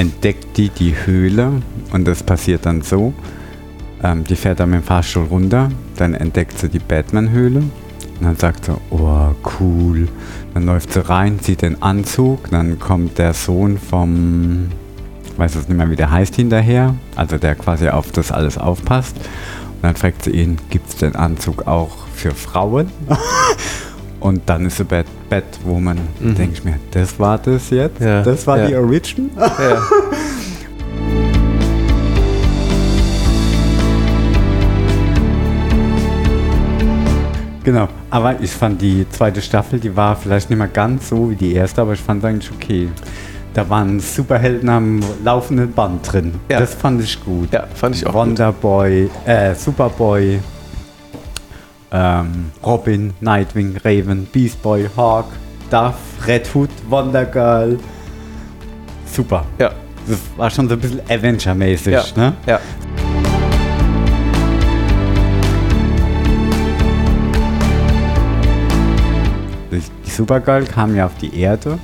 entdeckt die die Höhle und das passiert dann so. Ähm, die fährt dann mit dem Fahrstuhl runter, dann entdeckt sie die Batman-Höhle und dann sagt sie, oh cool. Dann läuft sie rein, sieht den Anzug, dann kommt der Sohn vom, weiß es nicht mehr, wie der heißt, hinterher, also der quasi auf das alles aufpasst. Und dann fragt sie ihn, gibt es den Anzug auch für Frauen? Und dann ist sie Bat Batwoman. Mhm. Denke ich mir, das war das jetzt? Ja, das war ja. die Origin? Ja. genau, aber ich fand die zweite Staffel, die war vielleicht nicht mehr ganz so wie die erste, aber ich fand es eigentlich okay. Da waren Superhelden am laufenden Band drin. Ja. Das fand ich gut. Ja, fand ich auch Wonderboy, gut. äh, Superboy, ähm, Robin, Nightwing, Raven, Beast Boy, Hawk, Duff, Red Hood, Wonder Girl. Super. Ja. Das war schon so ein bisschen Avenger-mäßig, ja. ne? Ja. Die Supergirl kam ja auf die Erde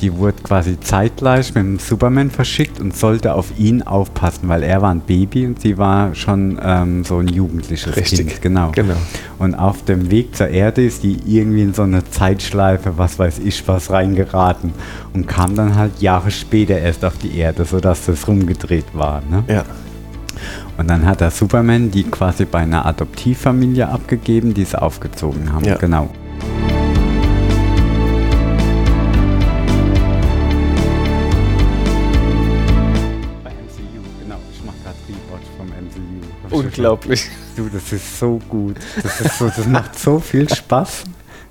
die wurde quasi zeitgleich mit dem Superman verschickt und sollte auf ihn aufpassen, weil er war ein Baby und sie war schon ähm, so ein jugendliches Richtig. Kind. Genau. genau. Und auf dem Weg zur Erde ist die irgendwie in so eine Zeitschleife, was weiß ich was, reingeraten und kam dann halt Jahre später erst auf die Erde, sodass das rumgedreht war. Ne? Ja. Und dann hat der Superman die quasi bei einer Adoptivfamilie abgegeben, die sie aufgezogen haben. Ja. Genau. Unglaublich. Du, das ist so gut. Das, ist so, das macht so viel Spaß.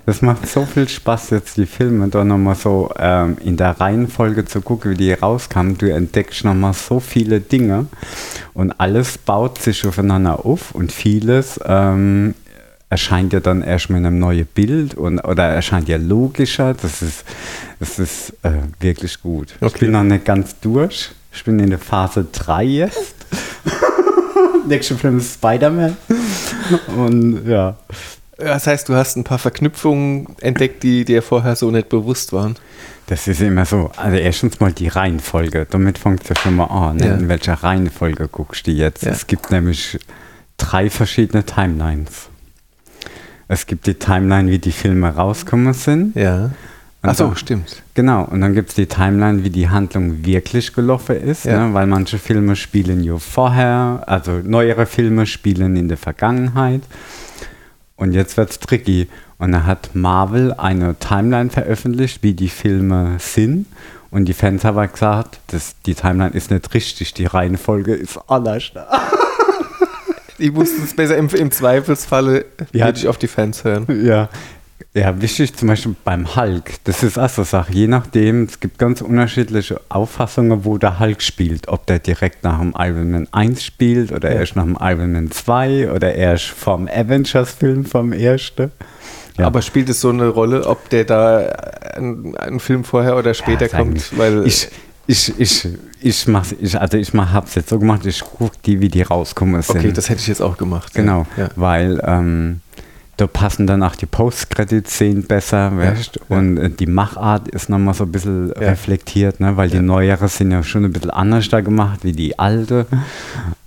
Das macht so viel Spaß, jetzt die Filme da nochmal so ähm, in der Reihenfolge zu gucken, wie die rauskamen. Du entdeckst nochmal so viele Dinge und alles baut sich aufeinander auf und vieles ähm, erscheint ja dann erst mit einem neuen Bild und, oder erscheint ja logischer. Das ist, das ist äh, wirklich gut. Okay. Ich bin noch nicht ganz durch. Ich bin in der Phase 3 jetzt. Nächster Film ist Spider-Man. Und ja. Das heißt, du hast ein paar Verknüpfungen entdeckt, die dir vorher so nicht bewusst waren. Das ist immer so. Also erstens mal die Reihenfolge. Damit fängt es ja schon mal an. Ne? Ja. In welcher Reihenfolge guckst du jetzt? Ja. Es gibt nämlich drei verschiedene Timelines. Es gibt die Timeline, wie die Filme rauskommen sind. Ja. Achso, stimmt. Genau, und dann gibt es die Timeline, wie die Handlung wirklich gelaufen ist, ja. ne? weil manche Filme spielen ja vorher, also neuere Filme spielen in der Vergangenheit. Und jetzt wird es tricky. Und da hat Marvel eine Timeline veröffentlicht, wie die Filme sind. Und die Fans haben gesagt, dass die Timeline ist nicht richtig, die Reihenfolge ist anders. die mussten es besser im, im Zweifelsfalle ja, wirklich auf die Fans hören. Ja, ja, wichtig zum Beispiel beim Hulk. Das ist auch so eine Sache. Je nachdem, es gibt ganz unterschiedliche Auffassungen, wo der Hulk spielt. Ob der direkt nach dem Iron Man 1 spielt oder ja. erst nach dem Iron Man 2 oder erst vom Avengers-Film vom ersten. Ja. Aber spielt es so eine Rolle, ob der da ein, ein Film vorher oder später ja, kommt? Weil ich, ich, ich, ich mach's, ich, also ich mach, hab's jetzt so gemacht, ich gucke die, wie die rauskommen. Okay, das hätte ich jetzt auch gemacht. Genau, ja. weil ähm, da passen dann auch die Post-Credit-Szenen besser, ja, weißt? Und äh, die Machart ist nochmal so ein bisschen reflektiert, ne? weil die neuere sind ja schon ein bisschen anders da gemacht wie die alte.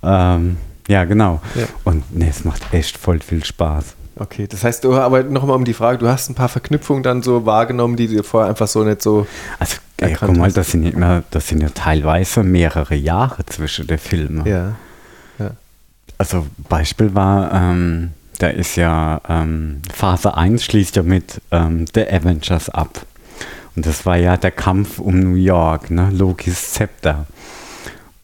ähm, ja, genau. Und ne, es macht echt voll viel Spaß. Okay, das heißt, du, aber nochmal um die Frage, du hast ein paar Verknüpfungen dann so wahrgenommen, die dir vorher einfach so nicht so. Also, ey, guck mal, das sind, ja immer, das sind ja teilweise mehrere Jahre zwischen den Filmen. Ja. ja. Also, Beispiel war, ähm, da ist ja ähm, Phase 1 schließt ja mit ähm, The Avengers ab. Und das war ja der Kampf um New York, ne? Lokis Zepter.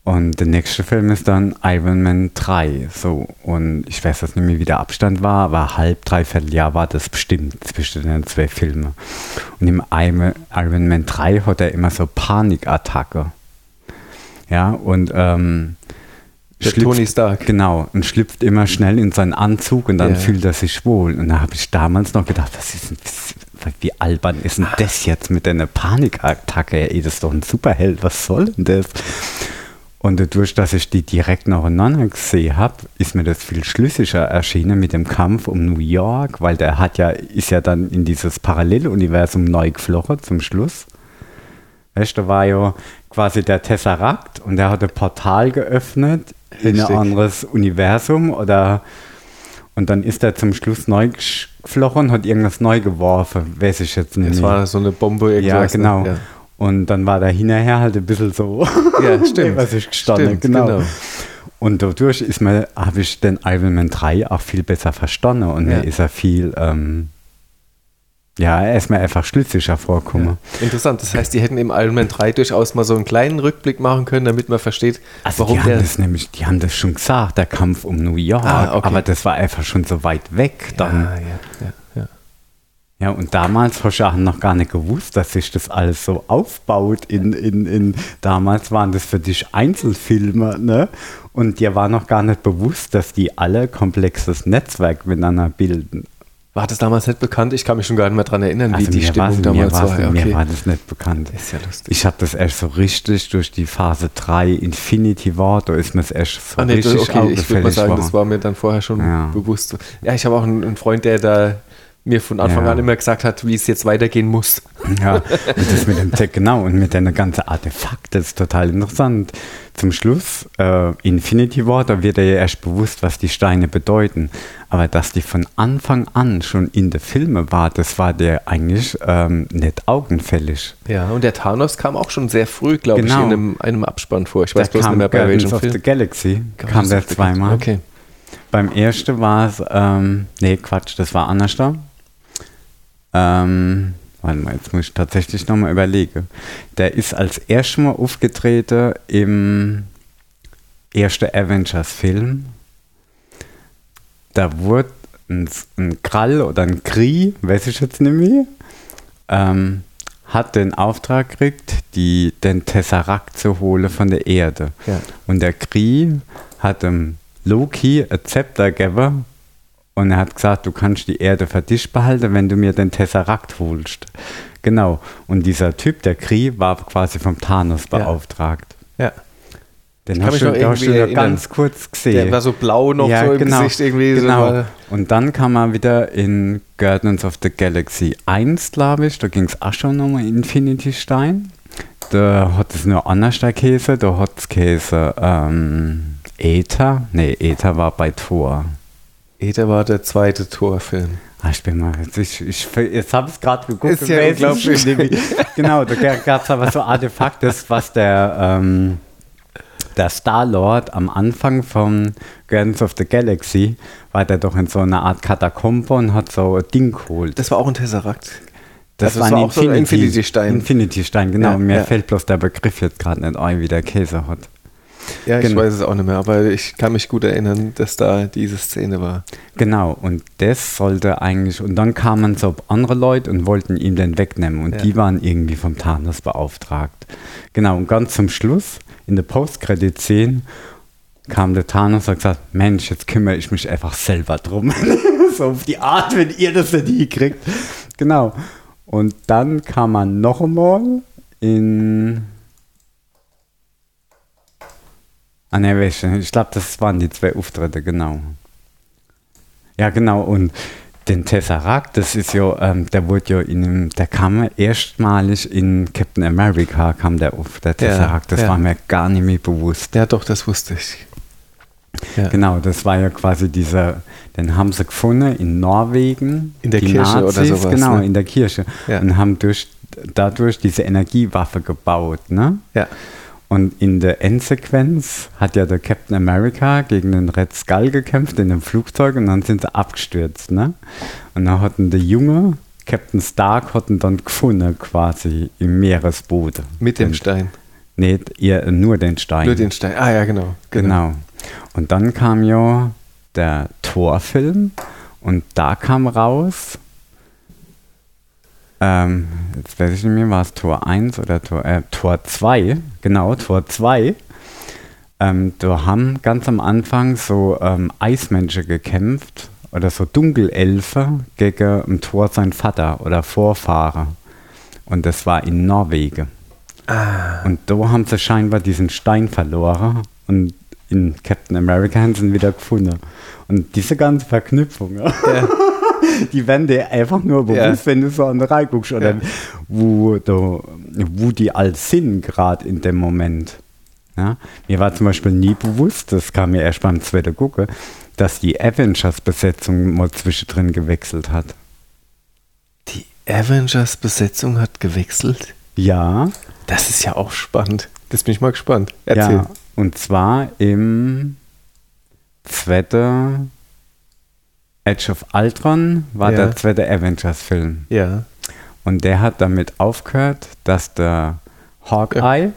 Und der nächste Film ist dann Iron Man 3. So, und ich weiß jetzt nicht mehr, wie der Abstand war, aber halb, dreiviertel Jahr war das bestimmt zwischen den zwei Filmen. Und im Iron Man 3 hat er immer so Panikattacke. Ja, und ähm, der schlüpft, Tony Stark. Genau, und schlüpft immer schnell in seinen Anzug und dann ja. fühlt er sich wohl. Und da habe ich damals noch gedacht, was ist denn, wie albern ist denn das jetzt mit einer Panikattacke? Ey, das ist doch ein Superheld, was soll denn das? Und dadurch, dass ich die direkt nacheinander gesehen habe, ist mir das viel schlüssiger erschienen mit dem Kampf um New York, weil der hat ja, ist ja dann in dieses Paralleluniversum neu geflogen zum Schluss. Weißt du, da war ja quasi der Tesseract und der hat ein Portal geöffnet in ein Richtig. anderes Universum oder und dann ist er zum Schluss neu geflogen und hat irgendwas neu geworfen, weiß ich jetzt nicht. Es war so eine Bombe ja, irgendwas. ne? genau. Ja. Und dann war da hinterher halt ein bisschen so, Ja, stimmt. was ich gestanden, Stimmt, genau. genau. Und dadurch ist mir, habe ich den Iron Man 3 auch viel besser verstanden und Ja. mir ist er viel, ähm, ja, er ist mir einfach schlüssiger vorgekommen. Interessant, das heißt, die hätten im Iron Man 3 durchaus mal so einen kleinen Rückblick machen können, damit man versteht, Also warum die haben der. das nämlich, die haben das schon gesagt, der Kampf um New York, Ah, okay. aber das war einfach schon so weit weg dann. ja, ja, ja, ja. Ja, und damals hast du auch noch gar nicht gewusst, dass sich das alles so aufbaut. In, in, in, damals waren das für dich Einzelfilme, ne? Und dir war noch gar nicht bewusst, dass die alle komplexes Netzwerk miteinander bilden. War das damals nicht bekannt? Ich kann mich schon gar nicht mehr daran erinnern, wie die Stimmung damals mir, war. Ja, mir okay. war das nicht bekannt. Ist ja lustig. Ich habe das erst so richtig durch die Phase 3 Infinity War, da ist mir es erst so Ah, nee, das, richtig okay, ich würde mal sagen, war. das war mir dann vorher schon Ja. bewusst. Ja, ich habe auch einen, einen Freund, der da mir von Anfang Ja. an immer gesagt hat, wie es jetzt weitergehen muss. Ja, und das mit dem Tech, genau, und mit deiner ganzen Artefakt, das ist total interessant. Zum Schluss, äh, Infinity War, da wird dir ja erst bewusst, was die Steine bedeuten. Aber dass die von Anfang an schon in den Filmen war, das war dir eigentlich ähm, nicht augenfällig. Ja, und der Thanos kam auch schon sehr früh, glaube ich, Genau. in einem, einem Abspann vor. Ich weiß Der bloß nicht kam mehr bei Guardians welchem of the Film. Galaxy, kam Guardians der of the zweimal. Galaxy. Okay. Beim ersten war es, ähm, nee, Quatsch, das war anders da. Ähm, warte mal, jetzt muss ich tatsächlich nochmal überlegen. Der ist als erstes Mal aufgetreten im ersten Avengers-Film. Da wurde ein, ein Krall oder ein Krie, weiß ich jetzt nicht mehr, ähm, hat den Auftrag gekriegt, die, den Tesseract zu holen von der Erde. Ja. Und der Kree hat dem Loki ein Zepter gegeben und er hat gesagt, du kannst die Erde für dich behalten, wenn du mir den Tesseract holst. Genau. Und dieser Typ, der Kree, war quasi vom Thanos Ja. beauftragt. Ja. Den kann hast du, noch den hast du erinnern. ganz kurz gesehen. Der war so blau noch so im Gesicht irgendwie. Genau. So, und dann kam er wieder in Guardians of the Galaxy 1, glaube ich. Da ging es auch schon um einen Infinity-Stein. Da hat es nur anders der Käse. Da hat es Käse ähm, Äther. Nee, Äther war bei Thor. Ether war der zweite Torfilm. Ah, ich bin mal, jetzt, ich, ich, jetzt habe ich es gerade geguckt. Ist ja unglaublich. genau, da gab es aber so Artefakte, was der, ähm, der Star-Lord am Anfang von Guardians of the Galaxy war der doch in so einer Art Katakombe und hat so ein Ding geholt. Das war auch ein Tesseract. Das, also war ein war auch so ein Infinity-Stein. Infinity-Stein, genau. Ja, Mir ja. fällt bloß der Begriff jetzt gerade nicht ein, wie der Käse hat. Ja, ich Genau. weiß es auch nicht mehr, aber ich kann mich gut erinnern, dass da diese Szene war. Genau, und das sollte eigentlich, und dann kamen so andere Leute und wollten ihm den wegnehmen und Ja. die waren irgendwie vom Thanos beauftragt. Genau, und ganz zum Schluss, in der Post-Credit-Szene, kam der Thanos und hat gesagt, Mensch, jetzt kümmere ich mich einfach selber drum. so auf die Art, wenn ihr das nicht hinkriegt. Genau. Und dann kam man noch einmal in... Ah ne, du, ich glaube, das waren die zwei Auftritte, genau. Ja, genau, und den Tesseract, das ist ja, ähm, der wurde ja in einem, der kam erstmalig in Captain America, kam der auf, der Tesseract, das ja. war mir gar nicht mehr bewusst. Ja, doch, das wusste ich. Ja. Genau, das war ja quasi dieser, den haben sie gefunden in Norwegen. In der Kirche oder Nazis, sowas, Genau, ne? in der Kirche. Ja. Und haben durch, dadurch diese Energiewaffe gebaut, ne? Ja. Und in der Endsequenz hat ja der Captain America gegen den Red Skull gekämpft in dem Flugzeug und dann sind sie abgestürzt, ne? Und dann hatten der junge Captain Stark hatten dann gefunden quasi im Meeresboden. Mit dem Den- Stein. Nee, ihr, nur den Stein. Nur den Stein. Ah ja, genau. Genau. Und dann kam ja der Torfilm und da kam raus, ähm, jetzt weiß ich nicht mehr, war es Tor 1 oder Tor, äh, Tor 2, genau, Tor 2. Ähm, da haben ganz am Anfang so ähm, Eismenschen gekämpft oder so Dunkelelfe gegen ein Tor sein Vater oder Vorfahre. Und das war in Norwegen. Und da haben sie scheinbar diesen Stein verloren und in Captain America haben sie ihn wieder gefunden. Und diese ganze Verknüpfung, ja, die werden dir einfach nur bewusst, Ja. wenn du so an der Reihe guckst oder Ja. wo, du, wo die alles sind, gerade in dem Moment. Ja? Mir war zum Beispiel nie bewusst, das kam mir erst beim zweiten Gucken, dass die Avengers-Besetzung mal zwischendrin gewechselt hat. Die Avengers-Besetzung hat gewechselt. Ja, Das ist ja auch spannend. Das bin ich mal gespannt. Erzähl. ja. Und zwar im zweiten Edge of Ultron war Ja. der zweite Avengers-Film. Ja. Und der hat damit aufgehört, dass der Hawkeye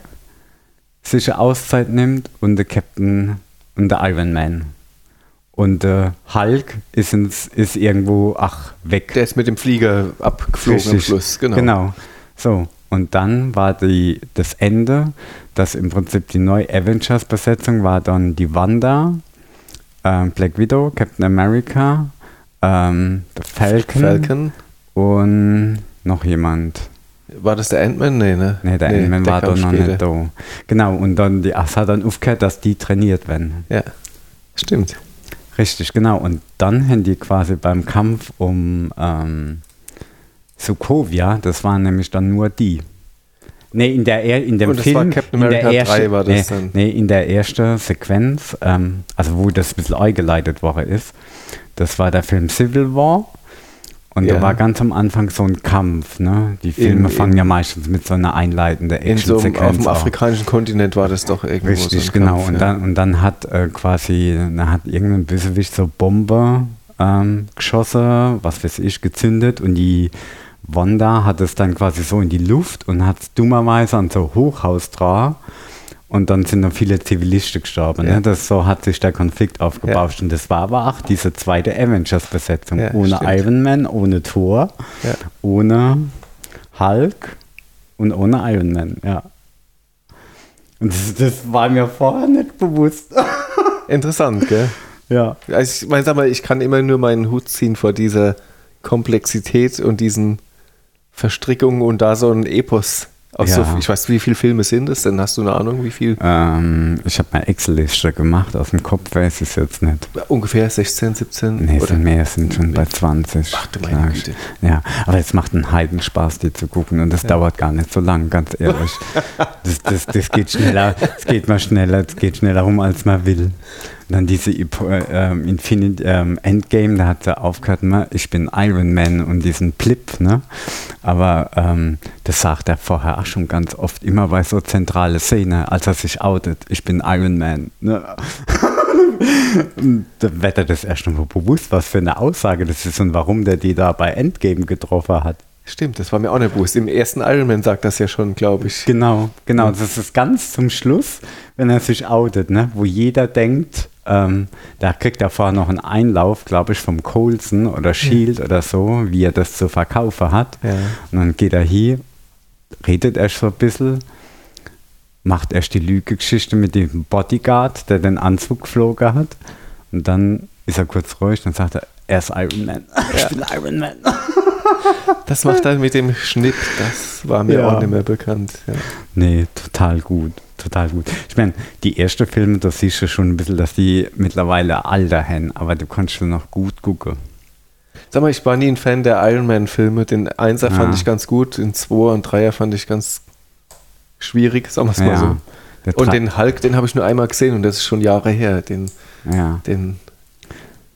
sich eine Auszeit nimmt und der Captain und der Iron Man. Und der Hulk ist, ins, ist irgendwo, ach, weg. Der ist mit dem Flieger abgeflogen am Richtig. Schluss. Genau. Genau. So. Und dann war die, das Ende, dass im Prinzip die neue Avengers-Besetzung war dann die Wanda, ähm, Black Widow, Captain America, ähm, der Falcon, Falcon. und noch jemand. War das der Ant-Man? Nee, ne? Nee, der Ant-Man war doch noch später. nicht da. Genau, und dann die, hat dann aufgehört, dass die trainiert werden. Ja. Stimmt. Richtig, genau. Und dann haben die quasi beim Kampf um ähm, Sokovia, das waren nämlich dann nur die. Nee, in, der, er- in dem Und das Film. war Captain in der America erste, 3 war das nee, dann. Nee, in der ersten Sequenz, ähm, also wo das ein bisschen eingeleitet worden ist, das war der Film Civil War. Und Ja. da war ganz am Anfang so ein Kampf. Ne? Die Filme In- fangen in- ja meistens mit so einer einleitenden In so einem, auf Action-Sequenz dem an. afrikanischen Kontinent war das doch irgendwo Richtig, so ein genau. Kampf, und, ja. dann, und dann hat äh, quasi, dann hat irgendein Bösewicht so Bombe ähm, geschossen, was weiß ich, gezündet und die Wanda hat es dann quasi so in die Luft und hat es dummerweise an so Hochhaus dran und dann sind noch viele Zivilisten gestorben. Ja. Ne? Das so hat sich der Konflikt aufgebauscht und das war aber auch diese zweite Avengers-Besetzung. Ja, ohne stimmt. Iron Man, ohne Thor, Ja. ohne Hulk und ohne Iron Man, ja. Und das, das war mir vorher nicht bewusst. Interessant, gell? ja. Also ich meine, sag mal, ich kann immer nur meinen Hut ziehen vor dieser Komplexität und diesen Verstrickungen und da so ein Epos. Aus Ja. so, ich weiß, wie viele Filme sind es denn? Hast du eine Ahnung, wie viel? Ähm, ich habe mal Excel-Liste gemacht, aus dem Kopf weiß ich es jetzt nicht. Ungefähr 16, 17? Nee, oder? sind mehr, sind schon bei 20. Ach du meine. Güte. Ja, aber es macht einen Heidenspaß, die zu gucken und das dauert gar nicht so lang, ganz ehrlich. das, das, das geht schneller, es geht mal schneller, es geht schneller rum, als man will. Dann diese äh, Infinite ähm, Endgame, da hat er aufgehört, ne, ich bin Iron Man und diesen Blip, ne? Aber ähm, das sagt er vorher auch schon ganz oft, immer bei so zentrale Szene, als er sich outet, ich bin Iron Man. Ne? Da wird er das erst noch mal bewusst, was für eine Aussage das ist und warum der die da bei Endgame getroffen hat. Stimmt, das war mir auch nicht bewusst. Im ersten Iron Man sagt das ja schon, glaube ich. Genau, genau. Das ist ganz zum Schluss, wenn er sich outet, ne? wo jeder denkt, ähm, da kriegt er vorher noch einen Einlauf, glaube ich, vom Colson oder Shield oder so, wie er das zu verkaufen hat. Ja. Und dann geht er hier, redet er so ein bisschen, macht erst die Lügegeschichte mit dem Bodyguard, der den Anzug geflogen hat. Und dann ist er kurz ruhig, dann sagt er, er ist Iron Man. Ich bin Iron Man. Das macht er mit dem Schnitt, das war mir Ja. auch nicht mehr bekannt. Ja. Nee, total gut. Total gut. Ich meine, die ersten Filme, da siehst du schon ein bisschen, dass die mittlerweile alter haben, aber du kannst schon noch gut gucken. Sag mal, ich war nie ein Fan der Iron Man-Filme. Den Einser Ja. fand ich ganz gut, den Zweier und Dreier fand ich ganz schwierig, sagen wir es mal so. Und den Hulk, den habe ich nur einmal gesehen und das ist schon Jahre her, den, ja. den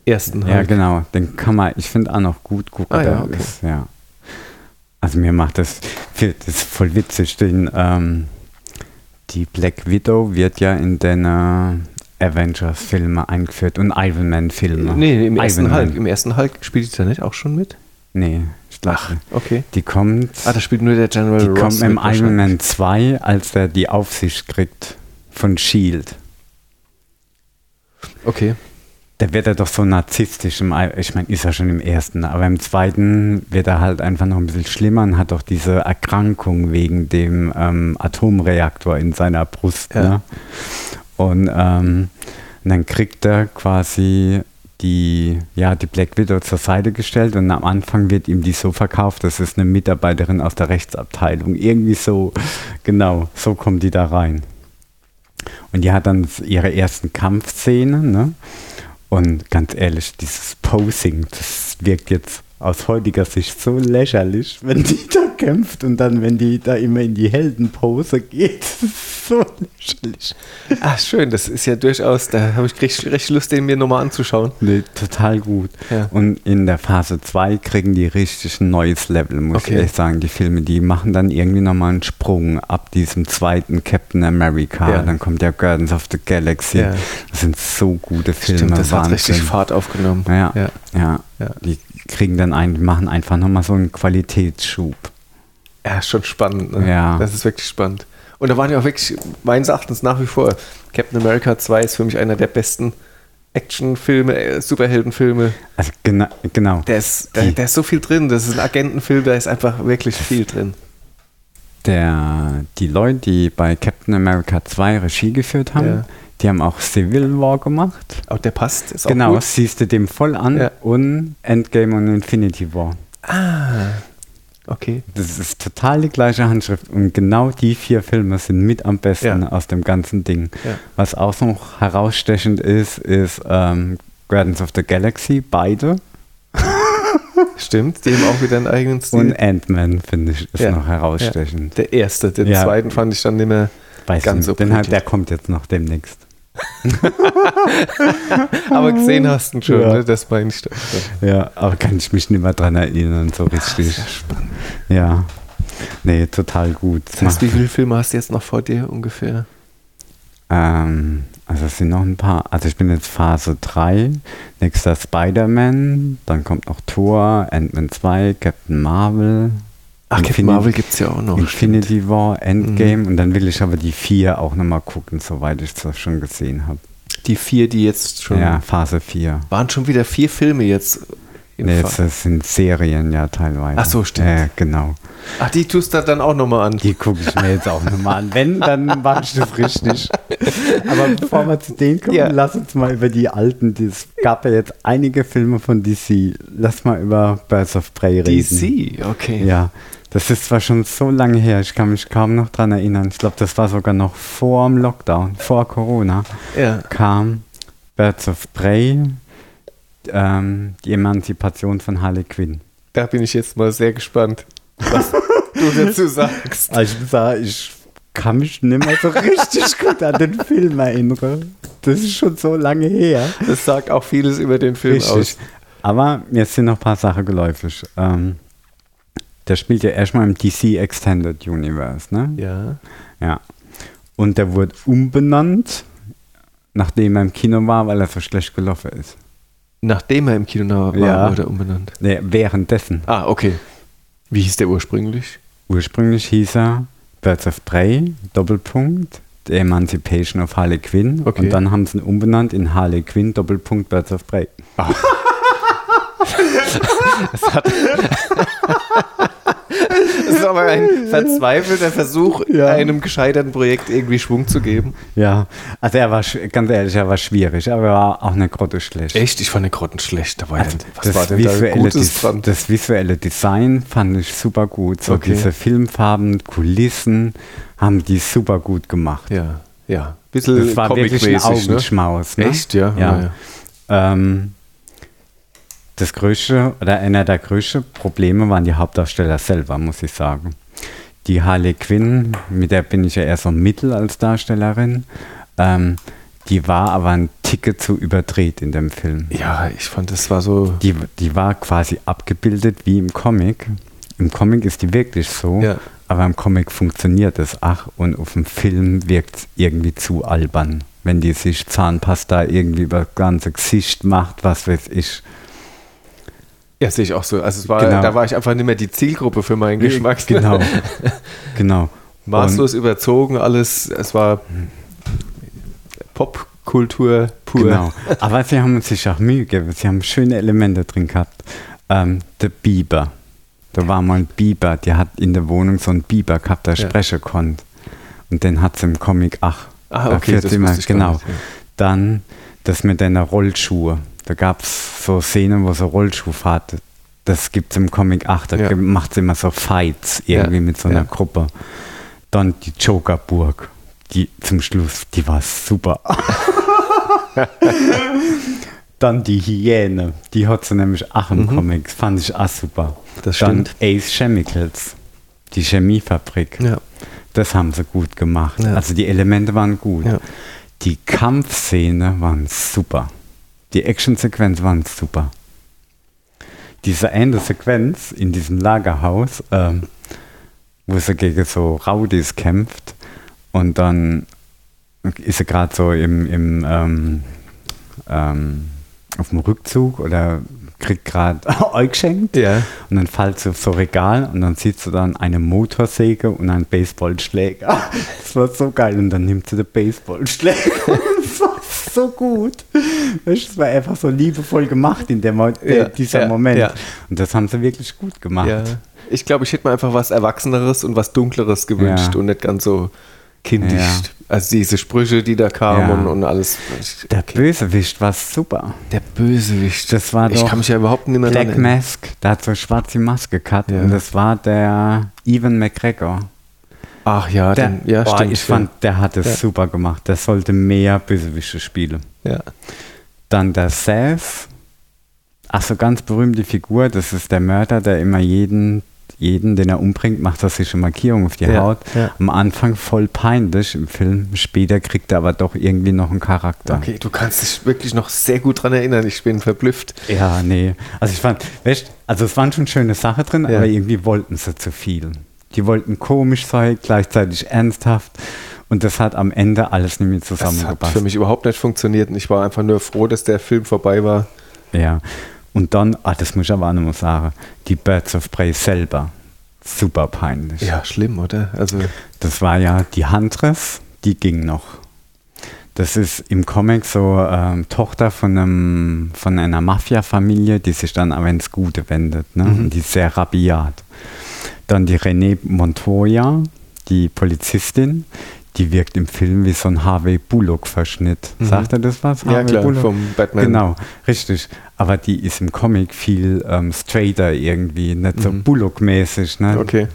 ersten Hulk. ja, genau. Den kann man, ich finde auch noch gut gucken. Ah, ja, okay. ist, ja. Also mir macht das, das ist voll witzig, den, ähm, die Black Widow wird ja in den äh, Avengers-Filme eingeführt und Iron Man-Filme. Nee, im Iron ersten Man. Hulk. Im ersten Hulk spielt die da nicht auch schon mit? Nee, ich glaube, Okay. die kommt, Ah, da spielt nur der General die Ross kommt im Iron. Man 2, als er die Aufsicht kriegt von S.H.I.E.L.D. Okay. Da wird er doch so narzisstisch. Im, ich meine, ist er schon im ersten, aber im zweiten wird er halt einfach noch ein bisschen schlimmer und hat doch diese Erkrankung wegen dem ähm, Atomreaktor in seiner Brust. Ja. Ne? Und, ähm, und dann kriegt er quasi die, ja, die Black Widow zur Seite gestellt und am Anfang wird ihm die so verkauft, das ist eine Mitarbeiterin aus der Rechtsabteilung. Irgendwie so, genau, so kommt die da rein. Und die hat dann ihre ersten Kampfszenen, ne? Und ganz ehrlich, dieses Posing, das wirkt jetzt aus heutiger Sicht so lächerlich, wenn die da kämpft und dann, wenn die da immer in die Heldenpose geht. so lächerlich. Ach, schön, das ist ja durchaus, da habe ich recht, recht Lust, den mir nochmal anzuschauen. Nee, total gut. Ja. Und in der Phase 2 kriegen die richtig ein neues Level, muss Okay. ich echt sagen. Die Filme, die machen dann irgendwie nochmal einen Sprung ab diesem zweiten Captain America. Ja. Dann kommt ja Guardians of the Galaxy. Ja. Das sind so gute Filme. Stimmt, das hat Wahnsinn. richtig Fahrt aufgenommen. Ja, Ja. ja. Ja. Die kriegen dann ein, machen einfach nochmal so einen Qualitätsschub. Ja, schon spannend. Ne? Ja. Das ist wirklich spannend. Und da waren ja auch wirklich, meines Erachtens nach wie vor, Captain America 2 ist für mich einer der besten Actionfilme, äh, Superheldenfilme. Also genau, genau. Der ist, Die- der ist so viel drin. Das ist ein Agentenfilm, da ist einfach wirklich viel drin. Der, die Leute, die bei Captain America 2 Regie geführt haben, Ja. Die haben auch Civil War gemacht. Aber der passt, ist auch Genau, gut. siehst du dem voll an Ja. und Endgame und Infinity War. Ah, okay. Das ist total die gleiche Handschrift und genau die vier Filme sind mit am besten Ja. aus dem ganzen Ding. Ja. Was auch noch herausstechend ist, ist ähm, Guardians of the Galaxy, beide. Stimmt, die haben auch wieder einen eigenen Stil. Und Ant-Man, finde ich, ist noch herausstechend. der erste, den zweiten fand ich dann nicht mehr. Weiß Ganz nicht, so den halt, der kommt jetzt noch demnächst. Aber gesehen hast du ihn schon, Ja. ne? das meine ich. Doch. Ja, aber kann ich mich nicht mehr dran erinnern, so richtig. spannend. Ja. Nee, total gut. Das heißt, wie viele Filme hast du jetzt noch vor dir ungefähr? Ähm, also es sind noch ein paar. Also ich bin jetzt Phase 3. Nächster Spider-Man. Dann kommt noch Thor, Ant-Man 2, Captain Marvel. Ach, Captain Infini- Marvel gibt es ja auch noch. Infinity War, Endgame. Mhm. Und dann will ich aber die vier auch nochmal gucken, soweit ich das schon gesehen habe. Die vier, die jetzt schon. Ja, Phase 4. Waren schon wieder vier Filme jetzt. Nee, Fa- jetzt, das sind Serien ja teilweise. Ach so, stimmt. Ja, genau. Ach, die tust du dann auch nochmal an. Die gucke ich mir jetzt auch nochmal an. Wenn, dann ich das richtig. Aber bevor wir zu denen kommen, Ja. lass uns mal über die alten. Es gab ja jetzt einige Filme von DC. Lass mal über Birds of Prey reden. DC, okay. Ja, das ist zwar schon so lange her, ich kann mich kaum noch dran erinnern. Ich glaube, das war sogar noch vor dem Lockdown, vor Corona, Ja. kam Birds of Prey, ähm, die Emanzipation von Harley Quinn. Da bin ich jetzt mal sehr gespannt, was du dazu sagst. Also ich sag, ich kann mich nicht mehr so richtig gut an den Film erinnern. Das ist schon so lange her. Das sagt auch vieles über den Film aus. Aber mir sind noch ein paar Sachen geläufig. Ähm, der spielt ja erstmal im DC Extended Universe, ne? Ja. Ja. Und der wurde umbenannt, nachdem er im Kino war, weil er so schlecht gelaufen ist. Nachdem er im Kino war, Ja. wurde er umbenannt. Nee, währenddessen. Ah, okay. Wie hieß der ursprünglich? Ursprünglich hieß er Birds of Prey, Doppelpunkt, The Emancipation of Harley Quinn. Okay. Und dann haben sie ihn umbenannt in Harley Quinn, Doppelpunkt, Birds of Prey. Das, hat das ist aber ein verzweifelter Versuch, Ja. einem gescheiterten Projekt irgendwie Schwung zu geben. Ja, also er war, ganz ehrlich, er war schwierig, aber er war auch eine Grotte schlecht. Echt? Ich fand den Grotten schlecht. Da war Also ja, was das, war denn da visuelle Gutes Des- dran? das visuelle Design fand ich super gut. So Okay. diese Filmfarben, Kulissen haben die super gut gemacht. Ja, ja. Bisschen Das war wirklich ein ne? Augenschmaus. Ne? Echt, ja? Ja. ja. Ähm, das größte oder einer der größten Probleme waren die Hauptdarsteller selber, muss ich sagen. Die Harley Quinn, mit der bin ich ja eher so mittel als Darstellerin, ähm, die war aber ein Ticket zu überdreht in dem Film. Ja, ich fand, das war so. Die, die war quasi abgebildet wie im Comic. Im Comic ist die wirklich so, Ja. aber im Comic funktioniert es ach und auf dem Film wirkt es irgendwie zu albern. Wenn die sich Zahnpasta irgendwie über das ganze Gesicht macht, was weiß ich. Ja, sehe ich auch so. Also es war, Genau. da war ich einfach nicht mehr die Zielgruppe für meinen Geschmack. Genau. genau. Maßlos überzogen, alles. Es war Popkultur pur. Genau. Aber sie haben sich auch Mühe gegeben. Sie haben schöne Elemente drin gehabt. Ähm, der Biber. Da war mal ein Biber, der hat in der Wohnung so einen Biber gehabt, der Ja. sprechen konnte. Und den hat sie im Comic, ach, Ah, okay, das immer, genau. nicht, ja. Dann das mit deiner Rollschuhe. Da gab es so Szenen, wo sie Rollschuh fährt. Das gibt es im Comic 8. Da Ja. macht sie immer so Fights irgendwie Ja, mit so einer ja. Gruppe. Dann die Jokerburg. Die zum Schluss, die war super. Dann die Hyäne, die hat sie nämlich auch im Mhm. Comic, fand ich auch super. Das Dann stimmt. Ace Chemicals, die Chemiefabrik. Ja. Das haben sie gut gemacht. Also die Elemente waren gut. Die Kampfszene waren super. Die Actionsequenz waren super. Diese eine Sequenz in diesem Lagerhaus, ähm, wo sie gegen so Rowdies kämpft und dann ist sie gerade so im, im ähm, ähm, auf dem Rückzug oder kriegt gerade Ei geschenkt Ja. und dann fällt sie auf so Regal und dann sieht sie dann eine Motorsäge und einen Baseballschläger. Das war so geil. Und dann nimmt sie den Baseballschläger. Das war so gut. Das war einfach so liebevoll gemacht in dem, Mo- Ja, dieser ja, Moment. ja. Und das haben sie wirklich gut gemacht. Ich glaube, ich hätte mir einfach was Erwachseneres und was Dunkleres gewünscht und nicht ganz so kindisch. Also diese Sprüche, die da kamen und, und alles. Der Bösewicht war super. Der Bösewicht. Das war ich doch kann mich ja überhaupt nicht mehr Black. Mask. Der hat so eine schwarze Maske gehabt und das war der Evan McGregor. Ach ja, Der, den, ja, boah, stimmt. ich fand, der hat es Ja. super gemacht. Der sollte mehr Bösewichte spielen. ja. Dann der Seth. Ach so, ganz berühmte Figur. Das ist der Mörder, der immer jeden, jeden, den er umbringt, macht er sich eine Markierung auf die Ja, Haut. Am Anfang voll peinlich im Film. Später kriegt er aber doch irgendwie noch einen Charakter. Okay, du kannst dich wirklich noch sehr gut dran erinnern. Ich bin verblüfft. Ja, nee. Also ich fand, weißt, also es waren schon schöne Sachen drin, aber irgendwie wollten sie zu viel. Die wollten komisch sein, gleichzeitig ernsthaft. Und das hat am Ende alles nicht mehr Das hat zusammengepasst. für mich überhaupt nicht funktioniert und ich war einfach nur froh, dass der Film vorbei war. Ja. Und dann, ah, das muss ich aber auch noch mal sagen, die Birds of Prey selber. Super peinlich. Ja, schlimm, oder? Also, Das war ja die Huntress, die ging noch. Das ist im Comic so ähm, Tochter von, einem, von einer Mafia-Familie, die sich dann aber ins Gute wendet. Ne? Und die ist sehr rabiat. Dann die René Montoya, die Polizistin, die wirkt im Film wie so ein Harvey Bullock-Verschnitt. Mhm. Sagt er das was? ja Harvey klar, Bullock? vom Batman. Genau, richtig. Aber die ist im Comic viel ähm, straighter irgendwie, nicht so Mhm. Bullock-mäßig. Ne? Okay.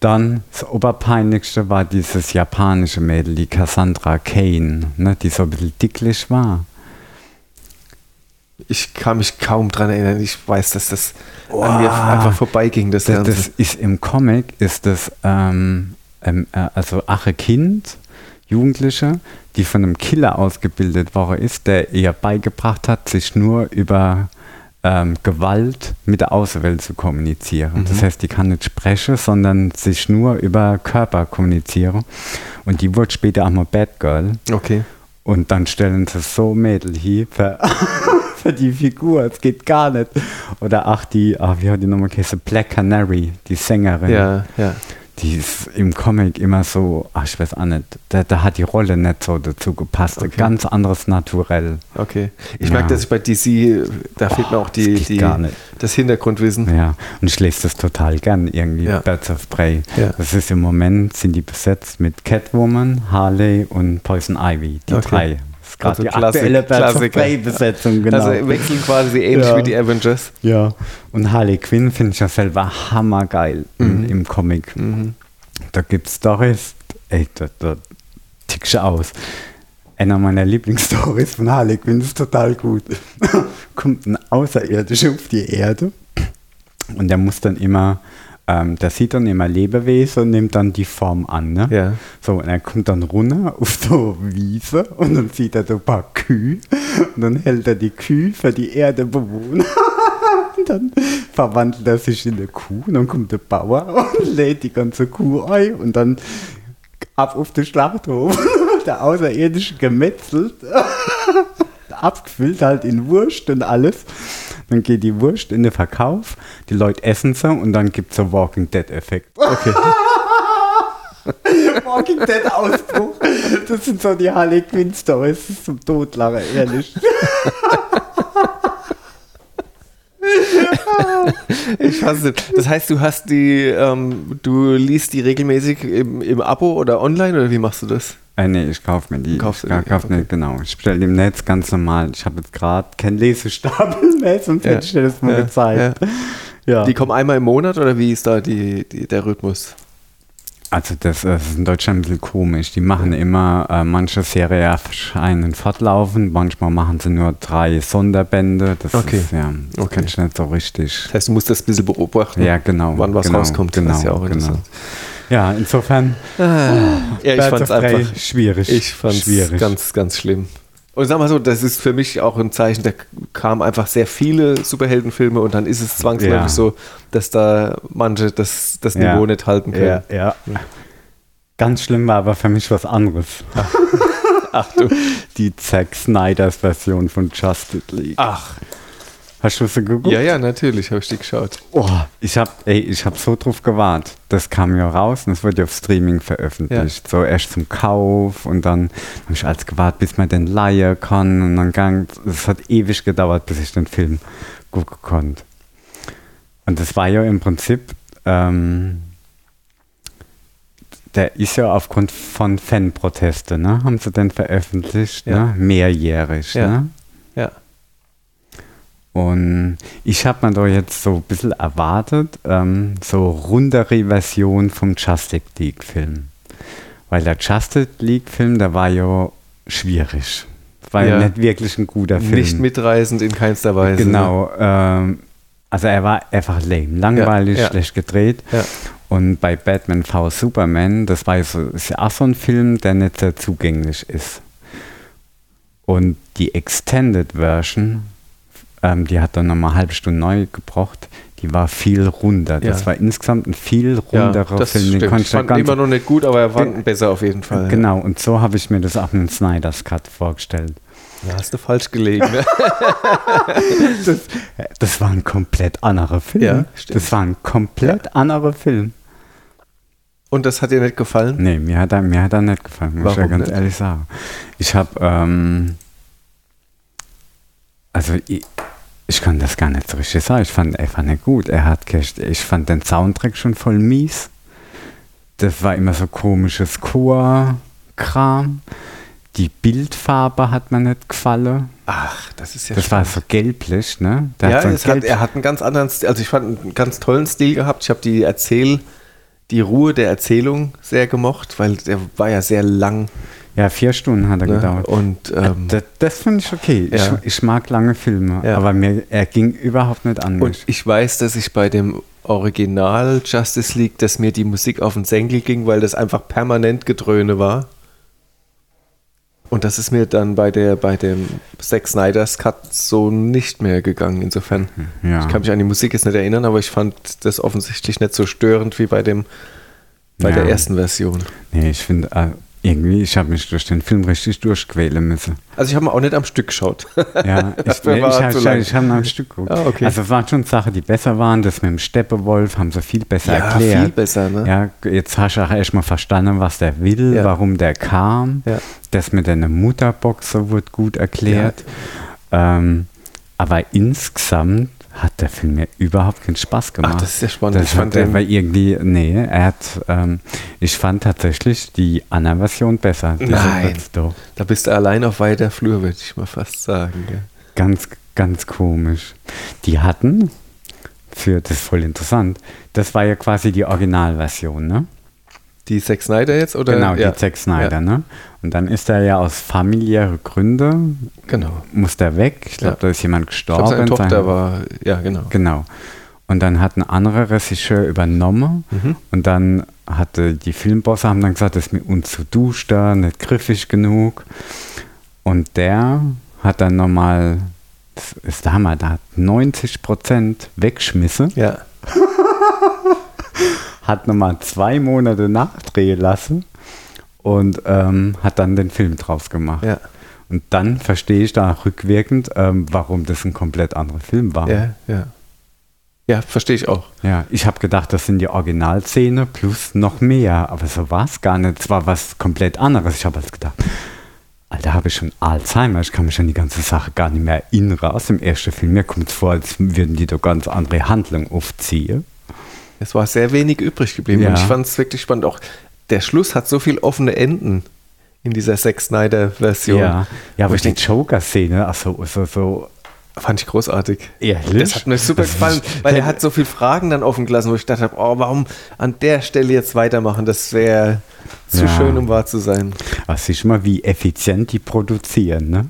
Dann das Oberpeinlichste war dieses japanische Mädel, die Cassandra Kane, ne, die so ein bisschen dicklich war. Ich kann mich kaum dran erinnern. Ich weiß, dass das Wow. an mir einfach vorbeiging, das, Das, das ist im Comic, ist das ähm, ähm, äh, also ache Kind, Jugendliche, die von einem Killer ausgebildet worden ist, der ihr beigebracht hat, sich nur über ähm, Gewalt mit der Außenwelt zu kommunizieren. Mhm. Das heißt, die kann nicht sprechen, sondern sich nur über Körper kommunizieren. Und die wurde später auch mal Bad Girl. okay. Und dann stellen sie so Mädel hier für, die Figur. Es geht gar nicht. Oder ach, die, ach, wie hat die nochmal geheißen? Black Canary, die Sängerin. Ja, ja. Die ist im Comic immer so, ach, ich weiß auch nicht, da, da hat die Rolle nicht so dazu gepasst. Okay. ganz anderes Naturell. Okay. Ich Ja. merke, dass ich bei DC, da fehlt mir auch die, das die, das Hintergrundwissen. Ja, und ich lese das total gern irgendwie, Ja. Birds of Prey. Ja. Das ist im Moment, sind die besetzt mit Catwoman, Harley und Poison Ivy, die Okay. drei. Gerade Also die Klassik- aktuelle. Prey-Besetzung, genau. Also wechseln quasi ähnlich Ja. wie die Avengers. Ja, und Harley Quinn finde ich ja selber hammergeil im, Mhm. im Comic. Mhm. Da gibt es Stories, ey, da, da tickst du aus. Einer meiner Lieblingsstories von Harley Quinn ist total gut. Kommt ein Außerirdischer auf die Erde und der muss dann immer, ähm, der sieht dann immer Lebewesen und nimmt dann die Form an. Ne? Ja. So, und er kommt dann runter auf so eine Wiese und dann sieht er so ein paar Kühe und dann hält er die Kühe für die Erdebewohner. Und dann verwandelt er sich in eine Kuh und dann kommt der Bauer und lädt die ganze Kuh ein und dann ab auf den Schlachthof. Der Außerirdische gemetzelt, abgefüllt halt in Wurst und alles. Dann geht die Wurst in den Verkauf, die Leute essen sie und dann gibt es so Walking Dead-Effekt. Okay. Walking Dead Ausbruch. Das sind so die Harley Quinn Stories. Das ist zum Totlachen, ehrlich. Ich weiß nicht. Das heißt, du hast die, ähm, du liest die regelmäßig im, im Abo oder online oder wie machst du das? Äh, nee, ich kaufe mir die. Kaufst du ich die? kauf Okay. genau. Ich bestelle im Netz ganz normal. Ich habe jetzt gerade keinen Lesestapel mehr, sonst hätte ich dir das mal ja, gezeigt. Ja. Die kommen einmal im Monat oder wie ist da die, die, der Rhythmus? Also das ist in Deutschland ein bisschen komisch. Die machen immer, äh, manche Serien erscheinen fortlaufend, manchmal machen sie nur drei Sonderbände. Das Okay. ist ja, das Okay. ich nicht so richtig. Das heißt, du musst das ein bisschen beobachten, Ja, genau. wann was genau, rauskommt. Genau, das ist ja auch genau. interessant. Ja, insofern. Ja, ich fand es einfach schwierig. Ich fand es schwierig. ganz, ganz schlimm. Und sag mal so, das ist für mich auch ein Zeichen, da kamen einfach sehr viele Superheldenfilme und dann ist es zwangsläufig Ja. so, dass da manche das, das Ja. Niveau nicht halten können. ja, ja. Ganz schlimm war aber für mich was anderes. Ach du. Die Zack Snyders Version von Justice League. Ach. Hast du sie geguckt? Ja, ja, natürlich habe ich die geschaut. Oh, ich habe ich hab so drauf gewartet. Das kam ja raus und es wurde ja auf Streaming veröffentlicht. So erst zum Kauf und dann habe ich als gewartet, bis man den leihen kann. Und dann gang, es hat ewig gedauert, bis ich den Film gucken konnte. Und das war ja im Prinzip, ähm, der ist ja aufgrund von Fanprotesten, ne? Haben sie den veröffentlicht, Ja. ne? Mehrjährig, Ja. ne? Und ich habe mir da jetzt so ein bisschen erwartet, ähm, so rundere Version vom Justice League-Film. Weil der Justice League-Film, der war ja schwierig. Das war ja, Ja. nicht wirklich ein guter Film. Nicht mitreißend in keinster Weise. Genau. Ähm, also er war einfach lame, langweilig, Ja, ja. schlecht gedreht. Und bei Batman v Superman, das war ja so, ist ja auch so ein Film, der nicht sehr zugänglich ist. Und die Extended Version, ähm, die hat dann nochmal eine halbe Stunde neu gebraucht, die war viel runder. Das Ja. war insgesamt ein viel Ja, runderer das Film. Den stimmt. konnte Ich ja fand immer noch nicht gut, aber er war besser auf jeden Fall. Genau, und so habe ich mir das auch mit dem Snyder's Cut vorgestellt. Ja, hast du falsch gelegen. Ne? Das war ein komplett anderer Film. Ja, stimmt. das war ein komplett anderer Film. Und das hat dir nicht gefallen? Nee, mir hat er, mir hat er nicht gefallen, muss ich ja Warum ganz nicht? ehrlich sagen. Ich habe, ähm, also ich, ich kann das gar nicht so richtig sagen. Ich fand einfach nicht gut. Er hat, echt- ich fand den Soundtrack schon voll mies. Das war immer so komisches Chor-Kram. Die Bildfarbe hat mir nicht gefallen. Ach, das ist ja Das war so gelblich, ne? Der ja, so einen es hat, er hat einen ganz anderen Stil. Also ich fand einen ganz tollen Stil gehabt. Ich habe die Erzähl, die Ruhe der Erzählung sehr gemocht, weil der war ja sehr lang. Ja, vier Stunden hat er Ne? gedauert. Und ähm, das das finde ich okay. Ja. Ich, ich mag lange Filme, Ja. aber mir, er ging überhaupt nicht an Und ich weiß, dass ich bei dem Original Justice League, dass mir die Musik auf den Senkel ging, weil das einfach permanent Gedröhne war. Und das ist mir dann bei der bei dem Zack Snyder's Cut so nicht mehr gegangen. Insofern, Ja. ich kann mich an die Musik jetzt nicht erinnern, aber ich fand das offensichtlich nicht so störend wie bei dem bei Ja. der ersten Version. Nee, ich finde, äh, irgendwie, ich habe mich durch den Film richtig durchquälen müssen. Also ich habe mir auch nicht am Stück geschaut. Ja, ich, nee, ich habe ich, hab ein Stück geguckt. Ah, okay. Also es waren schon Sachen, die besser waren. Das mit dem Steppewolf haben sie viel besser erklärt. viel besser, ne? Ja, jetzt hast du auch erstmal verstanden, was der will, Ja. warum der kam. Ja. Das mit der Mutterboxer wurde gut erklärt. Ähm, aber insgesamt hat der Film mir überhaupt keinen Spaß gemacht. Ach, das ist ja spannend. Das Ich fand den- war irgendwie, nee, er hat, ähm, ich fand tatsächlich die Anna-Version besser. Nein. Da bist du allein auf weiter Flur, würde ich mal fast sagen. Gell? Ganz, ganz komisch. Die hatten, für, das ist voll interessant, das war ja quasi die Originalversion, ne? Die Zack Snyder jetzt? Oder? genau, ja. die Zack Snyder, Ja. ne? Und dann ist er ja aus familiäre Gründe, Genau. muss der weg. Ich glaube, Ja. da ist jemand Ich glaube, gestorben. seine Tochter Sein- war, ja, genau. Genau. Und dann hat ein anderer Regisseur übernommen Mhm. und dann hatte die Filmbosse haben dann gesagt, das ist mit uns zu duster, nicht griffig genug. Und der hat dann nochmal, das ist der Hammer, der hat 90% weggeschmissen, Ja. hat nochmal zwei Monate nachdrehen lassen und ähm, hat dann den Film draus gemacht. Ja. Und dann verstehe ich da rückwirkend, ähm, warum das ein komplett anderer Film war. Ja, ja. Ja, verstehe ich auch. Ja, ich habe gedacht, das sind die Originalszene plus noch mehr, aber so war es gar nicht. Es war was komplett anderes. Ich habe halt gedacht, Alter, habe ich schon Alzheimer, ich kann mich an die ganze Sache gar nicht mehr erinnern aus dem ersten Film. Mir kommt es vor, als würden die da ganz andere Handlung aufziehen. Es war sehr wenig übrig geblieben Ja. und ich fand es wirklich spannend. Auch der Schluss hat so viel offene Enden in dieser Zack Snyder-Version. Ja, ja Wo aber ich die Joker-Szene, also so, so Fand ich großartig. Ehrlich? Das hat mir super gefallen, weil er hat so viele Fragen dann offen gelassen, wo ich dachte, oh, warum an der Stelle jetzt weitermachen? Das wäre zu Ja. schön, um wahr zu sein. Ach, siehst du mal, wie effizient die produzieren, ne?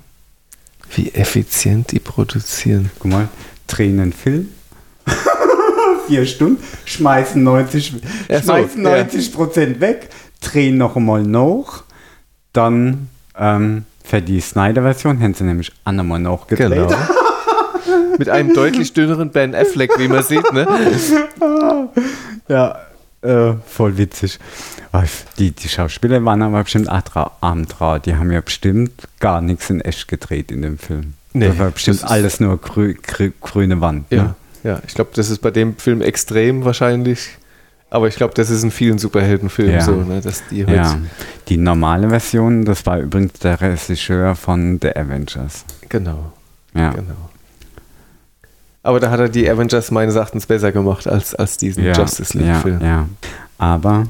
Wie effizient die produzieren. Guck mal, drehen einen Film. Vier Stunden, schmeißen 90, Ja, so, schmeißen ja. 90 Prozent weg, drehen noch einmal noch, dann ähm, für die Snyder-Version haben sie nämlich auch nochmal nachgedreht. Genau. Mit einem deutlich dünneren Ben Affleck, wie man sieht, ne? Ja, äh, voll witzig. Die, die Schauspieler waren aber bestimmt arm dran. Die haben ja bestimmt gar nichts in echt gedreht in dem Film. Nee, das war bestimmt das alles nur grü grü grüne Wand. Ja, Ne? Ja. ich glaube, das ist bei dem Film extrem wahrscheinlich. Aber ich glaube, das ist in vielen Superheldenfilmen Ja. so, ne? dass die halt, Ja, die normale Version, das war übrigens der Regisseur von The Avengers. genau, Ja, genau. Aber da hat er die Avengers meines Erachtens besser gemacht als, als diesen ja, Justice ja, League-Film. ja. Aber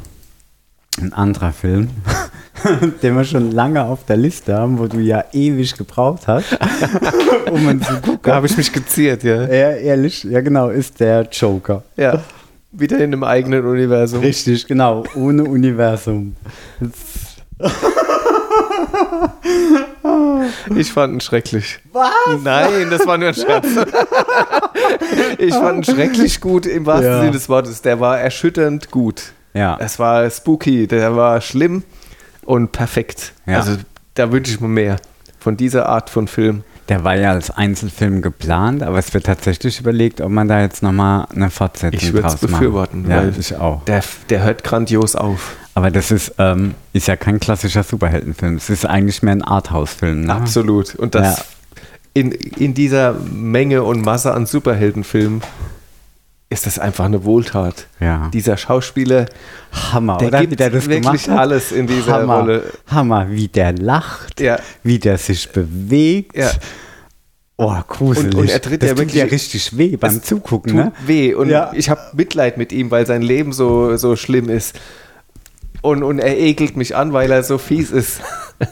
ein anderer Film, den wir schon lange auf der Liste haben, wo du ja ewig gebraucht hast, um ihn zu gucken. Da habe ich mich geziert, ja. Ja, ehrlich, ja genau, ist der Joker. Ja, wieder in einem eigenen Universum. Richtig, genau, ohne Universum. Ich fand ihn schrecklich. Was? Nein, das war nur ein Scherz. ich fand ihn schrecklich gut im wahrsten Ja. Sinne des Wortes. Der war erschütternd gut. Ja, Es war spooky, der war schlimm und perfekt. Ja. Also da wünsche ich mir mehr von dieser Art von Film. der war ja als Einzelfilm geplant, aber es wird tatsächlich überlegt, ob man da jetzt nochmal eine Fortsetzung Ich würde es draus macht. befürworten, Ja, weil ich auch. der, der hört grandios auf. Aber das ist, ähm, ist ja kein klassischer Superheldenfilm. Es ist eigentlich mehr ein Arthouse-Film. Ne? Absolut. Und das Ja. in, in dieser Menge und Masse an Superheldenfilmen ist das einfach eine Wohltat. Ja. Dieser Schauspieler, Hammer, der oder? gibt wie der das wirklich gemacht hat. alles in dieser Hammer, Rolle. Hammer, wie der lacht, Ja. wie der sich bewegt. Ja. Oh, gruselig. Und- und er tritt das ja tut wirklich- ja richtig weh beim Es Zugucken, tut ne? weh und Ja. ich habe Mitleid mit ihm, weil sein Leben so, so schlimm ist. Und, und er ekelt mich an, weil er so fies ist.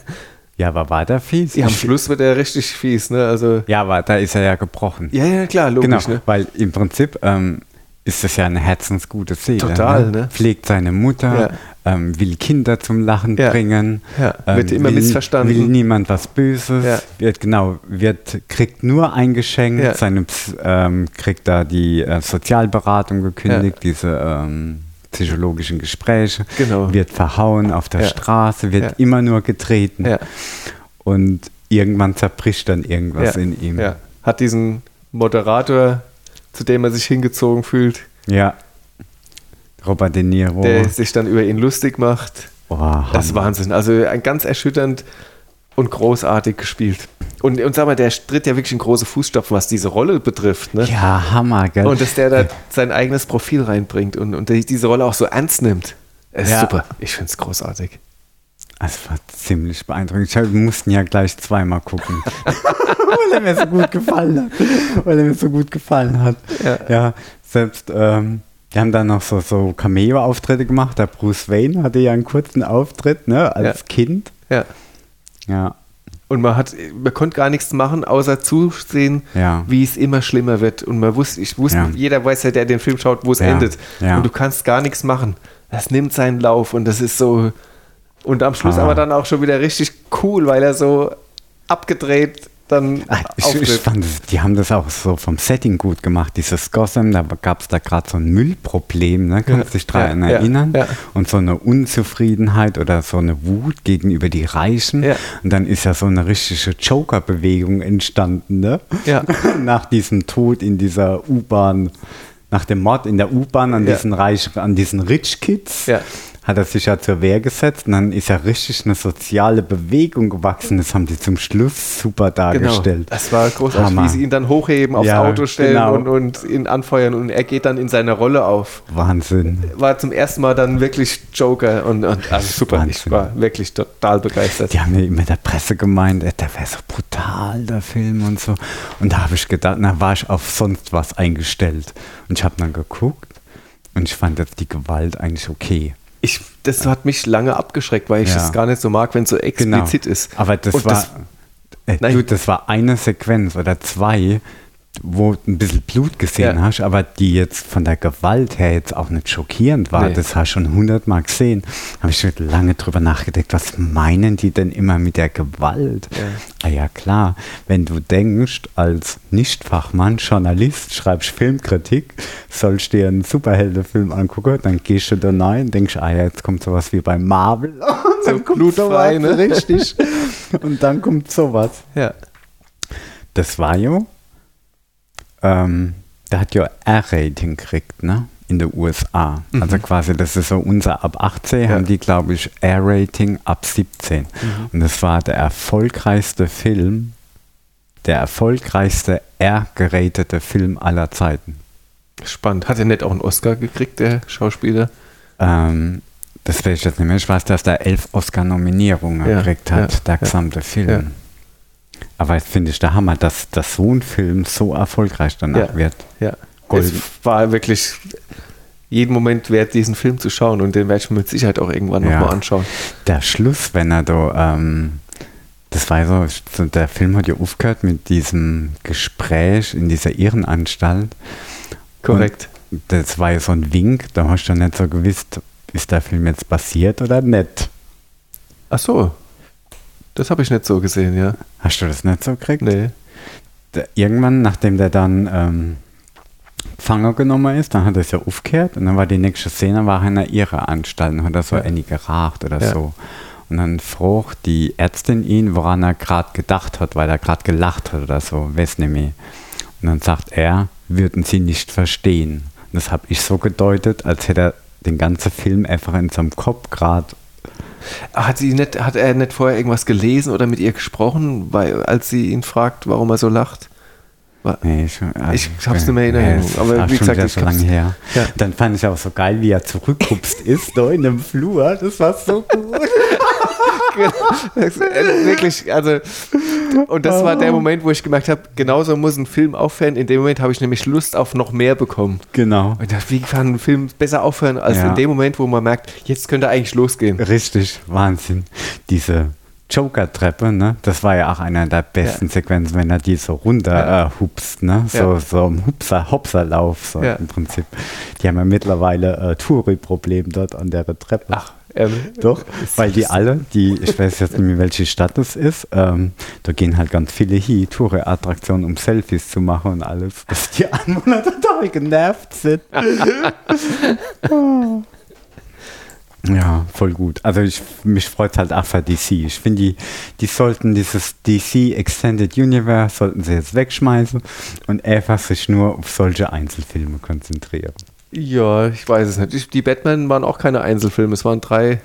Ja, aber war der fies? Ja, am Schluss wird er richtig fies, ne? Also, Ja, aber da ist er ja gebrochen. ja, ja, klar, genau, logisch, ne? weil im Prinzip ähm, ist das ja eine herzensgute Seele. Total, ne? ne? Pflegt seine Mutter, ähm, will Kinder zum Lachen Ja. bringen. Ja, ähm, wird immer will, missverstanden. Will niemand was Böses. Ja. Wird, genau, wird, kriegt nur ein Geschenk. Ja. Seine, ähm, kriegt da die äh, Sozialberatung gekündigt, diese ähm, psychologischen Gespräche. Genau. Wird verhauen auf der Ja. Straße, wird Ja. immer nur getreten. Ja, Und irgendwann zerbricht dann irgendwas ja, in ihm. Ja. Hat diesen Moderator, zu dem er sich hingezogen fühlt, Ja. Robert De Niro. der sich dann über ihn lustig macht. Boah, Das ist. Wahnsinn. Also ein ganz erschütternd und großartig gespielt. Und, und sag mal, der tritt ja wirklich in große Fußstapfen, was diese Rolle betrifft. Ne? Ja, Hammer, gell? Und dass der da sein eigenes Profil reinbringt und, und diese Rolle auch so ernst nimmt. Ist Ja. super. Ich finde es großartig. Das war ziemlich beeindruckend. Wir mussten ja gleich zweimal gucken. weil er mir so gut gefallen hat. Weil er mir so gut gefallen hat. Ja. selbst, ähm, wir haben dann noch so, so Cameo-Auftritte gemacht. Der Bruce Wayne hatte ja einen kurzen Auftritt, ne, als Ja. Kind. Ja. Ja, Und man hat, man konnte gar nichts machen, außer zusehen, Ja. wie es immer schlimmer wird. Und man wusste, ich wusste, Ja. jeder weiß ja, der den Film schaut, wo es Ja. endet. Ja. Und du kannst gar nichts machen. Das nimmt seinen Lauf und das ist so. Und am Schluss Ah. aber dann auch schon wieder richtig cool, weil er so abgedreht dann Ah, Ich, ich fand, die haben das auch so vom Setting gut gemacht. Dieses Gotham, da gab es da gerade so ein Müllproblem, ne? kannst du dich daran ja, ja, erinnern? ja. Und so eine Unzufriedenheit oder so eine Wut gegenüber die Reichen. Ja. Und dann ist ja so eine richtige Joker-Bewegung entstanden, ne? Ja. Nach diesem Tod in dieser U-Bahn, nach dem Mord in der U-Bahn an Ja. diesen Reich, an diesen Rich Kids. Ja. Hat er sich ja zur Wehr gesetzt und dann ist ja richtig eine soziale Bewegung gewachsen. Das haben die zum Schluss super Genau. dargestellt. Das war großartig, Hammer. wie sie ihn dann hochheben, aufs Ja, Auto stellen genau. und, und ihn anfeuern und er geht dann in seine Rolle auf. Wahnsinn. War zum ersten Mal dann wirklich Joker und, und also super. Ich Wahnsinn. war wirklich total begeistert. Die haben ja immer der Presse gemeint, ey, der wäre so brutal, der Film und so. Und da habe ich gedacht, na, war ich auf sonst was eingestellt. Und ich habe dann geguckt und ich fand jetzt die Gewalt eigentlich okay. Ich, das hat mich lange abgeschreckt, weil ich Ja. es gar nicht so mag, wenn es so explizit ist. Aber das Und war, das- Äh, du, das war eine Sequenz oder zwei, wo du ein bisschen Blut gesehen Ja. hast, aber die jetzt von der Gewalt her jetzt auch nicht schockierend war. Nee. Das hast du schon hundertmal gesehen. Habe ich schon lange drüber nachgedacht, was meinen die denn immer mit der Gewalt? Ja. Ah ja, klar. Wenn du denkst, als Nichtfachmann, Journalist, schreibst Filmkritik, sollst dir einen Superheldenfilm angucken, dann gehst du da rein, denkst, ah ja, jetzt kommt sowas wie bei Marvel. Und dann kommt blutfrei, sowas, ne? richtig. Und dann kommt sowas. Ja. Das war ja, ähm, der hat ja R-Rating gekriegt, ne? In den USA. Also quasi, das ist so unser ab 18, Ja. haben die, glaube ich, R-Rating ab 17. Und das war der erfolgreichste Film, der erfolgreichste R-geratete Film aller Zeiten. Spannend. Hat er nicht auch einen Oscar gekriegt, der Schauspieler? Ähm, das weiß ich jetzt nicht mehr. Ich weiß, dass der elf Oscar-Nominierungen Ja, gekriegt hat, ja, der ja, gesamte Film. Aber das finde ich der Hammer, dass, dass so ein Film so erfolgreich danach Ja. wird. Ja. Gold. Es war wirklich jeden Moment wert, diesen Film zu schauen und den werde ich mir mit Sicherheit auch irgendwann Ja. nochmal anschauen. Der Schluss, wenn er da, ähm, das war so, so, der Film hat ja aufgehört mit diesem Gespräch in dieser Irrenanstalt. Korrekt. Und das war ja so ein Wink, da hast du nicht so gewusst, ist der Film jetzt passiert oder nicht. Ach so. Das habe ich nicht so gesehen, ja. Hast du das nicht so gekriegt? Nee. Der, irgendwann, nachdem der dann ähm, gefangen genommen ist, dann hat er es ja aufgehört und dann war die nächste Szene, war er in einer Irrenanstalt und hat er so Ja. eine geraucht oder Ja. so. Und dann fragt die Ärztin ihn, woran er gerade gedacht hat, weil er gerade gelacht hat oder so, weiß nicht mehr. Und dann sagt er, würden sie nicht verstehen. Und das habe ich so gedeutet, als hätte er den ganzen Film einfach in seinem Kopf gerade Hat, sie nicht, hat er nicht vorher irgendwas gelesen oder mit ihr gesprochen, weil, als sie ihn fragt, warum er so lacht? Nee, ich, also, Ich hab's nicht mehr in Erinnerung, es aber wie gesagt, ich so lange her. Ja. Dann fand ich auch so geil, wie er zurückgupst ist, da in dem Flur. Das war so gut. Äh, wirklich, also und das war der Moment, wo ich gemerkt habe, genauso muss ein Film aufhören. In dem Moment habe ich nämlich Lust auf noch mehr bekommen. Genau. Und dachte, wie kann ein Film besser aufhören, als Ja. in dem Moment, wo man merkt, jetzt könnte eigentlich losgehen. Richtig, Wahnsinn. Diese Joker-Treppe, ne? Das war ja auch einer der besten Sequenzen, wenn er die so runter Ja. äh, hupst, ne? So, Ja. so ein Hupser, Hopserlauf, so Ja. im Prinzip. Die haben ja mittlerweile äh, Touri-Problem dort an der Treppe. Ach, ähm, Doch, weil die alle, die, ich weiß jetzt nicht mehr, welche Stadt es ist, ähm, da gehen halt ganz viele hier, Touri-Attraktionen, um Selfies zu machen und alles. Dass die Anwohner total genervt sind. Ja, voll gut. Also ich, mich freut halt auch für DC. Ich finde, die, die sollten dieses DC Extended Universe, sollten sie jetzt wegschmeißen und einfach sich nur auf solche Einzelfilme konzentrieren. Ja, ich weiß es nicht. Ich, die Batman waren auch keine Einzelfilme, es waren drei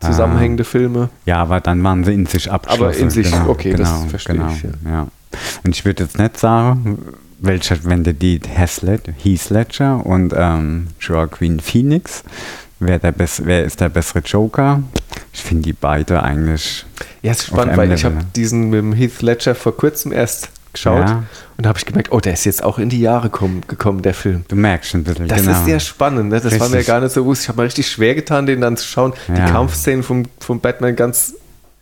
zusammenhängende Filme. Ja, aber dann waren sie in sich abgeschlossen. Aber in sich, genau, okay, das genau, verstehe genau, ich, Ja. Und ich würde jetzt nicht sagen, welcher, wenn du die Heath Led- Heath Ledger und ähm, Joaquin Phoenix, wer, der bess, wer ist der bessere Joker? Ich finde die beide eigentlich. Ja, es ist spannend, weil ich habe ne? diesen mit dem Heath Ledger vor kurzem erst geschaut Ja. und da habe ich gemerkt, oh, der ist jetzt auch in die Jahre komm, gekommen, der Film. Du merkst schon ein bisschen. Das genau. ist sehr spannend, ne? das war mir Richtig. gar nicht so bewusst. Ich habe mir richtig schwer getan, den dann zu schauen. Die Ja. Kampfszenen vom, vom Batman ganz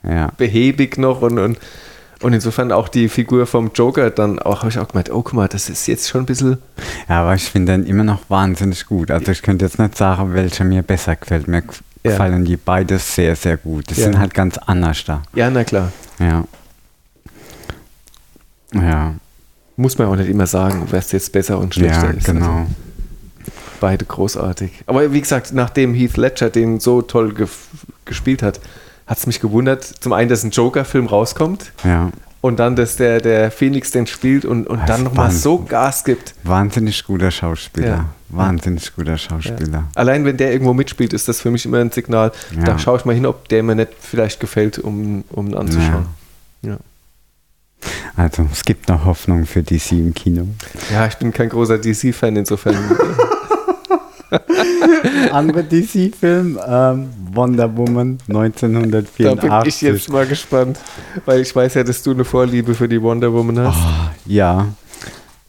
Ja. behäbig noch und, und, und insofern auch die Figur vom Joker dann auch, habe ich auch gemeint, oh guck mal, das ist jetzt schon ein bisschen, ja, aber ich finde den immer noch wahnsinnig gut. Also ich könnte jetzt nicht sagen, welcher mir besser gefällt. Mir gefallen die beide sehr, sehr gut. Die sind halt ganz anders da. ja, na klar. Ja. Ja. Muss man auch nicht immer sagen, wer es jetzt besser und schlechter Ja, ist. genau. Also beide großartig. Aber wie gesagt, nachdem Heath Ledger den so toll gef- gespielt hat, hat es mich gewundert, zum einen, dass ein Joker-Film rauskommt Ja. und dann, dass der, der Phoenix den spielt und, und Das dann nochmal so Gas gibt. Wahnsinnig guter Schauspieler. Ja. Wahnsinnig guter Schauspieler. Allein wenn der irgendwo mitspielt, ist das für mich immer ein Signal. Ja. Da schaue ich mal hin, ob der mir nicht vielleicht gefällt, um, um ihn anzuschauen. Ja. Also es gibt noch Hoffnung für DC im Kino. ja, ich bin kein großer DC-Fan, insofern. Andere DC-Film, ähm, Wonder Woman da bin 1984. ich jetzt mal gespannt, weil ich weiß ja, dass du eine Vorliebe für die Wonder Woman hast. Ah, ja,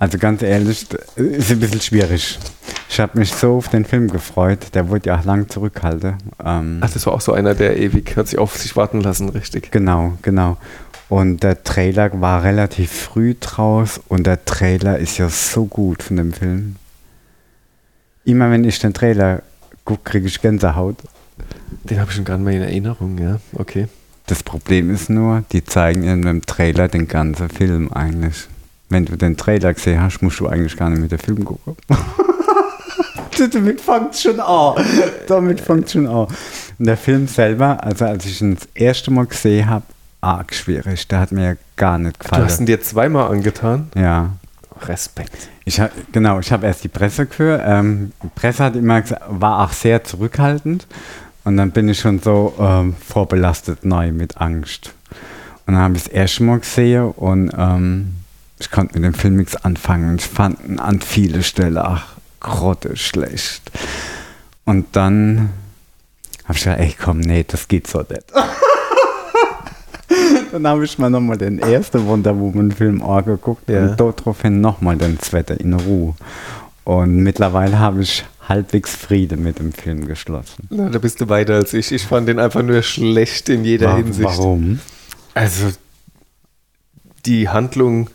also ganz ehrlich, ist ein bisschen schwierig. Ich habe mich so auf den Film gefreut. Der wurde ja auch lang zurückgehalten. Ähm, Ach, das war auch so einer, der ewig hat sich auf sich warten lassen, richtig. Genau, genau. Und der Trailer war relativ früh draus und der Trailer ist ja so gut von dem Film. Immer wenn ich den Trailer gucke, kriege ich Gänsehaut. Den habe ich schon gar nicht mehr in Erinnerung, ja. Okay. Das Problem ist nur, die zeigen in dem Trailer den ganzen Film eigentlich. Wenn du den Trailer gesehen hast, musst du eigentlich gar nicht mit dem Film gucken. Damit fängt es schon an. Damit fängt schon an. Und der Film selber, also als ich ihn das erste Mal gesehen habe, arg schwierig. Der hat mir gar nicht gefallen. Du hast ihn dir zweimal angetan? Ja. Respekt. Ich hab, genau, ich habe erst die Presse gehört. Ähm, die Presse hat immer gesagt, war auch sehr zurückhaltend. Und dann bin ich schon so ähm, vorbelastet neu mit Angst. Und dann habe ich es erst mal gesehen und ähm, ich konnte mit dem Film nichts anfangen. Ich fand ihn an viele Stellen ach, grotte schlecht. Und dann habe ich gesagt, ey komm, nee, das geht so nicht. dann habe ich mir nochmal den ersten Wonder Woman-Film angeguckt Ja. und daraufhin nochmal den zweiten in Ruhe. Und mittlerweile habe ich halbwegs Friede mit dem Film geschlossen. Na, da bist du weiter als ich. Ich fand den einfach nur schlecht in jeder Wa- Hinsicht. Warum? Also die Handlung,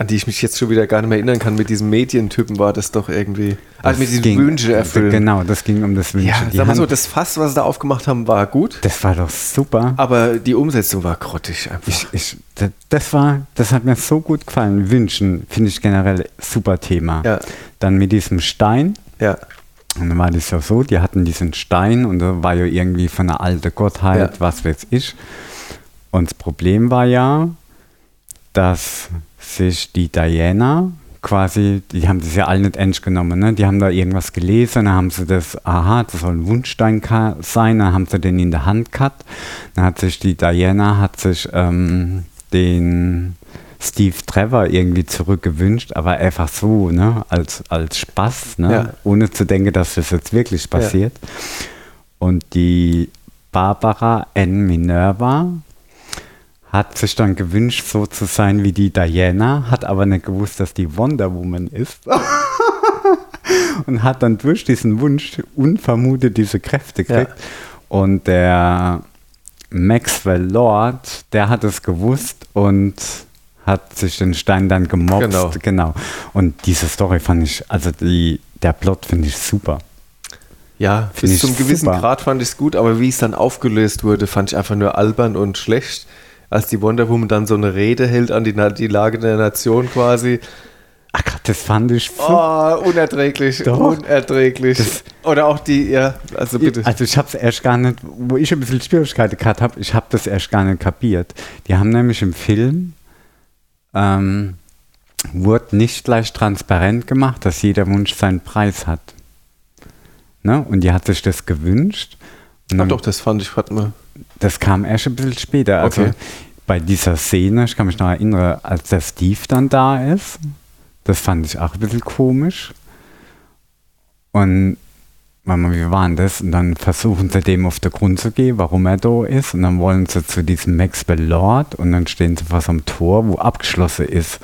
an die ich mich jetzt schon wieder gar nicht mehr erinnern kann, mit diesem Medientypen war das doch irgendwie. Also mit Das diesen ging- Wünsche erfüllen. Genau, das ging um das Wünsche. Ja, Die sag mal so, Hand- das Fass, was sie da aufgemacht haben, war gut, das war doch super. aber die Umsetzung war grottig einfach. Ich, ich, das- das war, das hat mir so gut gefallen. Wünschen finde ich generell super Thema. Ja. Dann mit diesem Stein. ja, Und dann war das ja so, die hatten diesen Stein und da war ja irgendwie von einer alten Gottheit, Ja. was weiß ich. Und das Problem war ja, dass sich die Diana quasi, die haben das ja alle nicht ernst genommen, ne? die haben da irgendwas gelesen, dann haben sie das, aha, das soll ein Wunschstein sein, dann haben sie den in der Hand gehabt, dann hat sich die Diana, hat sich ähm, den Steve Trevor irgendwie zurückgewünscht, aber einfach so, ne, als, als Spaß, ne, Ja. ohne zu denken, dass das jetzt wirklich passiert. Und die Barbara N. Minerva hat sich dann gewünscht, so zu sein wie die Diana, hat aber nicht gewusst, dass die Wonder Woman ist. und hat dann durch diesen Wunsch unvermutet diese Kräfte Ja. gekriegt. Und der Maxwell Lord, der hat es gewusst und hat sich den Stein dann gemobst. Genau. genau. Und diese Story fand ich, also die, der Plot finde ich super. ja Find bis zum gewissen super. Grad fand ich es gut, aber wie es dann aufgelöst wurde, fand ich einfach nur albern und schlecht. Als die Wonder Woman dann so eine Rede hält an die, Na- die Lage der Nation quasi. Ach Gott, das fand ich super. Oh, unerträglich. Doch. Unerträglich. Das- Oder auch die, ja, also bitte. Also ich habe es erst gar nicht, wo ich ein bisschen Schwierigkeiten gehabt habe, ich habe das erst gar nicht kapiert. Die haben nämlich im Film, ähm, wurde nicht gleich transparent gemacht, dass jeder Wunsch seinen Preis hat. Ne? Und die hat sich das gewünscht. Ach doch, das fand ich, hat mir. Das kam erst ein bisschen später. Also Okay. bei dieser Szene, ich kann mich noch erinnern, als der Steve dann da ist, das fand ich auch ein bisschen komisch. Und wie war denn das? Und dann versuchen sie dem auf den Grund zu gehen, warum er da ist. Und dann wollen sie zu diesem Maxwell Lord und dann stehen sie vor so einem Tor, wo abgeschlossen ist.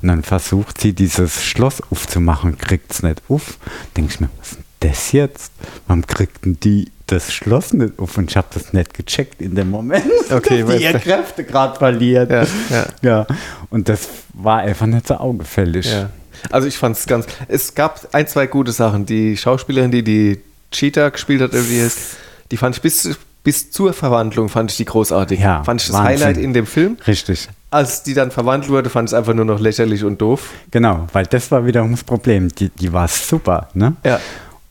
Und dann versucht sie dieses Schloss aufzumachen, kriegt es nicht auf. Denke ich mir, was ist denn das jetzt? Warum kriegt denn die das Schloss nicht auf? Und ich habe das nicht gecheckt in dem Moment, Okay, dass die du. Kräfte gerade verliert. Ja, ja. ja. Und das war einfach nicht so augefällig. Ja. Also ich fand es ganz. Es gab ein, zwei gute Sachen. Die Schauspielerin, die die Cheetah gespielt hat, wie die fand ich bis, bis zur Verwandlung fand ich die großartig. Ja, fand ich das Wahnsinn. Highlight in dem Film. Richtig. Als die dann verwandelt wurde, fand ich es einfach nur noch lächerlich und doof. Genau, weil das war wiederum das Problem. Die, die war super, ne? Ja.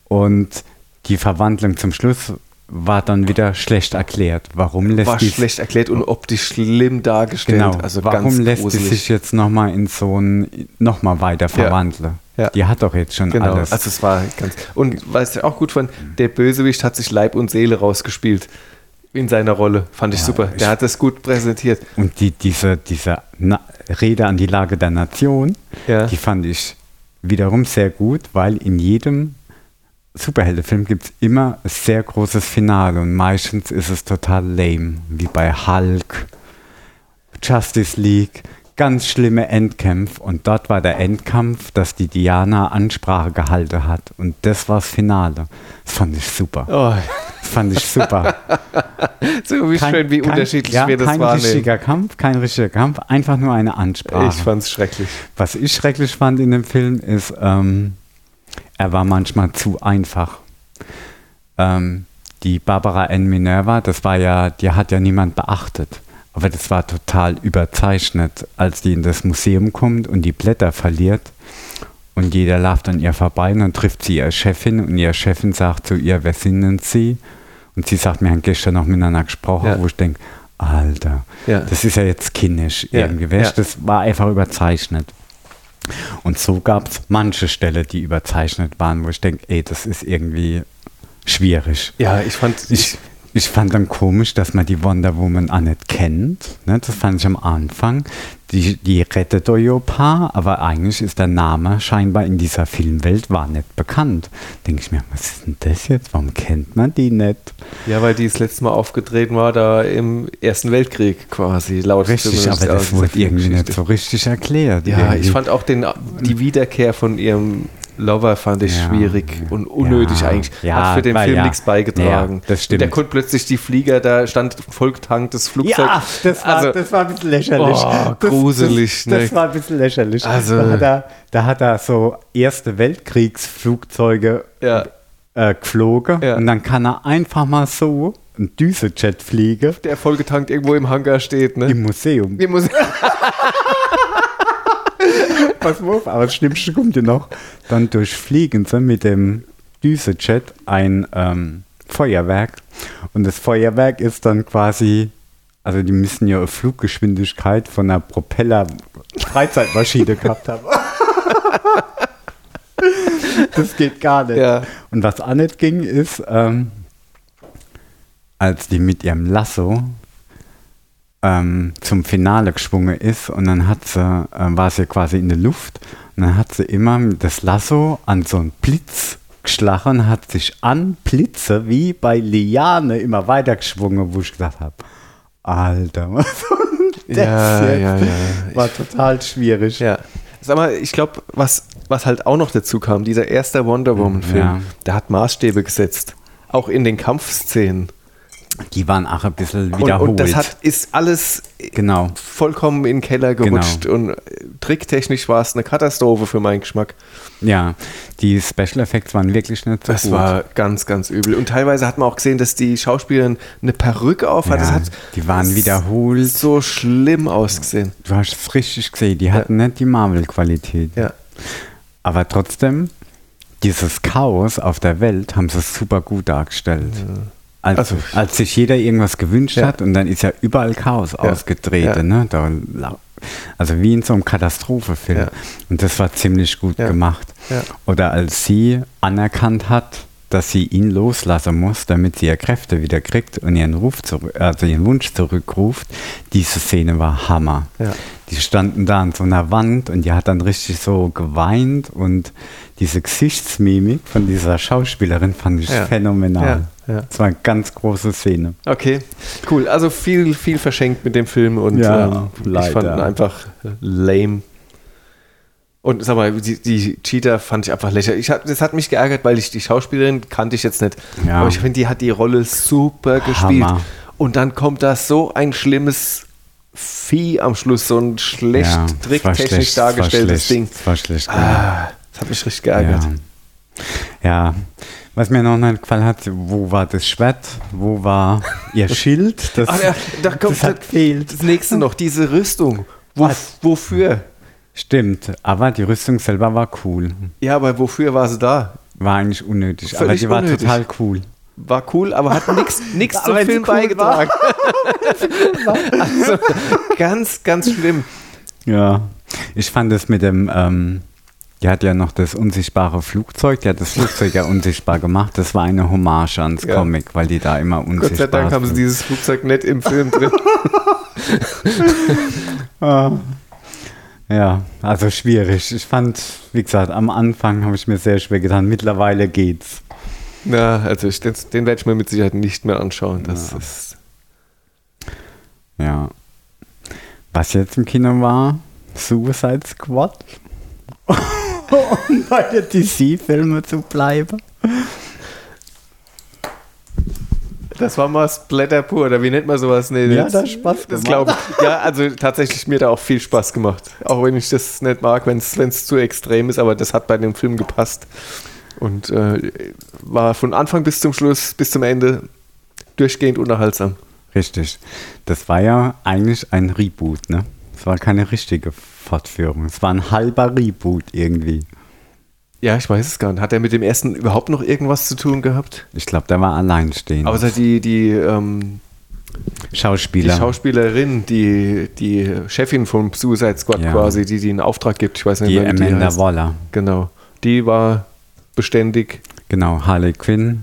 Und die Verwandlung zum Schluss war dann wieder schlecht erklärt. Warum lässt War die schlecht erklärt und optisch schlimm dargestellt. Genau, also warum ganz lässt gruselig. die sich jetzt nochmal in so ein, nochmal weiter verwandeln? Ja. Die hat doch jetzt schon Genau, alles. also es war ganz. Und was ich auch gut fand, der Bösewicht hat sich Leib und Seele rausgespielt in seiner Rolle. Fand ich Ja, super. ich- Der hat das gut präsentiert. Und die, diese, diese Na Rede an die Lage der Nation, Ja. die fand ich wiederum sehr gut, weil in jedem Superheldenfilm gibt es immer ein sehr großes Finale und meistens ist es total lame, wie bei Hulk, Justice League, ganz schlimme Endkämpfe und dort war der Endkampf, dass die Diana Ansprache gehalten hat und das war das Finale. Das fand ich super. Oh, Das fand ich super. so wie Kein- schön, wie kein- unterschiedlich ja, wir das kein wahrnehmen. richtiger Kampf, kein richtiger Kampf, einfach nur eine Ansprache. Ich fand's schrecklich. Was ich schrecklich fand in dem Film ist, ähm, er war manchmal zu einfach. Ähm, die Barbara N. Minerva, das war ja, die hat ja niemand beachtet. Aber das war total überzeichnet, als die in das Museum kommt und die Blätter verliert. Und jeder läuft an ihr vorbei und dann trifft sie ihre Chefin und ihre Chefin sagt zu ihr, wer sind denn Sie? Und sie sagt, wir haben gestern noch miteinander gesprochen, Ja. wo ich denke, Alter, Ja. das ist ja jetzt kindisch Ja, irgendwie. weißt. Das war einfach überzeichnet. Und so gab es manche Stelle, die überzeichnet waren, wo ich denke, ey, das ist irgendwie schwierig. Ja, ich fand, Ich, ich fand dann komisch, dass man die Wonder Woman auch nicht kennt. Ne? Das fand ich am Anfang. Die, die rettet paar, aber eigentlich ist der Name scheinbar in dieser Filmwelt war nicht bekannt. Denke ich mir, was ist denn das jetzt? Warum kennt man die nicht? ja, weil die das letzte Mal aufgetreten war, da im Ersten Weltkrieg quasi, laut Richtig, aber das wurde irgendwie nicht so richtig erklärt. Ja, irgendwie. ich fand auch den, die Wiederkehr von ihrem Lover fand ich Ja. schwierig und unnötig Ja. eigentlich. Ja, Hat für den weil Film nichts beigetragen. Das stimmt. Und der konnte plötzlich die Flieger, da stand vollgetanktes Flugzeug. Ja, das war, Also- das war ein bisschen lächerlich. Oh, das, gruselig, Das, das ne? war ein bisschen lächerlich. Also- da, hat er, da hat er so Erste Weltkriegsflugzeuge äh, geflogen und dann kann er einfach mal so ein Düsenjet fliegen Der vollgetankt irgendwo im Hangar steht, ne? im Museum. Die muss Pass mal auf, aber das Schlimmste kommt ja noch. Dann durchfliegen sie mit dem Düsenjet ein ähm, Feuerwerk. Und das Feuerwerk ist dann quasi, also die müssen ja eine Fluggeschwindigkeit von einer Propeller-Freizeitmaschine gehabt haben. das geht gar nicht. Ja. Und was auch nicht ging, ist, ähm, als die mit ihrem Lasso ähm, zum Finale geschwungen ist und dann hat sie, äh, war sie quasi in der Luft und dann hat sie immer das Lasso an so einen Blitz geschlagen hat sich an Blitze wie bei Liane immer weiter geschwungen, wo ich gesagt habe, Alter, was das Ja, jetzt? ja, ja. War total schwierig. Ja. Sag mal, ich glaube, was, was halt auch noch dazu kam, dieser erste Wonder Woman-Film, Ja. der hat Maßstäbe gesetzt. Auch in den Kampfszenen. Die waren auch ein bisschen Und, wiederholt. und das hat, ist alles genau. vollkommen in den Keller gerutscht. Genau. Und äh, tricktechnisch war es eine Katastrophe für meinen Geschmack. Ja, die Special Effects waren wirklich nicht so Das gut. war ganz, ganz übel. Und teilweise hat man auch gesehen, dass die Schauspielerin eine Perücke auf hat. Ja, das hat die waren wiederholt. so schlimm ausgesehen. Du hast es richtig gesehen, die hatten nicht die Marvel-Qualität. Ja. Aber trotzdem, dieses Chaos auf der Welt haben sie super gut dargestellt. Als, Also- als sich jeder irgendwas gewünscht Ja. hat und dann ist ja überall Chaos ausgetreten. Ja. Ne? Da, also wie in so einem Katastrophefilm. Ja. Und das war ziemlich gut Ja. gemacht. Ja. Oder als sie anerkannt hat, dass sie ihn loslassen muss, damit sie ihre Kräfte wieder kriegt und ihren Ruf zurück, also ihren Wunsch zurückruft. Diese Szene war Hammer. Ja. Die standen da an so einer Wand und die hat dann richtig so geweint und diese Gesichtsmimik von dieser Schauspielerin fand ich Ja. phänomenal. Ja, ja. Das war eine ganz große Szene. Okay, cool. Also viel, viel verschenkt mit dem Film und Ja, ähm, ich fand ihn einfach lame. Und sag mal, die, die Cheetah fand ich einfach lächerlich. Ich hab, das hat mich geärgert, weil ich die Schauspielerin kannte ich jetzt nicht. Ja. Aber ich finde, die hat die Rolle super gespielt. Hammer. Und dann kommt da so ein schlimmes Vieh am Schluss, so ein schlecht Ja, das tricktechnisch schlecht, das dargestelltes schlecht, Ding. Das war schlecht. Ah, das hat mich richtig geärgert. Ja. ja, was mir noch nicht gefallen hat, wo war das Schwert, wo war ihr Schild? Das, Ach ja, da kommt das hat gefehlt. das nächste noch, diese Rüstung. Wo, wofür? Stimmt, aber die Rüstung selber war cool. Ja, aber wofür war sie da? War eigentlich unnötig, aber Völlig die war unnötig. total cool. War cool, aber hat nichts zum Aber Film cool beigetragen. also, ganz, ganz schlimm. Ja, ich fand es mit dem, ähm, die hat ja noch das unsichtbare Flugzeug, die hat das Flugzeug ja unsichtbar gemacht. Das war eine Hommage ans Ja. Comic, weil die da immer unsichtbar Gott sei Dank haben sie sind. dieses Flugzeug nicht im Film drin. Ah. Ja, also schwierig. Ich fand, wie gesagt, am Anfang habe ich mir sehr schwer getan. Mittlerweile geht's. Na, also ich, den, den werde ich mir mit Sicherheit nicht mehr anschauen. Das Ja. ist. Ja. Was jetzt im Kino war, Suicide Squad. um bei den DC-Filmen zu bleiben. Das war mal Splatter pur, oder wie nennt man sowas? Nee, Ja, das- das hat Spaß gemacht. glaube ich. Ja, also tatsächlich mir da auch viel Spaß gemacht. Auch wenn ich das nicht mag, wenn es zu extrem ist, aber das hat bei dem Film gepasst. Und äh, war von Anfang bis zum Schluss, bis zum Ende durchgehend unterhaltsam. Richtig. Das war ja eigentlich ein Reboot, ne? Es war keine richtige Fortführung. Es war ein halber Reboot irgendwie. Ja, ich weiß es gar nicht. Hat er mit dem ersten überhaupt noch irgendwas zu tun gehabt? Ich glaube, der war alleinstehend. Außer die, die, ähm, die Schauspieler. Schauspielerin, die, die Chefin vom Suicide Squad Ja. quasi, die die einen Auftrag gibt. Ich weiß nicht die mehr, wie die Amanda heißt. Waller. Genau. Die war beständig. Genau, Harley Quinn.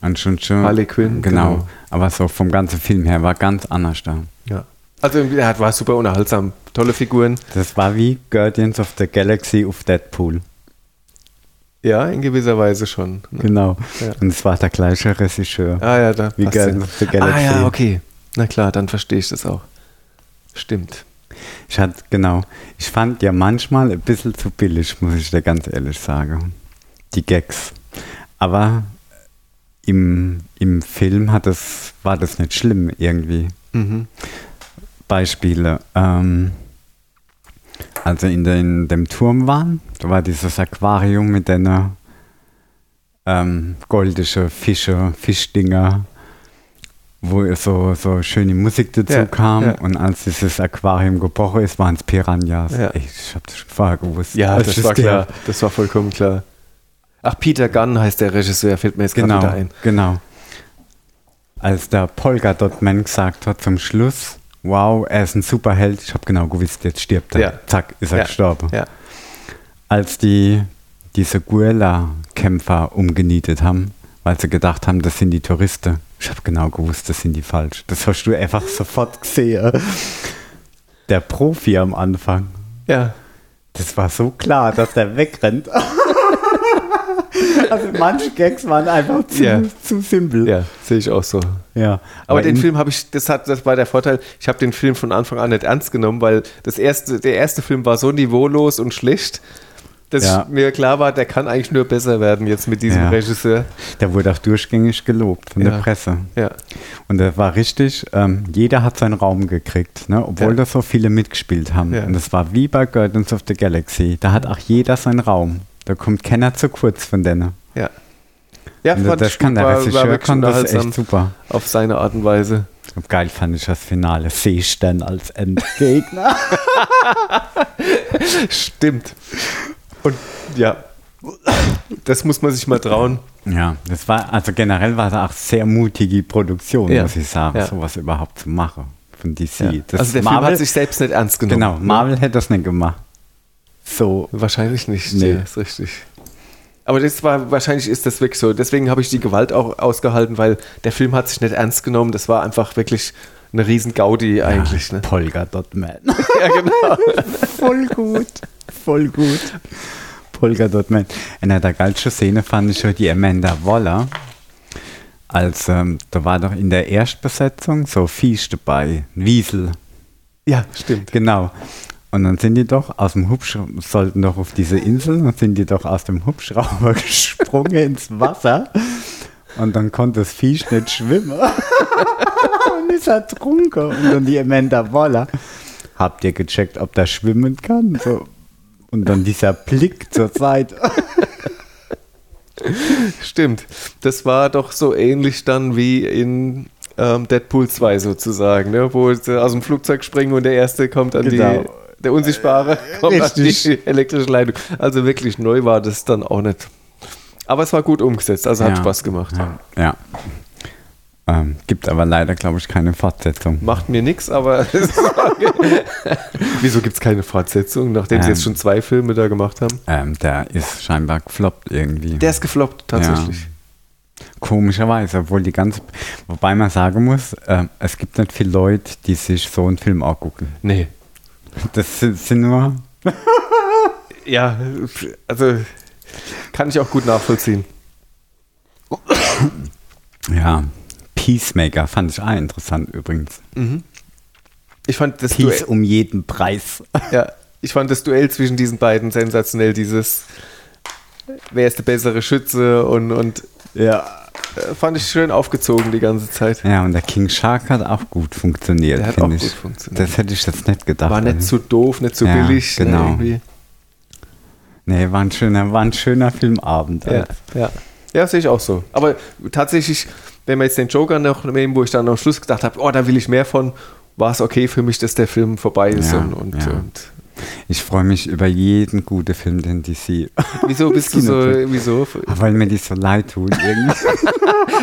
Und schon schon. Harley Quinn, Genau. genau. Aber so vom ganzen Film her war ganz anders da. Ja. Also er war super unterhaltsam. Tolle Figuren. Das war wie Guardians of the Galaxy auf Deadpool. Ja, in gewisser Weise schon. Genau. Ja. Und es war der gleiche Regisseur. Ah ja, da Wie passt Guardians ja. of the Galaxy. Ah ja, okay. Na klar, dann verstehe ich das auch. Stimmt. Ich hatte, genau. Ich fand ja manchmal ein bisschen zu billig, muss ich dir ganz ehrlich sagen. Die Gags. Aber im, im Film hat das, war das nicht schlimm irgendwie. Mhm. Beispiele. Ähm, also in, der, in dem Turm waren, da war dieses Aquarium mit den ähm, goldischen Fische, Fischdinger, wo so, so schöne Musik dazu Ja, kam. ja. Und als dieses Aquarium gebrochen ist, waren es Piranhas. Ja. Ey, ich habe das schon vorher gewusst. Ja, das ich war klar. Das war vollkommen klar. Ach, Peter Gunn heißt der Regisseur, fällt mir jetzt gerade Genau, wieder ein. genau. Als der Polka Dot Man gesagt hat zum Schluss, wow, er ist ein Superheld, ich habe genau gewusst, jetzt stirbt er. Ja. Zack, ist er Ja, gestorben. Ja. Als die diese Guerilla-Kämpfer umgenietet haben, weil sie gedacht haben, das sind die Touristen. Ich habe genau gewusst, das sind die falsch. Das hast du einfach sofort gesehen. Der Profi am Anfang, ja. das war so klar, dass der wegrennt. also manche Gags waren einfach zu, Ja. zu simpel. Ja, sehe ich auch so. Ja, Aber, den in- Film habe ich, das hat, das war der Vorteil, ich habe den Film von Anfang an nicht ernst genommen, weil das erste, der erste Film war so niveaulos und schlecht, dass Ja. mir klar war, der kann eigentlich nur besser werden jetzt mit diesem Ja. Regisseur. der wurde auch durchgängig gelobt von der Presse. Ja. Und das war richtig, ähm, jeder hat seinen Raum gekriegt, ne? obwohl da so viele mitgespielt haben. Und das war wie bei Guardians of the Galaxy. Da hat auch jeder seinen Raum. Da kommt keiner zu kurz von denen. Ja. Ja, Und fand das ich kann der Regisseur, kann das echt super. Auf seine Art und Weise. Und geil fand ich das Finale. Seestern als Endgegner. Stimmt. Und ja, das muss man sich mal trauen. ja, das war, also generell war das auch sehr mutige Produktion, Ja. muss ich sagen, Ja. sowas überhaupt zu machen von DC. Ja. Das also der Marvel, Film hat sich selbst nicht ernst genommen. Genau, ne? Marvel hätte das nicht gemacht. So, Wahrscheinlich nicht. Nee. Nee. ist richtig. Aber das war, wahrscheinlich ist das wirklich so. Deswegen habe ich die Gewalt auch ausgehalten, weil der Film hat sich nicht ernst genommen. Das war einfach wirklich eine riesen Gaudi eigentlich. ja, Ne? Polka Dot Man. Ja, genau. Voll gut. Voll gut. Polka Dot Man. Eine der geilsten Szene fand ich schon die Amanda Waller. Als, ähm, da war doch in der Erstbesetzung so Viech dabei, ein Wiesel. Ja, stimmt. Genau. Und dann sind die doch aus dem Hubschrauber, sollten doch auf diese Insel, dann sind die doch aus dem Hubschrauber gesprungen ins Wasser. Und dann konnte das Viech nicht schwimmen. und ist ertrunken. Und dann die Amanda Waller. Habt ihr gecheckt, ob der schwimmen kann? So. Und dann dieser Blick zur Seite. Stimmt. Das war doch so ähnlich dann wie in ähm, Deadpool 2 sozusagen, ne? wo sie aus dem Flugzeug springen und der Erste kommt an Genau. die, der Unsichtbare kommt an richtig. die elektrische Leitung. Also wirklich neu war das dann auch nicht. Aber es war gut umgesetzt, also hat Ja. Spaß gemacht. Ja. ja. Ähm, gibt aber leider, glaube ich, keine Fortsetzung. Macht mir nichts, aber wieso gibt es keine Fortsetzung, nachdem sie Ähm. jetzt schon zwei Filme da gemacht haben? Ähm, der ist scheinbar gefloppt irgendwie. Der ist gefloppt, tatsächlich. Komischerweise, obwohl die ganze. Wobei man sagen muss, äh, es gibt nicht viele Leute, die sich so einen Film angucken. Nee. Das sind, nur. Ja, also kann ich auch gut nachvollziehen. Ja, Peacemaker fand ich auch interessant übrigens. Ich fand das Peace Duell, um jeden Preis. ja, ich fand das Duell zwischen diesen beiden sensationell, dieses wer ist der bessere Schütze und, und Ja. Äh, fand ich schön aufgezogen die ganze Zeit. Ja, und der King Shark hat auch gut funktioniert, Der hat auch finde gut ich. funktioniert. Das hätte ich jetzt nicht gedacht. War nicht also. zu doof, nicht zu Ja, billig. ne, genau. irgendwie. Nee, war ein schöner, war ein schöner Filmabend. Ja, ja. ja, sehe ich auch so. Aber tatsächlich, wenn man jetzt den Joker noch nehmen, wo ich dann am Schluss gedacht habe, oh, da will ich mehr von, war es okay für mich, dass der Film vorbei ist. Ja, und, und, ja. und Ich freue mich über jeden guten Film, den DC. wieso bist du so, wieso? Weil mir die so leid tun. Irgendwie.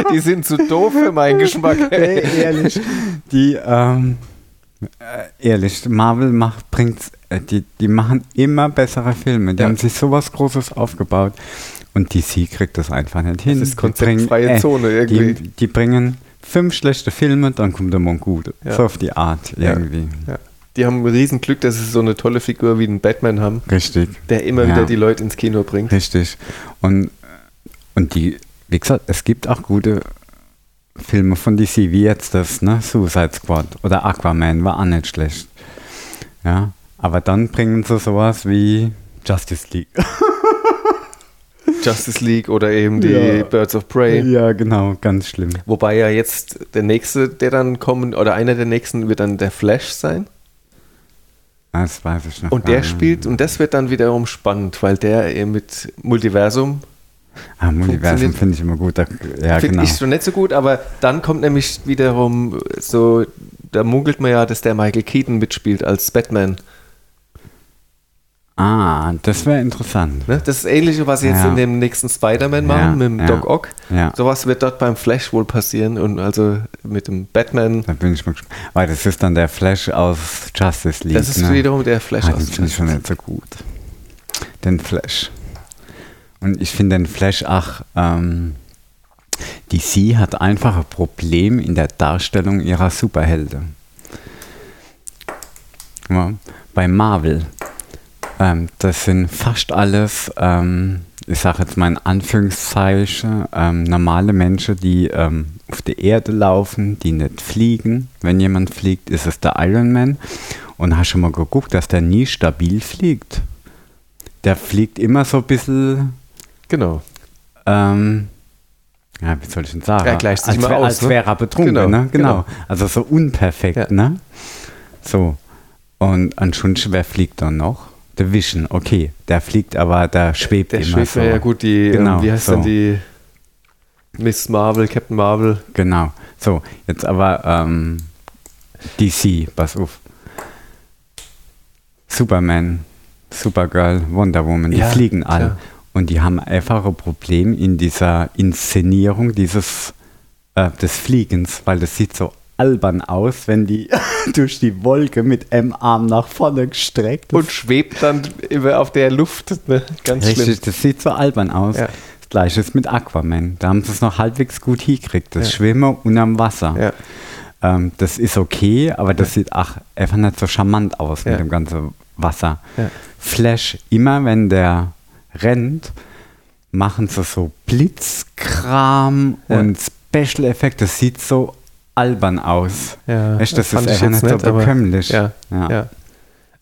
Die sind zu doof für meinen Geschmack. Ey, ehrlich. Die, ähm, äh, ehrlich, Marvel macht, bringt's, äh, die, die machen immer bessere Filme. Die Ja. haben sich sowas Großes aufgebaut. Und DC kriegt das einfach nicht hin. ist Die konzeptfreie bringen- Zone irgendwie. Die, die bringen fünf schlechte Filme, dann kommt der Mond gut. Ja. So auf die Art irgendwie. Ja. Die haben ein Riesenglück, dass sie so eine tolle Figur wie den Batman haben, Richtig. der immer Ja. wieder die Leute ins Kino bringt. Richtig. Und, und die, wie gesagt, es gibt auch gute Filme von DC, wie jetzt das, ne? Suicide Squad oder Aquaman war auch nicht schlecht. Ja. Aber dann bringen sie sowas wie Justice League. Justice League oder eben die Ja. Birds of Prey. ja, genau, ganz schlimm. Wobei ja jetzt der nächste, der dann kommen, oder einer der nächsten wird dann der Flash sein. Das weiß ich noch. Und der spielt, und das wird dann wiederum spannend, weil der eben mit Multiversum, Ah, Multiversum finde ich immer gut. Da, ja, finde genau. ich schon nicht so gut, aber dann kommt nämlich wiederum so, da munkelt man ja, dass der Michael Keaton mitspielt als Batman. Ah, das wäre interessant. Ne? Das ist Ähnliche, was sie jetzt Ja. in dem nächsten Spider-Man machen, mit dem. Doc Ock. Ja. Sowas wird dort beim Flash wohl passieren und also mit dem Batman. Da bin ich mal gespannt. Weil das ist dann der Flash aus Justice League. Das ist ne? wiederum der Flash Ah, aus den finde ich schon nicht so gut. Den Flash. Und ich finde den Flash auch, ähm, DC hat einfach ein Problem in der Darstellung ihrer Superhelden. Ja, bei Marvel, ähm, das sind fast alles, ähm, ich sage jetzt mal in Anführungszeichen, ähm, normale Menschen, die ähm, auf der Erde laufen, die nicht fliegen. Wenn jemand fliegt, ist es der Iron Man. Und hast schon mal geguckt, dass der nie stabil fliegt? Der fliegt immer so ein bisschen, Genau. ähm, ja, wie soll ich denn sagen? Er gleicht sich als, mal aus, Als ne? wäre er betrunken, Genau, ne? Genau. genau. Also so unperfekt, Ja. ne? So. Und an Schunsch, wer fliegt dann noch? Der Vision, okay. Der fliegt, aber der schwebt Der immer schwebt so. ja gut, die, Genau, ähm, wie heißt so. denn die Miss Marvel, Captain Marvel? Genau. So, jetzt aber ähm, DC, pass auf. Superman, Supergirl, Wonder Woman, die Ja, fliegen alle. klar. Und die haben einfach ein Problem in dieser Inszenierung dieses äh, des Fliegens, weil das sieht so albern aus, wenn die durch die Wolke mit einem Arm nach vorne gestreckt Und schwebt dann über auf der Luft. Ne? Ganz Richtig, schlimm. das sieht so albern aus. Ja. Das gleiche ist mit Aquaman. Da haben sie es noch halbwegs gut hingekriegt. Das Ja. Schwimmen unterm Wasser. Ja. Ähm, das ist okay, aber das sieht ach, einfach nicht so charmant aus mit dem ganzen Wasser. Flash, immer wenn der rennt, machen sie so Blitzkram und Special Effekte. Das sieht so albern aus. Ja, Echt, das fand ist einfach nicht so aber- bekömmlich. Ja, Ja. ja.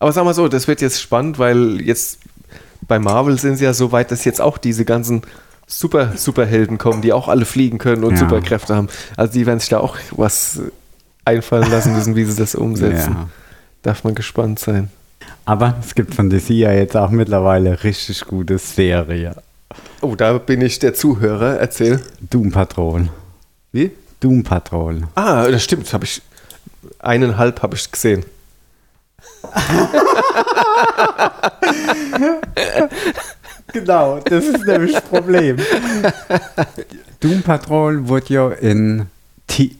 Aber sag mal so, das wird jetzt spannend, weil jetzt bei Marvel sind sie ja so weit, dass jetzt auch diese ganzen Super Superhelden kommen, die auch alle fliegen können und. Superkräfte haben. Also die werden sich da auch was einfallen lassen müssen, wie sie das umsetzen. Darf man gespannt sein. Aber es gibt von DC ja jetzt auch mittlerweile richtig gute Serie. Oh, da bin ich der Zuhörer. Erzähl. Doom Patrol. Wie? Doom Patrol. Ah, das stimmt. Habe ich eineinhalb habe ich gesehen. Genau, das ist nämlich das Problem. Doom Patrol wurde ja in,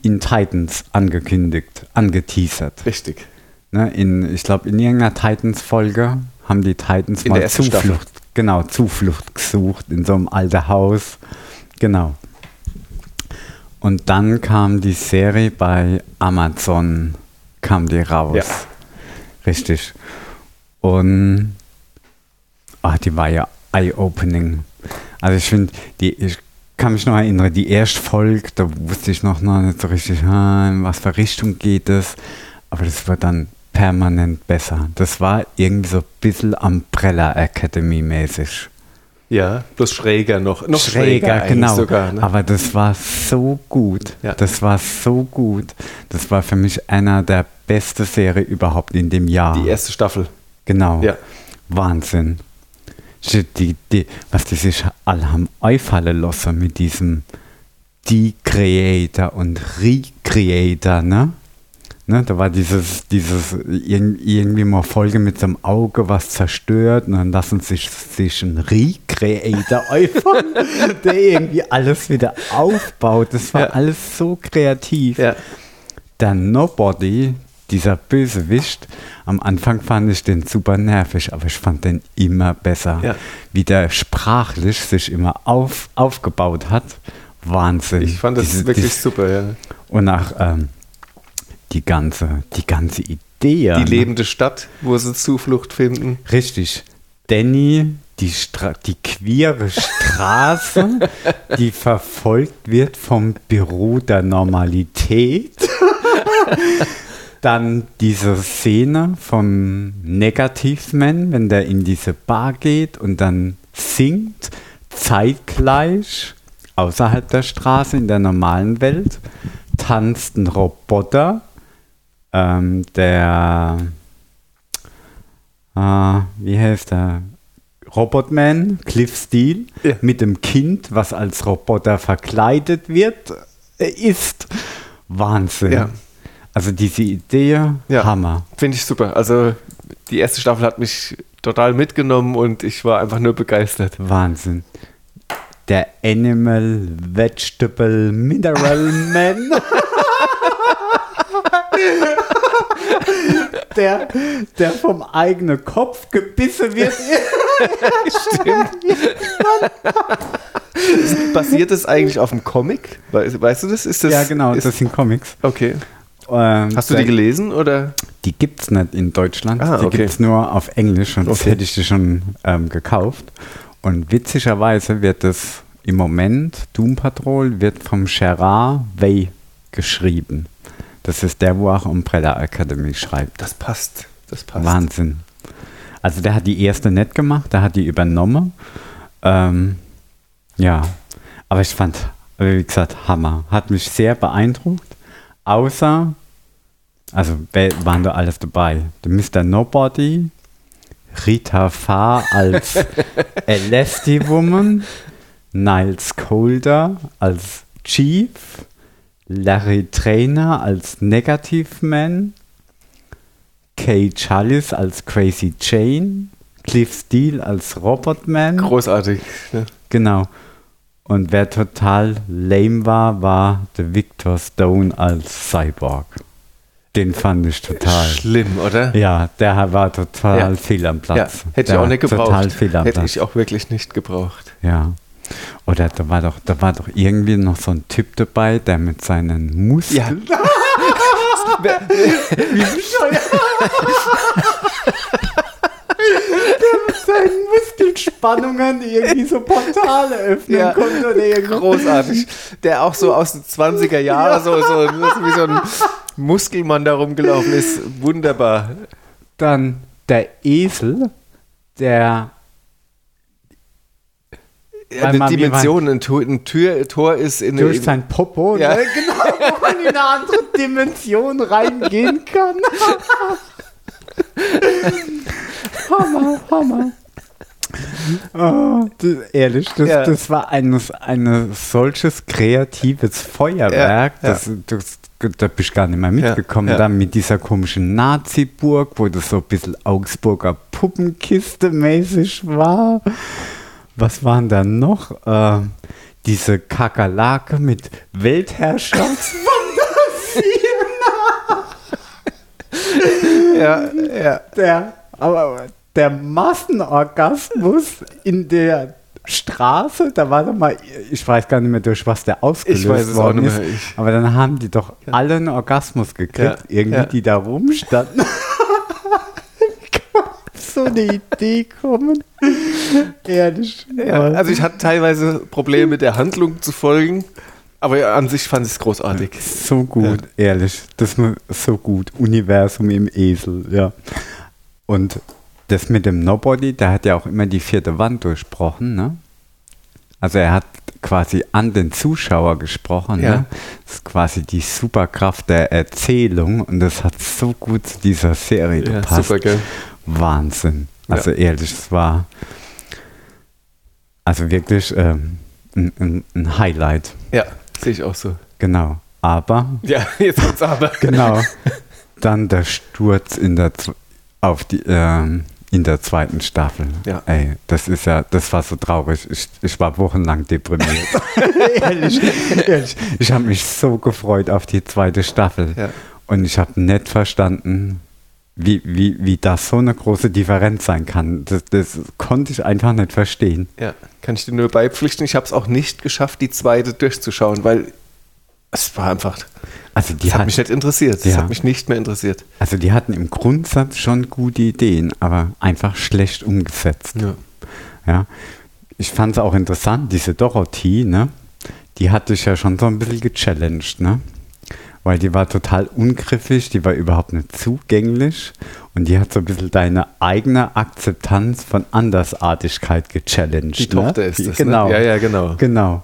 in Titans angekündigt, angeteasert. Richtig. Ne, in, ich glaube, in irgendeiner Titans-Folge haben die Titans In mal Staffel. Zuflucht, genau, Zuflucht gesucht in so einem alten Haus. Genau. Und dann kam die Serie bei Amazon, kam die raus. Ja. Richtig. Und ah, die war ja eye-opening. Also ich finde, die, ich kann mich noch erinnern, die erste Folge, da wusste ich noch, noch nicht so richtig, ah, in was für Richtung geht es. Aber das wird dann permanent besser. Das war irgendwie so ein bisschen Umbrella Academy mäßig. Ja, bloß schräger noch. Noch schräger, schräger, genau. sogar. Ne? Aber das war so gut. Ja. Das war so gut. Das war für mich einer der besten Serien überhaupt in dem Jahr. Die erste Staffel. Genau. Ja. Wahnsinn. Die, die, was die sich alle haben einfallen lassen mit diesem De-Creator und Recreator, ne? Ne, da war dieses, dieses irg- irgendwie mal Folge mit so einem Auge, was zerstört und dann lassen sich, sich ein Recreator einfallen, der irgendwie alles wieder aufbaut. Das war Ja. alles so kreativ. Ja. Der Nobody, dieser Bösewicht, am Anfang fand ich den super nervig, aber ich fand den immer besser. Ja. Wie der sprachlich sich immer auf, aufgebaut hat. Wahnsinn. Ich fand das Diese- wirklich dies- super, ja. Und nach ähm, die ganze, die ganze Idee. Die lebende Stadt, wo sie Zuflucht finden. Richtig. Danny, die, Stra die queere Straße, die verfolgt wird vom Büro der Normalität. Dann diese Szene vom Negativman, wenn der in diese Bar geht und dann singt, zeitgleich außerhalb der Straße in der normalen Welt, tanzt ein Roboter, ähm, der Ah, wie heißt der? Robotman, Cliff Steele, Ja. mit dem Kind, was als Roboter verkleidet wird, äh, ist Wahnsinn. Ja. Also diese Idee, Ja. Hammer. Finde ich super. Also die erste Staffel hat mich total mitgenommen und ich war einfach nur begeistert. Wahnsinn. Der Animal Vegetable Mineral Man. der, der vom eigenen Kopf gebissen wird. Basiert das eigentlich auf dem Comic? Weißt, weißt du das? Ist das ja, genau, Ist, das sind Comics. okay. Ähm, Hast du die gelesen oder? Die gibt es nicht in Deutschland. Ah, die okay. gibt es nur auf Englisch und das Okay. hätte ich die schon ähm, gekauft. Und witzigerweise wird es im Moment, Doom Patrol, wird vom Gerard Way geschrieben. Das ist der, wo auch Umbrella Academy schreibt. Das passt. Das passt. Wahnsinn. Also der hat die erste nicht gemacht, der hat die übernommen. Ähm, ja, aber ich fand, wie gesagt, Hammer. Hat mich sehr beeindruckt. Außer, also waren da alles dabei? Der Mr. Nobody, Rita Farr als Elasty Woman, Niles Colder als Chief, Larry Trainer als Negative Man, Kay Chalice als Crazy Jane, Cliff Steele als Robotman. Großartig. Ne? Genau. Und wer total lame war, war der Victor Stone als Cyborg. Den fand ich total. Schlimm, oder? Ja, der war total Ja. fehl am Platz. Ja, hätte ich Der auch war nicht gebraucht. Total fehl am Hätte Platz. ich auch wirklich nicht gebraucht. Ja. Oder da war doch, da war doch irgendwie noch so ein Typ dabei, der mit seinen Muskeln. seinen Muskelspannungen irgendwie so Portale öffnen Ja. konnte oder irgendwas. Großartig. Der auch so aus den 20er Jahren so, so, so wie so ein Muskelmann da rumgelaufen ist. Wunderbar. Dann der Esel, der Eine Dimension, ein, Tor, ein Tür, Tor ist in durch in- sein Popo, Ja. ne? genau, wo man in eine andere Dimension reingehen kann. Hammer, Hammer. Oh, das, ehrlich, das, Ja. das war ein eine solches kreatives Feuerwerk, Ja, ja. Das, das, da bin ich gar nicht mehr mitgekommen. ja. Dann mit dieser komischen Nazi-Burg, wo das so ein bisschen Augsburger Puppenkiste mäßig war. Was waren da noch? Ähm, diese Kakerlake mit Weltherrschaftsfantasien. ja, ja. der, aber der Massenorgasmus in der Straße, da war doch mal, ich weiß gar nicht mehr, durch was der ausgelöst Ich weiß worden ist, aber dann haben die doch alle einen Orgasmus gekriegt, Ja, irgendwie, ja. die da rumstanden. so eine Idee kommen. Ehrlich. Ja, also ich hatte teilweise Probleme mit der Handlung zu folgen, aber ja, an sich fand ich es großartig. So gut, ehrlich. Das ist so gut. Universum im Esel, ja. Und das mit dem Nobody, der hat ja auch immer die vierte Wand durchbrochen, ne? Also er hat quasi an den Zuschauer gesprochen, Ja. ne? Das ist quasi die Superkraft der Erzählung und das hat so gut zu dieser Serie Ja, gepasst. super, gell? Wahnsinn. Also ehrlich, es war also wirklich ähm, ein, ein, ein Highlight. Ja, sehe ich auch so. Genau. Aber Ja, jetzt kommt's aber. Genau. Dann der Sturz in der, auf die, ähm, in der zweiten Staffel. Ja. Ey, das ist ja, das war so traurig. Ich, ich war wochenlang deprimiert. ehrlich, ehrlich. Ich habe mich so gefreut auf die zweite Staffel. Ja. Und ich habe nicht verstanden, wie, wie, wie das so eine große Differenz sein kann. Das, das konnte ich einfach nicht verstehen. Ja, kann ich dir nur beipflichten. Ich habe es auch nicht geschafft, die zweite durchzuschauen, weil es war einfach, Also die, das hat hat, mich nicht interessiert. Das Ja. hat mich nicht mehr interessiert. also die hatten im Grundsatz schon gute Ideen, aber einfach schlecht umgesetzt. Ja. Ja, ich fand es auch interessant, diese Dorothy, ne? Die hat dich ja schon so ein bisschen gechallenged, ne? Weil die war total ungriffig, die war überhaupt nicht zugänglich und die hat so ein bisschen deine eigene Akzeptanz von Andersartigkeit gechallenged. Die ne? Tochter ist Die- das, Genau. Ne? Ja, ja, genau. Genau.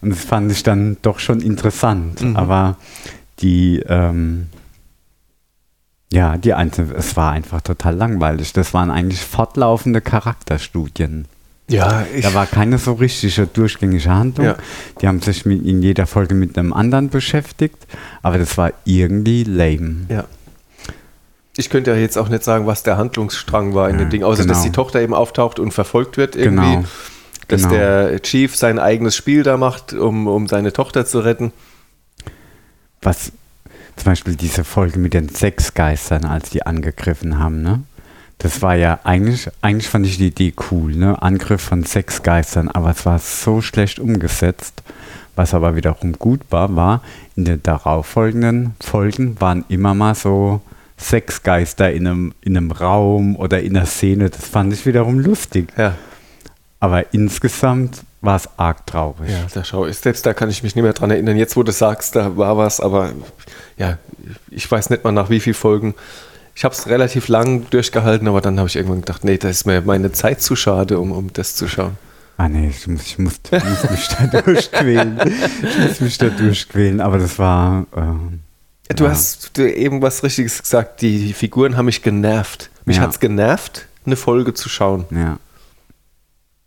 Und das fand ich dann doch schon interessant. Mhm. Aber die, ähm, ja, die einzelnen, es war einfach total langweilig. Das waren eigentlich fortlaufende Charakterstudien. Ja, Da war keine so richtige durchgängige Handlung. Ja. Die haben sich mit, in jeder Folge mit einem anderen beschäftigt, aber das war irgendwie lame. ja. Ich könnte ja jetzt auch nicht sagen, was der Handlungsstrang war in Ja, dem Ding, außer dass genau. die Tochter eben auftaucht und verfolgt wird irgendwie. Genau. Dass Genau. der Chief sein eigenes Spiel da macht, um, um seine Tochter zu retten. Was zum Beispiel diese Folge mit den Sexgeistern, als die angegriffen haben, ne? Das war ja eigentlich, eigentlich fand ich die Idee cool, ne? Angriff von Sexgeistern, aber es war so schlecht umgesetzt. Was aber wiederum gut war, war, in den darauffolgenden Folgen waren immer mal so Sexgeister in einem, in einem Raum oder in einer Szene. Das fand ich wiederum lustig. Ja, Aber insgesamt war es arg traurig. ja, da schau ich. Selbst da kann ich mich nicht mehr dran erinnern. Jetzt, wo du sagst, da war was, aber ja, ich weiß nicht mal nach wie vielen Folgen. Ich habe es relativ lang durchgehalten, aber dann habe ich irgendwann gedacht, nee, da ist mir meine Zeit zu schade, um, um das zu schauen. Ah nee, ich muss, ich muss, ich muss mich da durchquälen. Ich muss mich da durchquälen, aber das war. ähm, Du ja. hast du eben was Richtiges gesagt, die Figuren haben mich genervt. Mich Ja. hat es genervt, eine Folge zu schauen. Ja.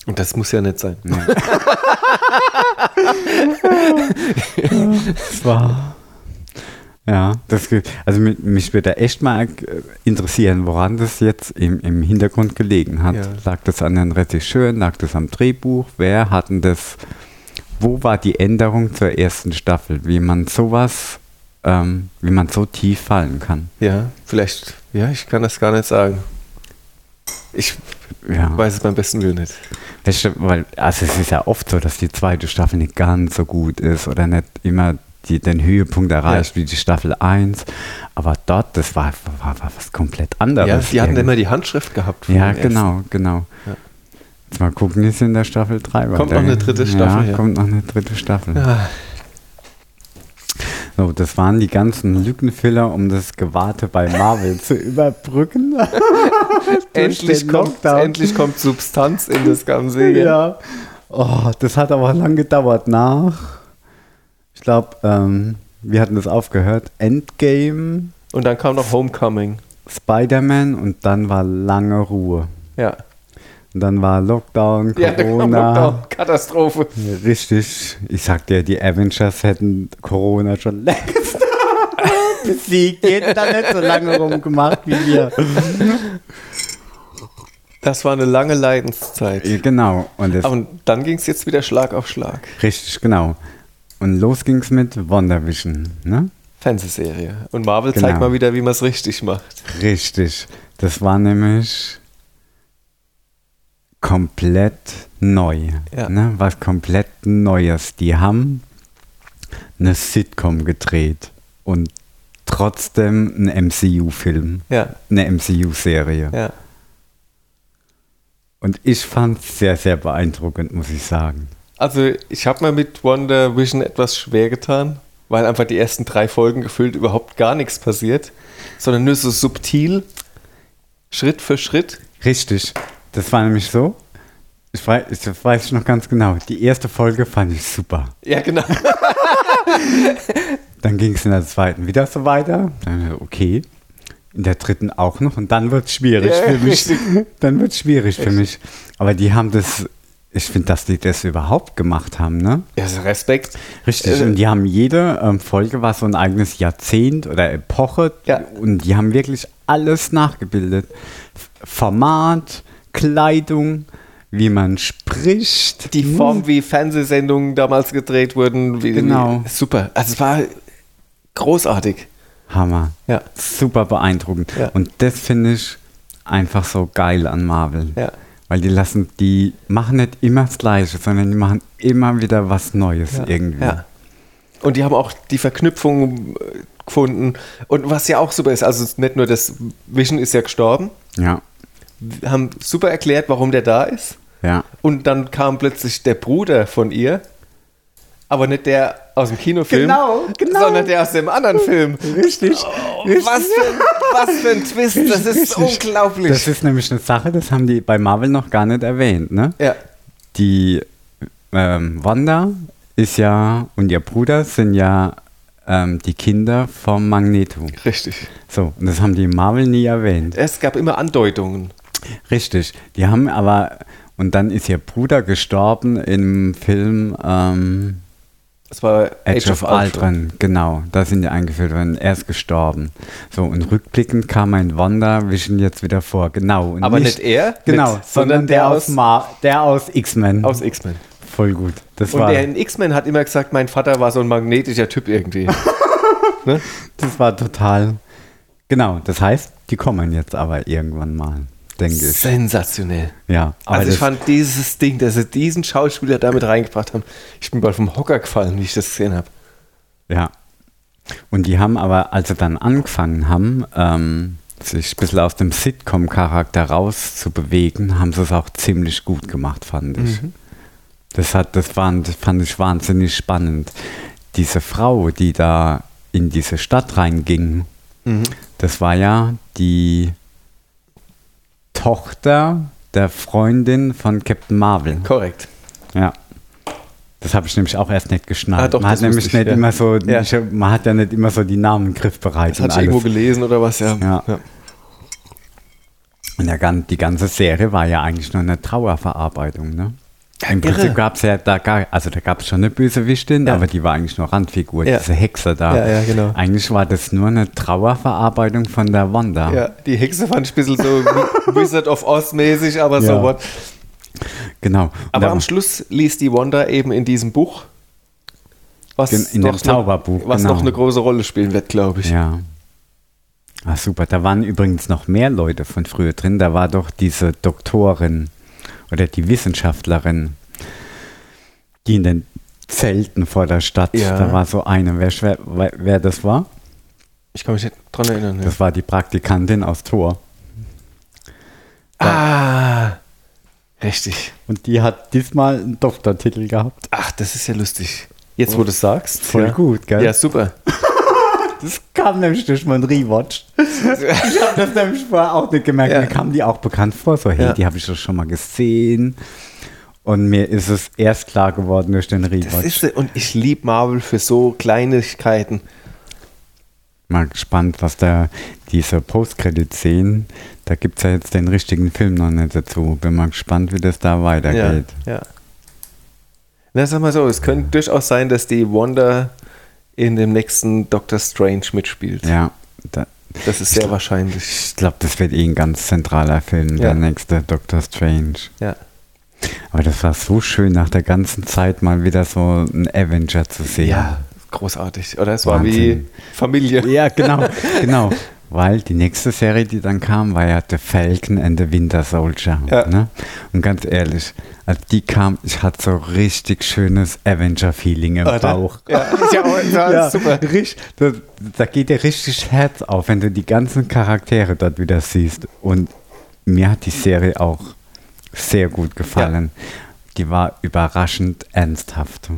Und das muss ja nicht sein. Nee. das war. Ja, das, also mi- mich würde echt mal äh, interessieren, woran das jetzt im, im Hintergrund gelegen hat. Ja. Lag das an den Regisseuren, lag das am Drehbuch? Wer hat denn das? Wo war die Änderung zur ersten Staffel? Wie man sowas, ähm, wie man so tief fallen kann? Ja, vielleicht, ja, ich kann das gar nicht sagen. Ich Ja. weiß es beim besten Willen nicht. Das stimmt, weil, also es ist ja oft so, dass die zweite Staffel nicht ganz so gut ist oder nicht immer die, den Höhepunkt erreicht wie die Staffel 1. Aber dort, das war, war, war was komplett anderes. Ja, die hatten irgendwie. immer die Handschrift gehabt. von Ja, ersten. genau, genau. Ja. Jetzt mal gucken, es in der Staffel 3 Kommt noch eine dritte Staffel, Ja, ja. kommt noch eine dritte Staffel. Ja, So, das waren die ganzen Lückenfiller, um das Gewarte bei Marvel zu überbrücken. Endlich, kommt, endlich kommt Substanz in das Ganze. Ja. Oh, das hat aber lang gedauert nach. Ich glaube, ähm, wir hatten das aufgehört. Endgame, Und dann kam noch Homecoming. Spider-Man und dann war lange Ruhe. Ja. Und dann war Lockdown, Ja, Corona. Lockdown. Katastrophe. Richtig. Ich sag dir, die Avengers hätten Corona schon längst besiegt. Die hätten da nicht so lange rumgemacht wie wir. Das war eine lange Leidenszeit. Ja, Genau. Und Aber dann ging es jetzt wieder Schlag auf Schlag. richtig, genau. Und los ging's mit WandaVision, ne? Fernsehserie. Und Marvel Genau. zeigt mal wieder, wie man es richtig macht. Richtig. Das war nämlich komplett neu. Ja. Ne? Was komplett Neues. Die haben eine Sitcom gedreht und trotzdem einen MCU-Film, Ja, eine MCU-Serie. ja. Und ich fand es sehr, sehr beeindruckend, muss ich sagen. Also ich habe mir mit Wonder Vision etwas schwer getan, weil einfach die ersten drei Folgen gefühlt überhaupt gar nichts passiert, sondern nur so subtil, Schritt für Schritt Richtig. Das war nämlich so. Ich weiß, ich weiß noch ganz genau. Die erste Folge fand ich super. Ja, genau. Dann ging es in der zweiten wieder so weiter. Dann, okay. In der dritten auch noch. Und dann wird es schwierig Ja, für mich. richtig. Dann wird es schwierig für mich. Aber die haben das, ich finde, dass die das überhaupt gemacht haben, ne? Ja, also Respekt. Richtig. Äh, und die haben jede ähm, Folge war so ein eigenes Jahrzehnt oder Epoche. Ja. Und die haben wirklich alles nachgebildet. Format, Kleidung, wie man spricht. Die Form, wie Fernsehsendungen damals gedreht wurden. Wie, Genau. Wie, super. Also es war großartig. Hammer. Ja. Super beeindruckend. Ja. Und das finde ich einfach so geil an Marvel. Ja. Weil die lassen, die machen nicht immer das Gleiche, sondern die machen immer wieder was Neues Ja. irgendwie. Ja. Und die haben auch die Verknüpfung äh, gefunden. Und was ja auch super ist, also nicht nur das Vision ist ja gestorben, Ja. haben super erklärt, warum der da ist. Ja. Und dann kam plötzlich der Bruder von ihr, aber nicht der aus dem Kinofilm, Genau, genau. sondern der aus dem anderen Film. Richtig. Was für, ein, was für ein Twist, das ist Richtig. unglaublich. Das ist nämlich eine Sache, das haben die bei Marvel noch gar nicht erwähnt. Ne? ja, Die ähm, Wanda ist ja und ihr Bruder sind ja ähm, die Kinder vom Magneto. richtig. So, und das haben die Marvel nie erwähnt. Es gab immer Andeutungen. Richtig. Die haben aber, und dann ist ihr Bruder gestorben im Film ähm, Es war Age, of, Ultron. Genau, da sind die eingeführt worden. Er ist gestorben. So, und rückblickend kam ein Wanda Vision jetzt wieder vor. Genau. Und Aber nicht er, Genau, nicht- sondern der aus, Ma der aus X-Men. Aus X-Men. Voll gut. Das Und war, der in X-Men hat immer gesagt, mein Vater war so ein magnetischer Typ irgendwie. ne? das war total. Genau, das heißt, die kommen jetzt aber irgendwann mal, denke ich. Sensationell. Ja, also ich fand dieses Ding, dass sie diesen Schauspieler damit reingebracht haben, ich bin bald vom Hocker gefallen, wie ich das gesehen habe. Ja. Und die haben aber, als sie dann angefangen haben, ähm, sich ein bisschen aus dem Sitcom-Charakter rauszubewegen, haben sie es auch ziemlich gut gemacht, fand ich. Das, hat, das, das fand ich wahnsinnig spannend. Diese Frau, die da in diese Stadt reinging, das war ja die Tochter der Freundin von Captain Marvel. Korrekt. Ja. Das habe ich nämlich auch erst nicht geschnallt. Ah, doch, man hat nämlich ich, nicht ja. immer so, Ja. ich, man hat ja nicht immer so die Namen griffbereit. Das hatte ich irgendwo gelesen oder was, ja. Ja. Und der, die ganze Serie war ja eigentlich nur eine Trauerverarbeitung, ne? Im irre. Prinzip gab es ja da gar, also da gab es schon eine Bösewichtin, Ja. aber die war eigentlich nur Randfigur, Ja. diese Hexe da. Ja, ja, genau. Eigentlich war das nur eine Trauerverarbeitung von der Wanda. Ja, die Hexe fand ich ein bisschen so Wizard of Oz mäßig, aber so Ja. what. Genau. Und Aber am Schluss liest die Wanda eben in diesem Buch, was, in dem noch- Zauberbuch, was genau. noch eine große Rolle spielen wird, glaube ich. Ja. Ah, super. Da waren übrigens noch mehr Leute von früher drin. Da war doch diese Doktorin oder die Wissenschaftlerin, die in den Zelten vor der Stadt, Ja. da war so eine. Wer, wer, wer wer das war? Ich kann mich nicht dran erinnern. Ja. Das war die Praktikantin aus Tor. Ah, richtig. Und die hat diesmal einen Doktortitel gehabt. Ach, das ist ja lustig. Jetzt, wo du es sagst. Voll ja. gut, gell? Ja, super. Das kam nämlich durch meinen Rewatch. Ich habe das nämlich vorher auch nicht gemerkt. Ja. Mir kam die auch bekannt vor. So, hey, Ja. die habe ich doch schon mal gesehen. Und mir ist es erst klar geworden durch den Das Rewatch. ist, und ich liebe Marvel für so Kleinigkeiten. Mal gespannt, was da diese Post-Credit-Szenen, da gibt es ja jetzt den richtigen Film noch nicht dazu. Bin mal gespannt, wie das da weitergeht. Ja, ja. Na, sag mal so, es könnte durchaus sein, dass die Wanda in dem nächsten Doctor Strange mitspielt. Ja, da, Das ist sehr wahrscheinlich. ich glaube, das wird eh ein ganz zentraler Film, Ja. der nächste Doctor Strange. Ja. Aber das war so schön, nach der ganzen Zeit mal wieder so einen Avenger zu sehen. Ja, großartig. Oder es war Wahnsinn. wie Familie. Ja, genau, genau. Weil die nächste Serie, die dann kam, war ja The Falcon and the Winter Soldier. Ja. Ne? Und ganz ehrlich, als die kam, ich hatte so richtig schönes Avenger-Feeling im Oder? Bauch. Ja, ist ja, auch, ja, super. Richtig, da, da geht dir richtig Herz auf, wenn du die ganzen Charaktere dort wieder siehst. Und mir hat die Serie auch sehr gut gefallen. Die war überraschend ernsthaft.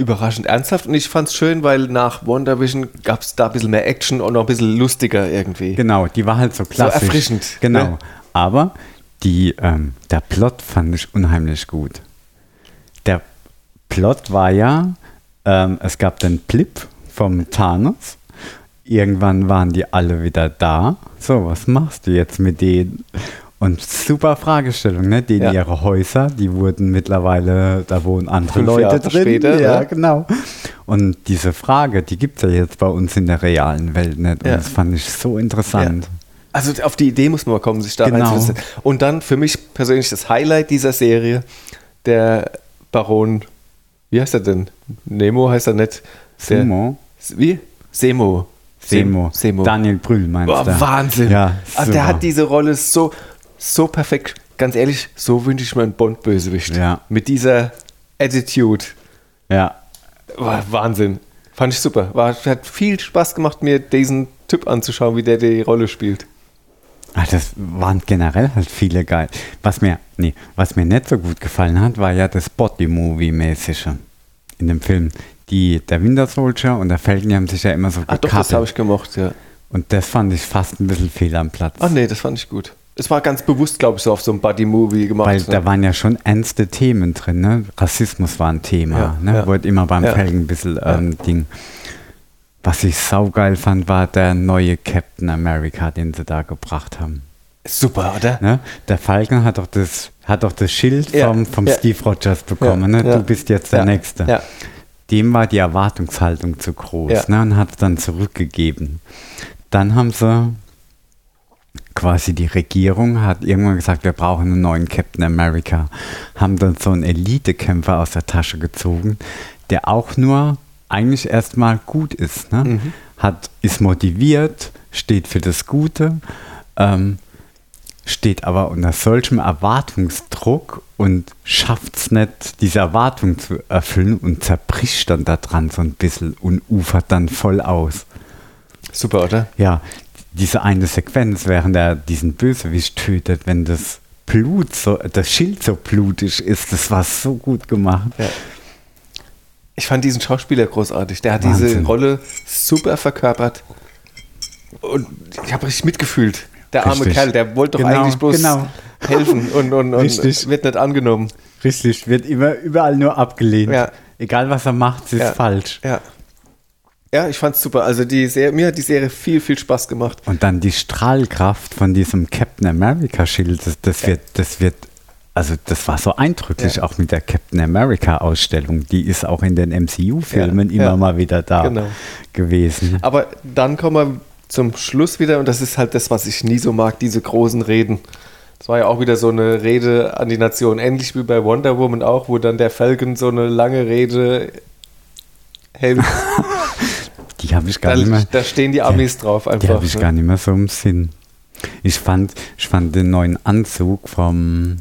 Überraschend ernsthaft. Und ich fand es schön, weil nach WandaVision gab es da ein bisschen mehr Action und noch ein bisschen lustiger irgendwie. Genau, die war halt so klassisch. erfrischend, Genau. ne? Aber die, ähm, der Plot fand ich unheimlich gut. Der Plot war ja, ähm, es gab den Blip vom Thanos. Irgendwann waren die alle wieder da. So, was machst du jetzt mit denen? Und super Fragestellung, ne? Die Ja. ihre Häuser, die wurden mittlerweile, da wohnen andere Fünf Leute Jahre drin. später, ja, ne? genau. Und diese Frage, die gibt es ja jetzt bei uns in der realen Welt nicht. Und Ja. das fand ich so interessant. Also auf die Idee muss man mal kommen, sich da Genau. reinzusetzen. Und dann für mich persönlich das Highlight dieser Serie, der Baron, wie heißt er denn? Nemo heißt er nicht. Der. Wie? Semo. Semo. Semo. Daniel Brühl meinst du? Wahnsinn. Ja, also der super. hat diese Rolle so, so perfekt. Ganz ehrlich, so wünsche ich mir einen Bond-Bösewicht. Ja. Mit dieser Attitude. Ja, War Wahnsinn. Fand ich super. War, hat viel Spaß gemacht, mir diesen Typ anzuschauen, wie der die Rolle spielt. Ah, das waren generell halt viele geil. Was mir, nee, was mir nicht so gut gefallen hat, war ja das Body-Movie-mäßige in dem Film. Die, der Winter Soldier und der Falcon, die haben sich ja immer so Ach doch, das habe ich gemocht, ja. Und das fand ich fast ein bisschen fehl am Platz. Ach nee, das fand ich gut. Es war ganz bewusst, glaube ich, so auf so einem Buddy-Movie gemacht. Weil ne? da waren ja schon ernste Themen drin, ne? Rassismus war ein Thema, Ja, ne? ja. Wurde immer beim Ja. Felgen ein bisschen ähm, Ding. Was ich saugeil fand, war der neue Captain America, den sie da gebracht haben. Super, oder? Ne? Der Falcon hat doch das, hat doch das Schild vom, vom. Steve Rogers bekommen. Ne? Du bist jetzt der Nächste. Dem war die Erwartungshaltung zu groß ne? und hat es dann zurückgegeben. Dann haben sie quasi die Regierung hat irgendwann gesagt, wir brauchen einen neuen Captain America. Haben dann so einen Elitekämpfer aus der Tasche gezogen, der auch nur eigentlich erstmal gut ist. Ne? Mhm. Hat, ist motiviert, steht für das Gute, ähm, steht aber unter solchem Erwartungsdruck und schafft es nicht, diese Erwartung zu erfüllen und zerbricht dann daran so ein bisschen und ufert dann voll aus. Super, oder? Ja, diese eine Sequenz, während er diesen Bösewicht tötet, wenn das Blut so, das Schild so blutig ist, das war so gut gemacht. Ja. Ich fand diesen Schauspieler großartig. Der hat diese Wahnsinn. Rolle super verkörpert. Und ich habe richtig mitgefühlt. Der arme Richtig. Kerl, der wollte doch Genau, eigentlich bloß genau. helfen und, und, und Richtig. wird nicht angenommen. Richtig, wird immer überall nur abgelehnt. Ja. Egal was er macht, es ist Ja. falsch. Ja. Ja, ich fand's super. Also die Serie, mir hat die Serie viel, viel Spaß gemacht. Und dann die Strahlkraft von diesem Captain America Schild, das, das wird, das wird, also das war so eindrücklich, Ja. auch mit der Captain America Ausstellung. Die ist auch in den MCU-Filmen Ja, immer ja. mal wieder da Genau. gewesen. Aber dann kommen wir zum Schluss wieder, und das ist halt das, was ich nie so mag, diese großen Reden. Das war ja auch wieder so eine Rede an die Nation, ähnlich wie bei Wonder Woman auch, wo dann der Falcon so eine lange Rede hält. Die habe ich gar da, nicht mehr. da stehen die Amis drauf Die einfach. habe ich ne? gar nicht mehr so im Sinn. Ich fand, ich fand den neuen Anzug vom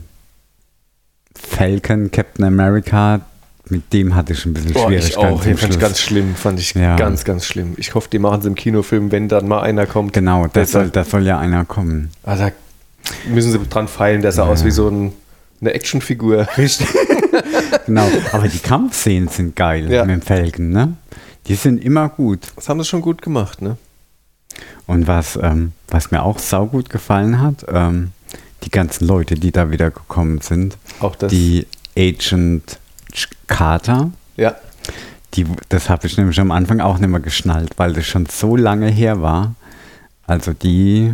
Falcon Captain America, mit dem hatte ich ein bisschen Boah, ich Schwierigkeiten. auch. zum Den fand ich Schluss. ganz schlimm. Fand ich Ja. ganz, ganz schlimm. Ich hoffe, die machen es im Kinofilm, wenn dann mal einer kommt. Genau, da soll, da soll ja einer kommen. Ah, da müssen sie dran feilen, der sah Ja. aus wie so ein, eine Actionfigur. Richtig. genau, aber die Kampfszenen sind geil Ja. mit dem Falcon, ne? Die sind immer gut. Das haben sie schon gut gemacht, ne? Und was, ähm, was mir auch saugut gefallen hat, ähm, die ganzen Leute, die da wieder gekommen sind, Auch das. die Agent Carter, ja. die, das habe ich nämlich am Anfang auch nicht mehr geschnallt, weil das schon so lange her war. Also die,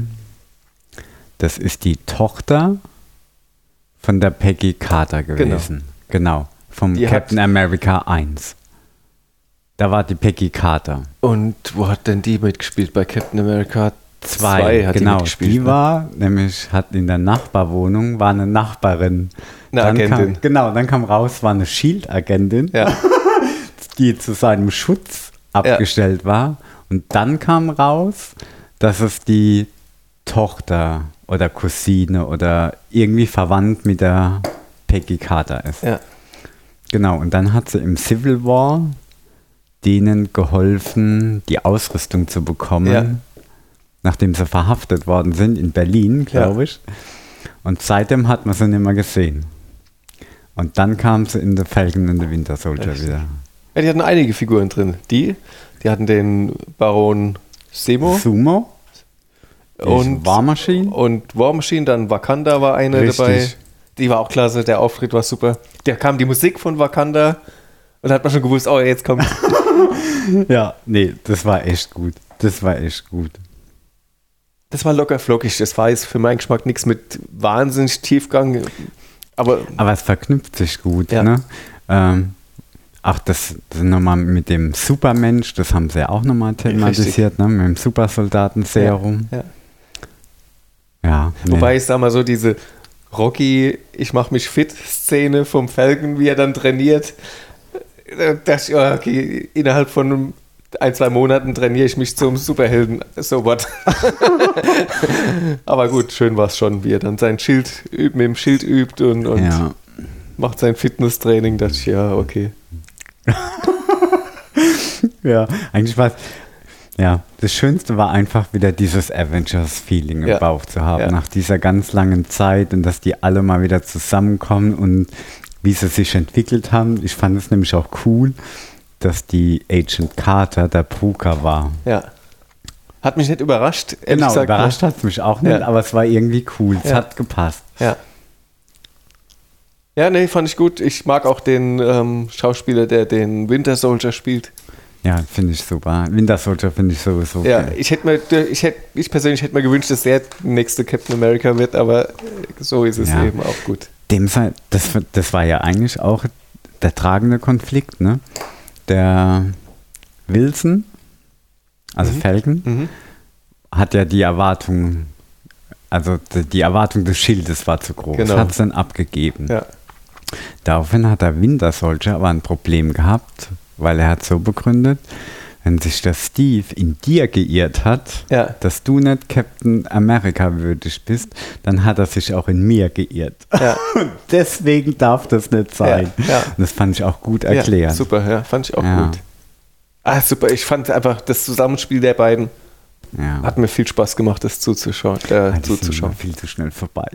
das ist die Tochter von der Peggy Carter gewesen. Genau, vom Die Captain America 1. Da war die Peggy Carter. Und wo hat denn die mitgespielt? Bei Captain America 2 Zwei, hat genau. die mitgespielt. die ne? war, nämlich hat in der Nachbarwohnung, war eine Nachbarin. Eine Dann Agentin. Kam, genau, dann kam raus, war eine Shield-Agentin, Ja. die zu seinem Schutz abgestellt war. Und dann kam raus, dass es die Tochter oder Cousine oder irgendwie verwandt mit der Peggy Carter ist. ja. Genau, und dann hat sie im Civil War denen geholfen, die Ausrüstung zu bekommen, Ja. nachdem sie verhaftet worden sind in Berlin, glaube ich. Und seitdem hat man sie nicht mehr gesehen. Und dann kam sie in The Falcon and the Winter Soldier Echt? wieder. ja, die hatten einige Figuren drin. Die, die hatten den Baron Semo. Sumo? Und War Machine? Und War Machine, dann Wakanda war eine Richtig. dabei. Die war auch klasse, der Auftritt war super. Da kam die Musik von Wakanda und da hat man schon gewusst, oh, jetzt kommt. Ja, nee, das war echt gut. Das war echt gut. Das war locker flockig. Das war jetzt für meinen Geschmack nichts mit wahnsinnig Tiefgang. Aber Aber es verknüpft sich gut, Ja. ne? Ähm, auch das, das nochmal mit dem Supermensch, das haben sie ja auch nochmal thematisiert, ne? Mit dem Supersoldaten-Serum. ja. Ja. nee. Wobei ich sag mal so, diese Rocky, ich mach mich fit Szene vom Falcon, wie er dann trainiert, das, okay, innerhalb von ein, zwei Monaten trainiere ich mich zum Superhelden, so what. Aber gut, schön war es schon, wie er dann sein Schild übt, mit dem Schild übt und, und ja. macht sein Fitnesstraining. Dachte ich, ja, okay. ja, eigentlich war es. Ja, das Schönste war einfach wieder dieses Avengers-Feeling im Ja. Bauch zu haben, Ja. nach dieser ganz langen Zeit und dass die alle mal wieder zusammenkommen und wie sie sich entwickelt haben. Ich fand es nämlich auch cool, dass die Agent Carter der Bruker war. Ja. Hat mich nicht überrascht. Genau, gesagt, überrascht hat es mich auch nicht, Ja. aber es war irgendwie cool. Es Ja. hat gepasst. Ja. Ja, nee, fand ich gut. Ich mag auch den ähm, Schauspieler, der den Winter Soldier spielt. Ja, finde ich super. Winter Soldier finde ich sowieso. Ja, geil. ich hätte mir, ich hätte, ich persönlich hätte mir gewünscht, dass der nächste Captain America wird, aber so ist es Ja. eben auch gut. Dem Fall, das, das war ja eigentlich auch der tragende Konflikt, ne? Der Wilson, also Mhm. Falcon, Mhm. hat ja die Erwartung, also die, Erwartung des Schildes war zu groß, Genau. hat es dann abgegeben. Ja. Daraufhin hat der Winter Soldier aber ein Problem gehabt, weil er hat so begründet, wenn sich der Steve in dir geirrt hat, Ja. dass du nicht Captain America würdig bist, dann hat er sich auch in mir geirrt. Ja. Und deswegen darf das nicht sein. Ja. Und das fand ich auch gut erklärt. super, ja, fand ich auch gut. Ah, super, ich fand einfach das Zusammenspiel der beiden hat mir viel Spaß gemacht, das zuzuschauen. Äh, Ah, sind zuzuschauen. viel zu schnell vorbei.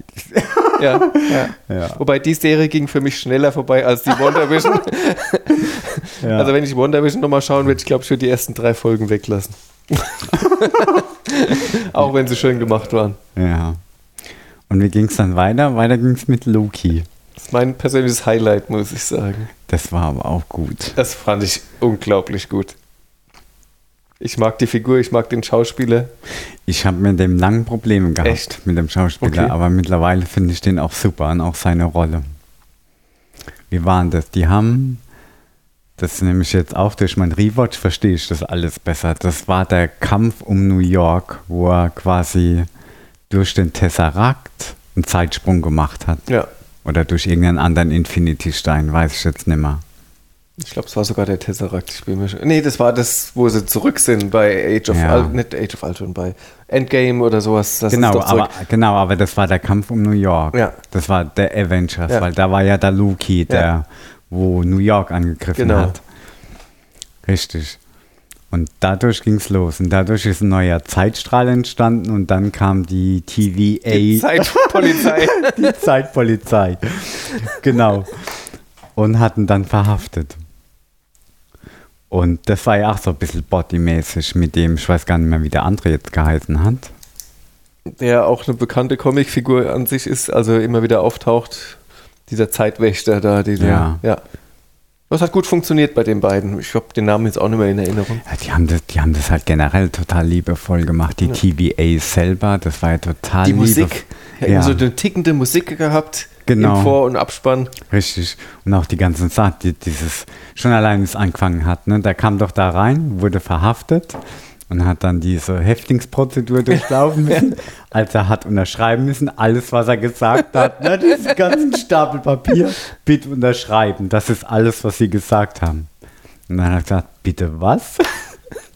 Ja, ja. Ja. Wobei die Serie ging für mich schneller vorbei als die Wonder Vision. Ja. Also wenn ich Wonder Vision nochmal schauen würde, ich glaube, ich würde die ersten drei Folgen weglassen. Auch wenn sie schön gemacht waren. ja. Und wie ging es dann weiter? Weiter ging es mit Loki. Das ist mein persönliches Highlight, muss ich sagen. Das war aber auch gut. Das fand ich unglaublich gut. Ich mag die Figur, ich mag den Schauspieler. Ich habe mit dem langen Probleme gehabt, Echt? mit dem Schauspieler, Okay. aber mittlerweile finde ich den auch super und auch seine Rolle. Wie waren das? Die haben, das nehme ich jetzt auch durch mein Rewatch, verstehe ich das alles besser. Das war der Kampf um New York, wo er quasi durch den Tesseract einen Zeitsprung gemacht hat. Ja. Oder durch irgendeinen anderen Infinity-Stein, weiß ich jetzt nicht mehr. Ich glaube, es war sogar der Tesseract. Ich bin mir schon, nee, das war das, wo sie zurück sind bei Age of Ja. Ultron, nicht Age of Ultron, bei Endgame oder sowas. Das Genau aber, genau, aber das war der Kampf um New York. Ja. Das war der Avengers, Ja. weil da war ja der Loki, der. Wo New York angegriffen Genau. hat. Richtig. Und dadurch ging es los. Und dadurch ist ein neuer Zeitstrahl entstanden und dann kam die TVA, Die Zeitpolizei. die Zeitpolizei. genau. Und hatten dann verhaftet. Und das war ja auch so ein bisschen bodymäßig mit dem, ich weiß gar nicht mehr, wie der andere jetzt geheißen hat. der auch eine bekannte Comicfigur an sich ist, also immer wieder auftaucht. Dieser Zeitwächter da, dieser, Ja. ja. Das hat gut funktioniert bei den beiden. Ich habe den Namen jetzt auch nicht mehr in Erinnerung. Ja, die, haben das, die haben das halt generell total liebevoll gemacht. Die. TVA selber, das war ja total Die. Musik, ja, Ja. so eine tickende Musik gehabt Genau. im Vor- und Abspann. Richtig. Und auch die ganzen Sachen, die, dieses, schon allein, es angefangen hat, ne? Der kam doch da rein, wurde verhaftet und hat dann diese Häftlingsprozedur durchlaufen müssen, als er hat unterschreiben müssen, alles, was er gesagt hat, ne? Diesen ganzen Stapel Papier, bitte unterschreiben. Das ist alles, was sie gesagt haben. Und dann hat er gesagt, bitte was?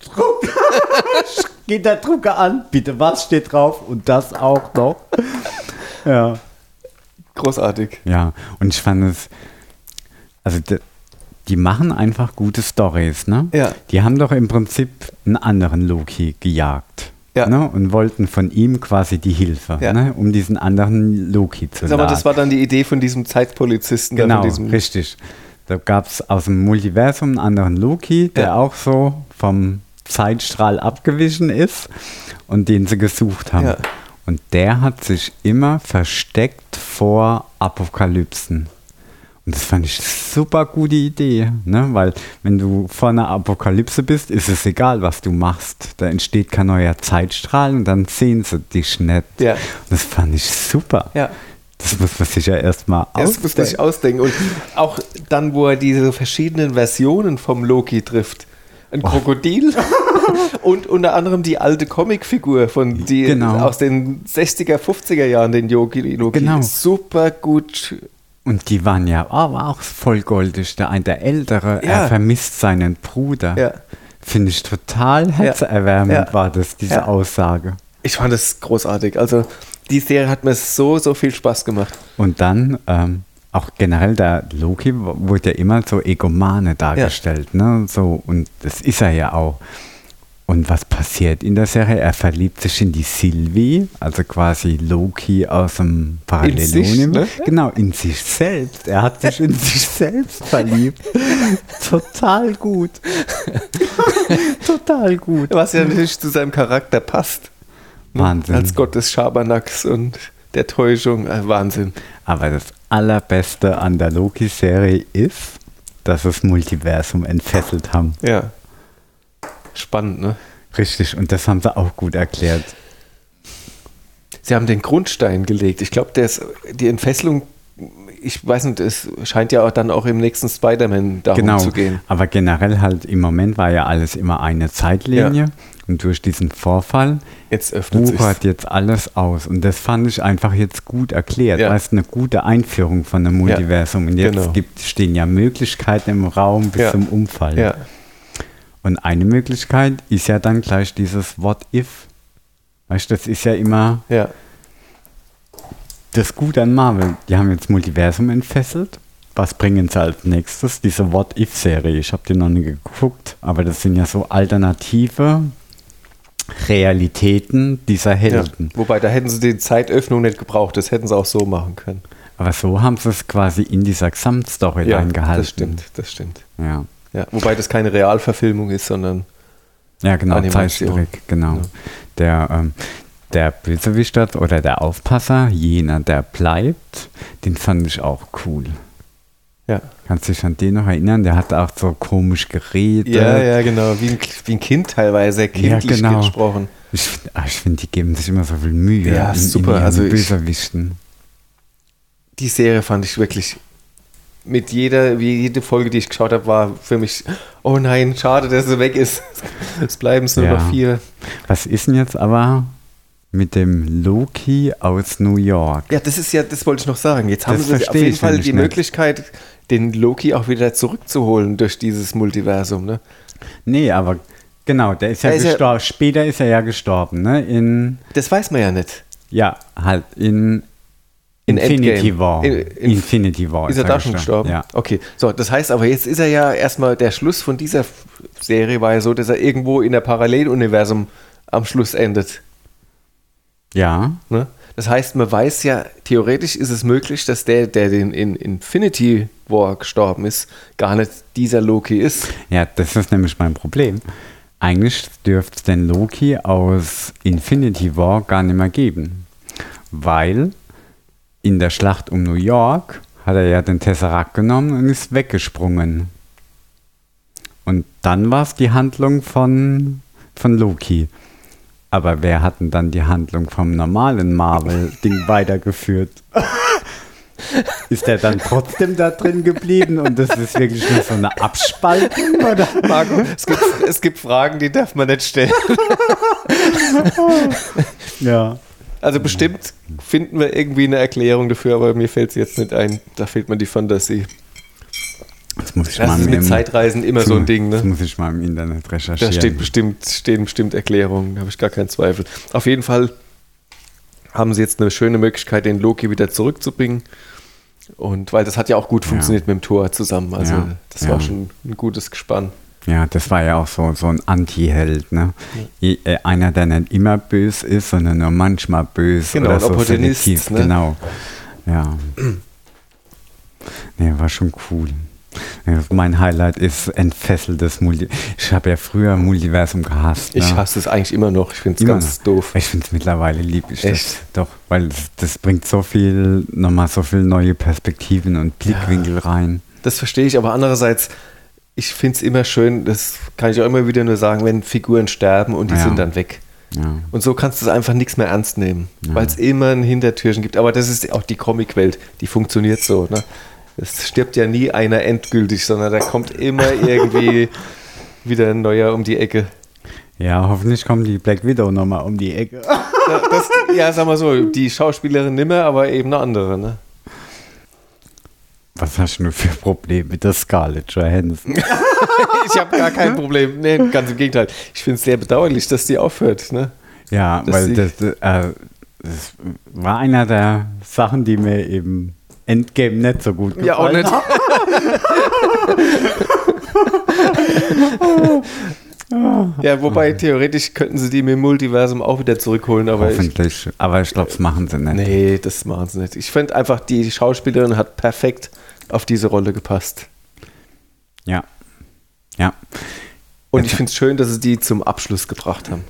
Druck. Geht der Drucker an, bitte was steht drauf und das auch noch. Ja. Großartig. Ja, und ich fand es, also die, machen einfach gute Stories, ne? Ja. Die haben doch im Prinzip einen anderen Loki gejagt. Ja. Ne? Und wollten von ihm quasi die Hilfe, Ja. ne? um diesen anderen Loki zu Sag mal, das war dann die Idee von diesem Zeitpolizisten. Genau, diesem, richtig. Da gab es aus dem Multiversum einen anderen Loki, der Ja. auch so vom Zeitstrahl abgewichen ist und den sie gesucht haben. Ja. Und der hat sich immer versteckt vor Apokalypsen. Und das fand ich super gute Idee, ne? weil wenn du vor einer Apokalypse bist, ist es egal, was du machst. Da entsteht kein neuer Zeitstrahl und dann sehen sie dich nicht. Ja. Das fand ich super. Ja. Das muss man sich ja erstmal Das muss man sich ausdenken. Und auch dann, wo er diese verschiedenen Versionen vom Loki trifft. Oh. Ein Krokodil und unter anderem die alte Comicfigur von die Genau. aus den 60er, 50er Jahren, den Yogi Loki. Genau. Super gut. Und die waren ja aber auch voll goldig. Der ein, der Ältere, Ja. er vermisst seinen Bruder. Ja. Finde ich total herzerwärmend, Ja. war das, diese. Aussage. Ich fand es großartig. Also die Serie hat mir so, so viel Spaß gemacht. Und dann ähm, auch generell der Loki wurde ja immer so egomane dargestellt, ne? So, und das ist er ja auch. Und was passiert in der Serie? Er verliebt sich in die Sylvie, also quasi Loki aus dem Paralleluniversum. ne? Genau, in sich selbst. Er hat sich in sich selbst verliebt. Total gut. Total gut. Was ja natürlich zu seinem Charakter passt. Ne? Wahnsinn. Als Gott des Schabernacks und der Täuschung. Äh, Wahnsinn. Aber das Allerbeste an der Loki-Serie ist, dass das Multiversum entfesselt haben. Ja. Spannend, ne? Richtig, und das haben sie auch gut erklärt. Sie haben den Grundstein gelegt. Ich glaube, die Entfesselung, ich weiß nicht, es scheint ja auch dann auch im nächsten Spider-Man darum genau, zu gehen. aber generell halt im Moment war ja alles immer eine Zeitlinie und durch diesen Vorfall Jetzt wuchert jetzt alles aus und das fand ich einfach jetzt gut erklärt, Ja. weil es eine gute Einführung von einem Multiversum und jetzt genau. gibt, stehen ja Möglichkeiten im Raum bis Ja. zum Umfall. Ja, Und eine Möglichkeit ist ja dann gleich dieses What if. Weißt du, das ist ja immer ja, das Gute an Marvel. Die haben jetzt Multiversum entfesselt. Was bringen sie als nächstes? Diese What If-Serie. Ich habe die noch nie geguckt, aber das sind ja so alternative Realitäten dieser ja. Helden. Wobei, da hätten sie die Zeitöffnung nicht gebraucht. Das hätten sie auch so machen können. Aber so haben sie es quasi in dieser Gesamtstory Ja, eingehalten. das stimmt, das stimmt. Ja. Ja, wobei das keine Realverfilmung ist, sondern Ja, genau. Zeichentrick, genau. Ja. Der, ähm, der Bösewicht dort oder der Aufpasser, jener, der bleibt, den fand ich auch cool. ja. Kannst du dich an den noch erinnern? Der hat auch so komisch geredet. Ja, ja, genau. Wie ein, wie ein Kind teilweise, kindlich genau. gesprochen. Ich, find- ah, ich finde, die geben sich immer so viel Mühe. Ja, in, super. In Also ich- Bösewichten. Die Serie fand ich wirklich mit jeder, wie jede Folge, die ich geschaut habe, war für mich, oh nein, schade, dass sie weg ist. Es bleiben nur Ja. noch vier. Was ist denn jetzt aber mit dem Loki aus New York? Ja, das ist ja, das wollte ich noch sagen. Jetzt haben sie auf jeden Fall die nicht. Möglichkeit, den Loki auch wieder zurückzuholen durch dieses Multiversum. Ne? Nee, aber genau, der ist ja ist ja- gestorben. Später ist er ja gestorben, ne? In, Das weiß man ja nicht. ja, halt in, In Infinity Endgame. War. In- in- Infinity War. Ist er da schon gestorben? Ja. Okay, so, das heißt aber, jetzt ist er ja erstmal, der Schluss von dieser Serie war ja so, dass er irgendwo in der Paralleluniversum am Schluss endet. Ja, Ne? Das heißt, man weiß ja, theoretisch ist es möglich, dass der, der den in Infinity War gestorben ist, gar nicht dieser Loki ist. ja, das ist nämlich mein Problem. Eigentlich dürfte es den Loki aus Infinity War gar nicht mehr geben. Weil in der Schlacht um New York hat er ja den Tesseract genommen und ist weggesprungen. Und dann war es die Handlung von, von Loki. Aber wer hat denn dann die Handlung vom normalen Marvel-Ding weitergeführt? Ist er dann trotzdem da drin geblieben und das ist wirklich nur so eine Abspaltung? Oder? Marco, es gibt, es gibt Fragen, die darf man nicht stellen. Ja. Also bestimmt finden wir irgendwie eine Erklärung dafür, aber mir fällt es jetzt nicht ein. Da fehlt mir die Fantasie. Das muss ich Das mal ist mit Zeitreisen immer so ein Ding, Das ne? muss ich mal im Internet Da recherchieren. steht bestimmt, stehen bestimmt Erklärungen, da habe ich gar keinen Zweifel. Auf jeden Fall haben sie jetzt eine schöne Möglichkeit, den Loki wieder zurückzubringen. Und weil das hat ja auch gut funktioniert mit dem Tor zusammen. Also Ja, das ja. war schon ein gutes Gespann. Ja, das war ja auch so, so ein Anti-Held, ne? Je- äh, Einer, der nicht immer böse ist, sondern nur manchmal böse. Genau, oder ein so Opportunist, selektiv. ne? Genau. Ja. nee, war schon cool. Ja, mein Highlight ist entfesseltes Multi. Ich habe ja früher Multiversum gehasst. Ich ne? hasse es eigentlich immer noch. Ich finde es ganz noch. doof. Ich finde es mittlerweile lieb. Ich Echt? Das, doch, weil das, das bringt so viel, nochmal so viel neue Perspektiven und Blickwinkel rein. Das verstehe ich, aber andererseits, ich finde es immer schön, das kann ich auch immer wieder nur sagen, wenn Figuren sterben und die Ja. sind dann weg. Ja. Und so kannst du es einfach nichts mehr ernst nehmen, weil es immer ein Hintertürchen gibt. Aber das ist auch die Comicwelt, die funktioniert so. Ne? Es stirbt ja nie einer endgültig, sondern da kommt immer irgendwie wieder ein neuer um die Ecke. ja, hoffentlich kommt die Black Widow nochmal um die Ecke. Ja, das, ja, sag mal so, die Schauspielerin nimmer, aber eben eine andere. Ne? Was hast du für Probleme mit der Scarlett Johansson? Ich habe gar kein Problem. Nee, ganz im Gegenteil. Ich finde es sehr bedauerlich, dass die aufhört. Ne? Ja, Dass weil das, äh, das war einer der Sachen, die mir eben Endgame nicht so gut gefallen Ja, auch nicht. Ja, wobei theoretisch könnten sie die mit dem Multiversum auch wieder zurückholen, aber ich, Hoffentlich. Aber ich glaube, das machen sie nicht. nee, das machen sie nicht. Ich finde einfach, die Schauspielerin hat perfekt auf diese Rolle gepasst. Ja. Ja. Und ich finde es schön, dass sie die zum Abschluss gebracht haben.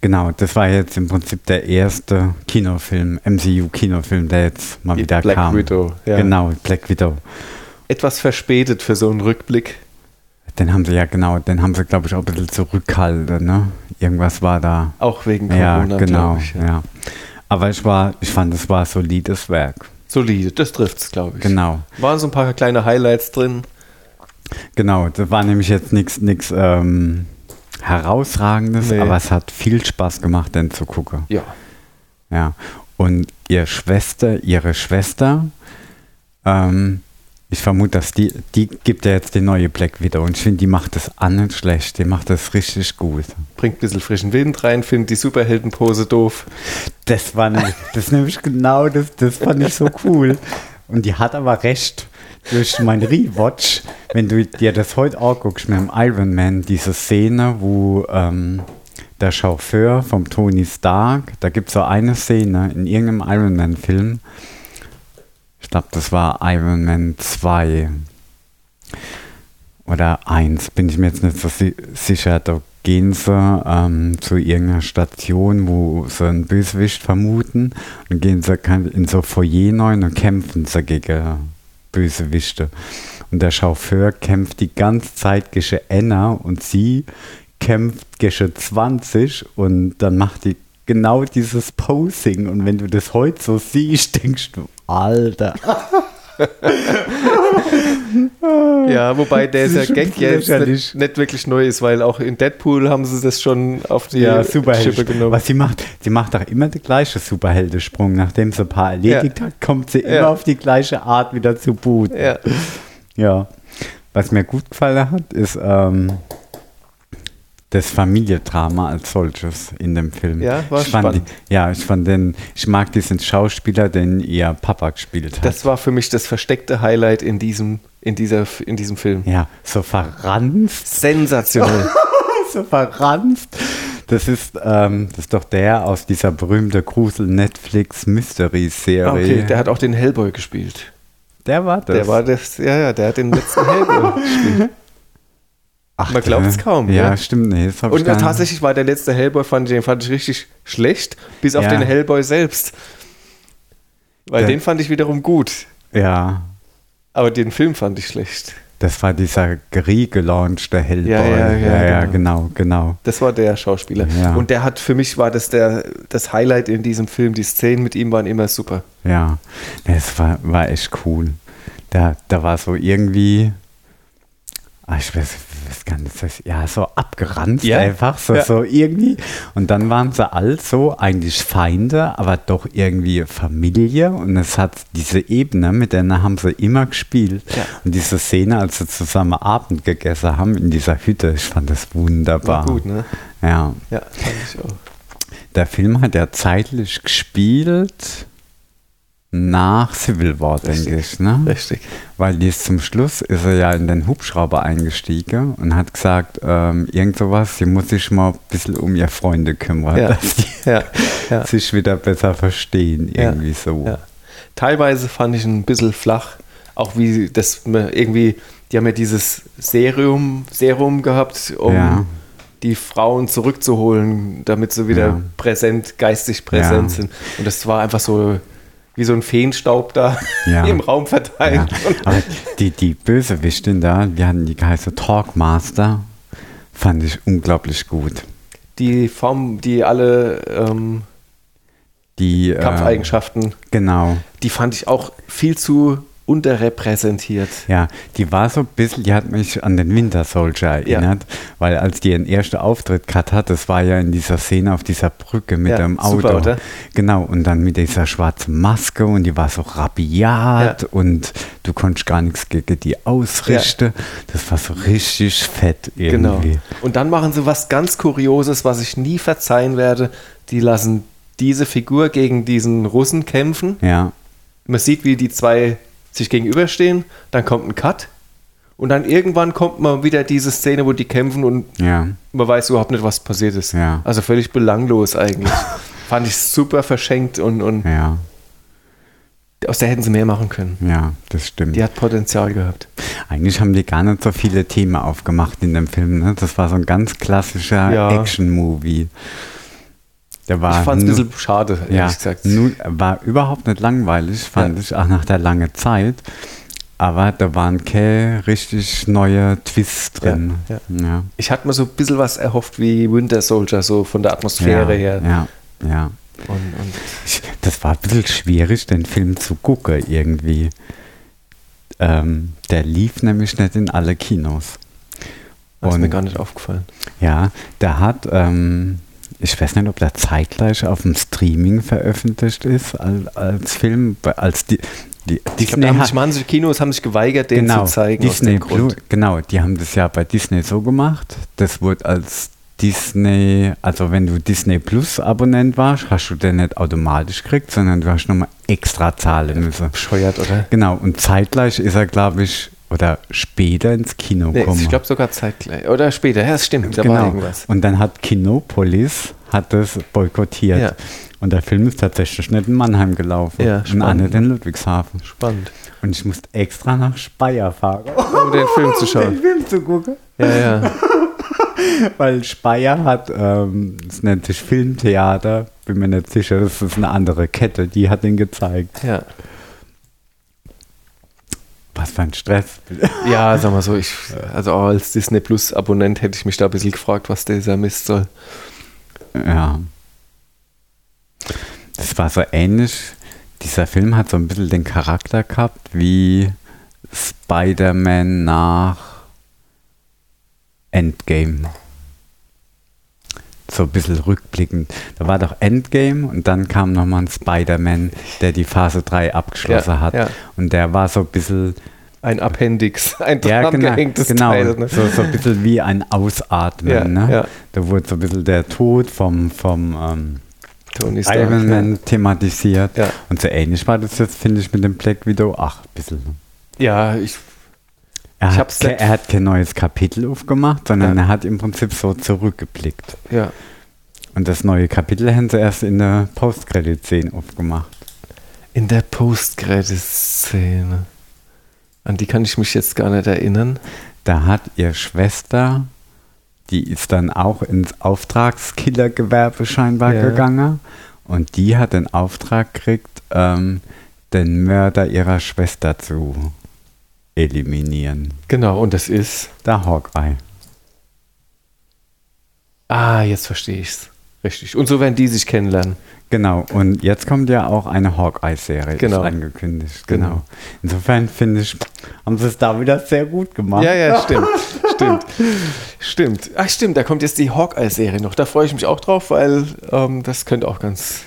Genau, das war jetzt im Prinzip der erste Kinofilm, MCU-Kinofilm, der jetzt mal Die wieder Black kam. Widow, ja. Genau, Black Widow. Etwas verspätet für so einen Rückblick. Den haben sie ja genau, den haben sie, glaube ich, auch ein bisschen zurückgehalten, ne? Irgendwas war da. Auch wegen ja, Corona, genau, glaube ich. ja. Aber ich war, ich fand, es war ein solides Werk. Solide, das trifft es, glaube ich. Genau. Waren so ein paar kleine Highlights drin. Genau, das war nämlich jetzt nichts ähm, herausragendes, Nee. aber es hat viel Spaß gemacht, den zu gucken. Ja. Ja. Und ihr Schwester, ihre Schwester, ähm, ich vermute, dass die, die gibt ja jetzt die neue Black Widow und ich finde, die macht das an nicht schlecht, die macht das richtig gut. Bringt ein bisschen frischen Wind rein, findet die Superheldenpose doof. Das war nämlich, das nämlich genau das, das fand ich so cool. Und die hat aber recht. Durch mein Rewatch, wenn du dir das heute anguckst mit dem Iron Man, diese Szene, wo ähm, der Chauffeur vom Tony Stark, da gibt es so eine Szene in irgendeinem Iron Man-Film, ich glaube, das war Iron Man 2 oder 1, bin ich mir jetzt nicht so si sicher. Da gehen sie ähm, zu irgendeiner Station, wo sie einen Bösewicht vermuten und gehen sie in so Foyer rein und kämpfen sie gegen Bösewichte. Und der Chauffeur kämpft die ganze Zeit gegen Enna und sie kämpft gegen 20 und dann macht die genau dieses Posing und wenn du das heute so siehst, denkst du, Alter. Ja, wobei der, ist schon Gag jetzt nicht, nicht wirklich neu ist, weil auch in Deadpool haben sie das schon auf die Ja. Schippe genommen. Was sie macht, sie macht auch immer den gleichen Superheldensprung. Nachdem sie ein paar erledigt Ja. hat, kommt sie immer Ja. auf die gleiche Art wieder zu Boot. Ja. Ja. Was mir gut gefallen hat, ist ähm, das Familiendrama als solches in dem Film. Ja, war ich fand spannend. Die, ja, ich fand den, ich mag diesen Schauspieler, den ihr Papa gespielt hat. Das war für mich das versteckte Highlight in diesem, in dieser, in diesem Film. ja, so verranzt. Sensationell. so verranzt. Das ist, ähm, das ist doch der aus dieser berühmten Grusel-Netflix-Mystery-Serie. Ah, okay, der hat auch den Hellboy gespielt. Der war das. Der war das, ja, ja, der hat den letzten Hellboy gespielt. Ach, man glaubt's der- kaum, Ja, ja. stimmt. Nee, das hab ich Und gar nicht- tatsächlich war der letzte Hellboy, fand ich, den fand ich richtig schlecht, bis auf Ja. den Hellboy selbst. Weil Der- den fand ich wiederum gut. Ja, Aber den Film fand ich schlecht. das war dieser gelaunchte Hellboy. Ja, ja, ja, genau, genau. Das war der Schauspieler. Ja. Und der hat, für mich war das der, das Highlight in diesem Film. Die Szenen mit ihm waren immer super. Ja, es war, war echt cool. Da, da war so irgendwie, ah, ich weiß, das, ja, so abgeranzt Ja, einfach, so, ja. so irgendwie. Und dann waren sie all so eigentlich Feinde, aber doch irgendwie Familie. Und es hat diese Ebene, mit der haben sie immer gespielt. Ja. Und diese Szene, als sie zusammen Abend gegessen haben in dieser Hütte, ich fand das wunderbar. War gut, ne? Ja, Ja, fand ich auch. der Film hat ja zeitlich gespielt nach Civil War, denke ich. Ne? Richtig. Weil dies zum Schluss ist er ja in den Hubschrauber eingestiegen und hat gesagt, ähm, irgend sowas, sie muss sich mal ein bisschen um ihre Freunde kümmern, Ja. dass die Ja, ja. sich wieder besser verstehen, irgendwie so. Teilweise fand ich ein bisschen flach, Auch wie das irgendwie, die haben ja dieses Serum, Serum gehabt, um die Frauen zurückzuholen, damit sie wieder präsent, geistig präsent sind. Und das war einfach so wie so ein Feenstaub da Ja. im Raum verteilt. Ja. Aber die, die Bösewichtin da, die hatten die geheißen Talkmaster, fand ich unglaublich gut. Die Form, die alle ähm, Die, äh, Kampfeigenschaften, genau. die fand ich auch viel zu unterrepräsentiert. Ja, die war so ein bisschen, die hat mich an den Winter Soldier erinnert, weil als die ihren ersten Auftritt gehabt hat, das war ja in dieser Szene auf dieser Brücke mit Ja, dem Auto. super, oder? Genau, und dann mit dieser schwarzen Maske und die war so rabiat Ja. und du konntest gar nichts gegen die ausrichten. Das war so richtig fett Genau. irgendwie. Und dann machen sie was ganz Kurioses, was ich nie verzeihen werde. Die lassen diese Figur gegen diesen Russen kämpfen. Ja, Man sieht, wie die zwei sich gegenüberstehen. Dann kommt ein Cut. Und dann irgendwann kommt mal wieder diese Szene, wo die kämpfen und ja, man weiß überhaupt nicht, was passiert ist. Ja. Also völlig belanglos eigentlich. Fand ich super verschenkt und, und ja, aus der hätten sie mehr machen können. ja, das stimmt. Die hat Potenzial gehabt. Eigentlich haben die gar nicht so viele Themen aufgemacht in dem Film. Ne? Das war so ein ganz klassischer Ja. Action-Movie. Der war ich fand es ein bisschen schade, ehrlich ja, gesagt. nu- war überhaupt nicht langweilig, fand Ja. ich, auch nach der langen Zeit. Aber da waren keine richtig neue Twists drin. Ja, ja. Ich hatte mir so ein bisschen was erhofft wie Winter Soldier, so von der Atmosphäre ja, her. Ja, ja. Und, und das war ein bisschen schwierig, den Film zu gucken irgendwie. Ähm, der lief nämlich nicht in alle Kinos. das ist mir gar nicht aufgefallen. Ja, der hat, ähm, ich weiß nicht, ob der zeitgleich auf dem Streaming veröffentlicht ist als, als Film, als die, die Ich glaube, da haben sich manche Kinos haben sich geweigert, den genau, zu zeigen. Disney. Plus, genau, die haben das ja bei Disney so gemacht. Das wurde als Disney, also wenn du Disney Plus Abonnent warst, hast du den nicht automatisch gekriegt, sondern du hast nochmal extra zahlen müssen. Bescheuert, oder? Genau, und zeitgleich ist er, glaube ich, oder später ins Kino Nee, gekommen. ich glaube sogar zeitgleich. Oder später, ja, das stimmt, da war genau. irgendwas. Und dann hat Kinopolis hat das boykottiert. Ja. Und der Film ist tatsächlich nicht in Mannheim gelaufen. Ja, und auch nicht in Ludwigshafen. Spannend. Und ich musste extra nach Speyer fahren, Um den Film zu den schauen. Film zu gucken. Ja, ja. Weil Speyer hat, ähm, es nennt sich Filmtheater, bin mir nicht sicher, das ist eine andere Kette, die hat ihn gezeigt. ja. Was für ein Stress. Ja, sag mal so, ich, also als Disney Plus Abonnent hätte ich mich da ein bisschen gefragt, was dieser Mist soll. Ja. Das war so ähnlich. Dieser Film hat so ein bisschen den Charakter gehabt wie Spider-Man nach Endgame. So ein bisschen rückblickend. Da war doch Endgame und dann kam nochmal ein Spider-Man, der die Phase 3 abgeschlossen Ja, hat. ja. Und der war so ein bisschen Ein Appendix, ein ja, genau, drangehängtes genau. Teil. Ne? So, so ein bisschen wie ein Ausatmen. Ja, ne? ja. Da wurde so ein bisschen der Tod vom, vom ähm, Tony Stark. Iron ja. Man thematisiert. Ja. Und so ähnlich war das jetzt, finde ich, mit dem Black Widow auch ein bisschen. Ja, ich, Er, hat, ke- er hat kein neues Kapitel aufgemacht, sondern Ja. er hat im Prinzip so zurückgeblickt. ja. Und das neue Kapitel haben sie erst in der Post-Credit-Szene aufgemacht. In der Post-Credit-Szene. An die kann ich mich jetzt gar nicht erinnern. Da hat ihr Schwester, die ist dann auch ins Auftragskillergewerbe scheinbar Ja. gegangen. Und die hat den Auftrag gekriegt, ähm, den Mörder ihrer Schwester zu eliminieren. Genau, und das ist. Der Hawkeye. Ah, jetzt verstehe ich's. Richtig. Und so werden die sich kennenlernen. Genau, und jetzt kommt ja auch eine Hawkeye-Serie, Genau. ist angekündigt. Genau. Genau. Insofern finde ich, haben sie es da wieder sehr gut gemacht. Ja, ja, stimmt. stimmt. Stimmt. Ach, stimmt, da kommt jetzt die Hawkeye-Serie noch. Da freue ich mich auch drauf, weil ähm, das könnte auch ganz.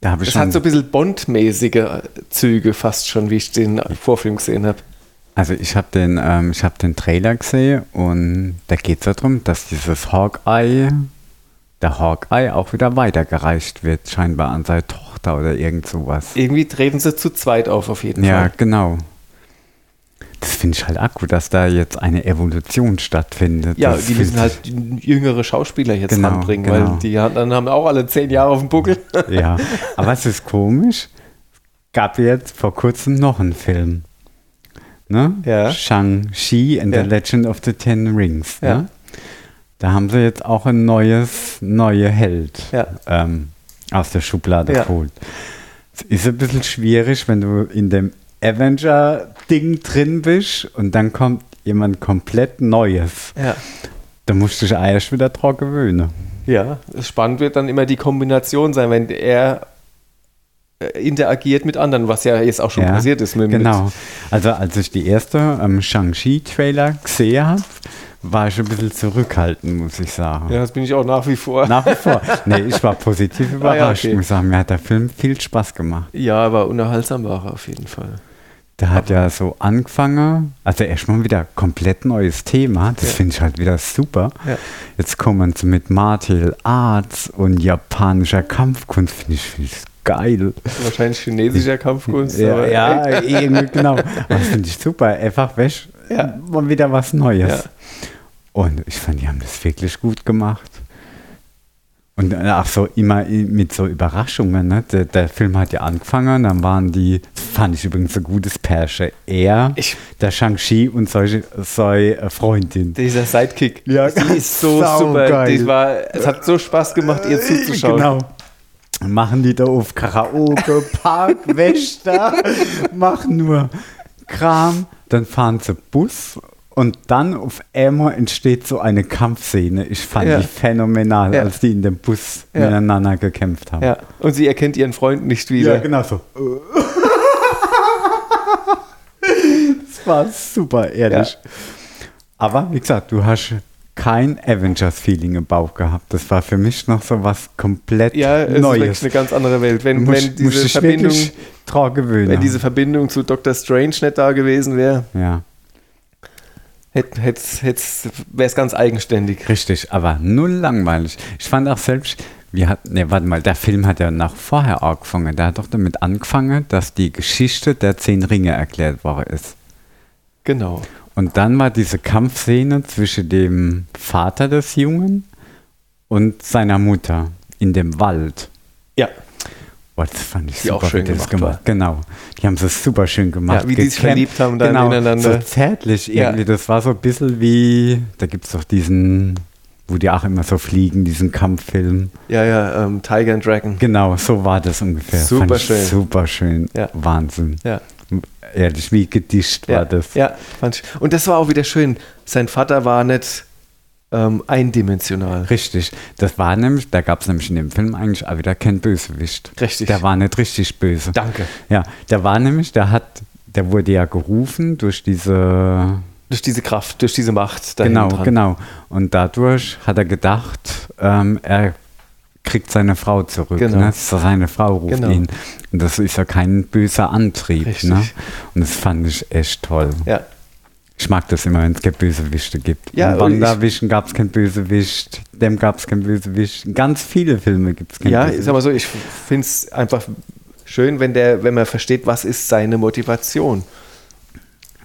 Da ich Das hat so ein bisschen Bond-mäßige Züge fast schon, wie ich den Vorfilm gesehen habe. Also ich habe den, ähm, ich habe den Trailer gesehen und da geht es darum, dass dieses Hawkeye, der Hawkeye auch wieder weitergereicht wird, scheinbar an seine Tochter oder irgend sowas. Irgendwie treten sie zu zweit auf, auf jeden Ja, Fall. genau. Das finde ich halt gut, dass da jetzt eine Evolution stattfindet. Ja, Das die müssen halt jüngere Schauspieler jetzt Genau, ranbringen, genau. weil die anderen haben auch alle zehn Jahre auf dem Buckel. Ja, aber es ist komisch. Gab jetzt vor kurzem noch einen Film ne? Ja. Shang-Chi and Ja. the Legend of the Ten Rings. Ja. Ne? Da haben sie jetzt auch ein neues, neue Held Ja. ähm, aus der Schublade Ja. geholt. Es ist ein bisschen schwierig, wenn du in dem Avenger-Ding drin bist und dann kommt jemand komplett Neues. Ja. Da musst du dich erst wieder dran gewöhnen. Ja, spannend wird dann immer die Kombination sein, wenn er interagiert mit anderen, was ja jetzt auch schon Ja, passiert ist. Mit, Genau. Also als ich die erste ähm, Shang-Chi-Trailer gesehen habe, war ich ein bisschen zurückhaltend, muss ich sagen. Ja, das bin ich auch nach wie vor. Nach wie vor. Nee, ich war positiv überrascht. okay. Ich muss sagen, mir hat der Film viel Spaß gemacht. Ja, aber unterhaltsam war er auf jeden Fall. Der hat ja so angefangen, also erstmal wieder komplett neues Thema. Das Ja. finde ich halt wieder super. Ja. Jetzt kommen sie mit Martial Arts und japanischer Kampfkunst. Finde ich, find ich geil. Wahrscheinlich chinesischer Kampfkunst. Ja, aber ja irgendwie, genau. Das finde ich super. Einfach weg. Ja. Mal wieder was Neues. Ja. Und ich fand, die haben das wirklich gut gemacht. Und äh, auch so immer mit so Überraschungen. Ne? Der, der Film hat ja angefangen, dann waren die, das fand ich übrigens ein gutes Pärchen. Er, Ich- der Shang-Chi und seine, seine Freundin. Dieser Sidekick. Ja, die ist so super. Die war, es hat so Spaß gemacht, ihr zuzuschauen. Genau. Machen die da auf Karaoke, Park, Wächter, machen nur Kram, dann fahren sie Bus und dann auf einmal entsteht so eine Kampfszene. Ich fand Ja. die phänomenal, Ja. als die in dem Bus Ja. miteinander gekämpft haben. Ja, und sie erkennt ihren Freund nicht wieder. Ja, genau so. das war super, ehrlich. Aber wie gesagt, du hast kein Avengers-Feeling im Bauch gehabt. Das war für mich noch so was komplett Ja, es ist Neues. wirklich eine ganz andere Welt. Wenn, musst, wenn diese Verbindung, wenn diese Verbindung zu Dr. Strange nicht da gewesen wäre, ja, wäre es ganz eigenständig. richtig, aber null langweilig. Ich fand auch selbst, wir hatten, ne, warte mal, der Film hat ja nach vorher angefangen. Der hat doch damit angefangen, dass die Geschichte der zehn Ringe erklärt worden ist. Genau. Und dann war diese Kampfszene zwischen dem Vater des Jungen und seiner Mutter in dem Wald. Ja, Boah, das fand ich Die super, auch schön die das gemacht Genau. Die haben es super schön gemacht. Ja, wie die sich verliebt haben dann genau, ineinander. So zärtlich Ja. irgendwie. Das war so ein bisschen wie, da gibt es doch diesen, wo die auch immer so fliegen, diesen Kampffilm. ja, ja, ähm, Tiger and Dragon. Genau, so war das ungefähr. Super schön. Super schön. Ja. Wahnsinn. Ja. Ehrlich, wie gedicht Ja, war das. ja fand ich. Und das war auch wieder schön. Sein Vater war nicht ähm, eindimensional. Richtig. Das war nämlich, da gab es nämlich in dem Film eigentlich auch wieder kein Bösewicht. Richtig. Der war nicht richtig böse. Danke. Ja, der war nämlich, der hat, der wurde ja gerufen durch diese, Durch diese Kraft, durch diese Macht. genau, dran. genau. Und dadurch hat er gedacht, ähm, er kriegt seine Frau zurück. Genau. Ne? Seine Frau ruft Genau. ihn. Und das ist ja kein böser Antrieb. Ne? Und das fand ich echt toll. Ja. Ich mag das immer, wenn es keine Bösewichte gibt. Ja, ich- WandaVision gab es kein Bösewicht, dem gab es kein Bösewicht. In ganz viele Filme gibt es kein Ja, Bösewicht. ist aber so, ich finde es einfach schön, wenn, der, wenn man versteht, was ist seine Motivation.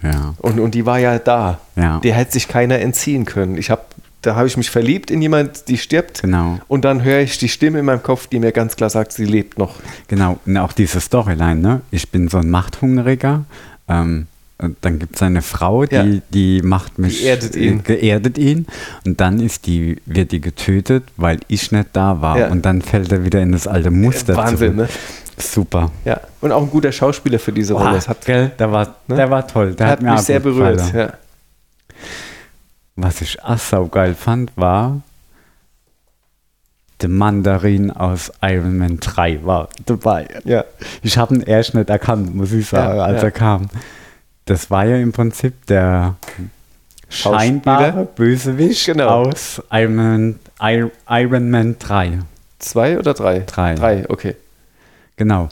ja. Und, und die war ja da. Ja. Der hätte sich keiner entziehen können. Ich hab, da habe ich mich verliebt in jemand, die stirbt. Genau. Und dann höre ich die Stimme in meinem Kopf, die mir ganz klar sagt, sie lebt noch. Genau, und auch diese Storyline, ne? Ich bin so ein Machthungriger. Ähm, und dann gibt es eine Frau, die, Ja. die macht mich. Geerdet ihn. äh, Geerdet ihn. Und dann ist die, wird die getötet, weil ich nicht da war. Ja. Und dann fällt er wieder in das alte Muster Wahnsinn, zurück. ne? Super. Ja. Und auch ein guter Schauspieler für diese Rolle. Boah, Das hat, gell? Der war, Ne? der war toll. Der der hat, hat mich sehr berührt. Ja. Was ich auch saugeil fand, war der Mandarin aus Iron Man 3 war dabei. Ja. Ich habe ihn erst nicht erkannt, muss ich sagen, Ja, als ja. er kam. Das war ja im Prinzip der scheinbare Bösewicht Genau. aus Iron Man, Ir- Iron Man 3. Zwei oder drei? Drei. Drei, okay. Genau.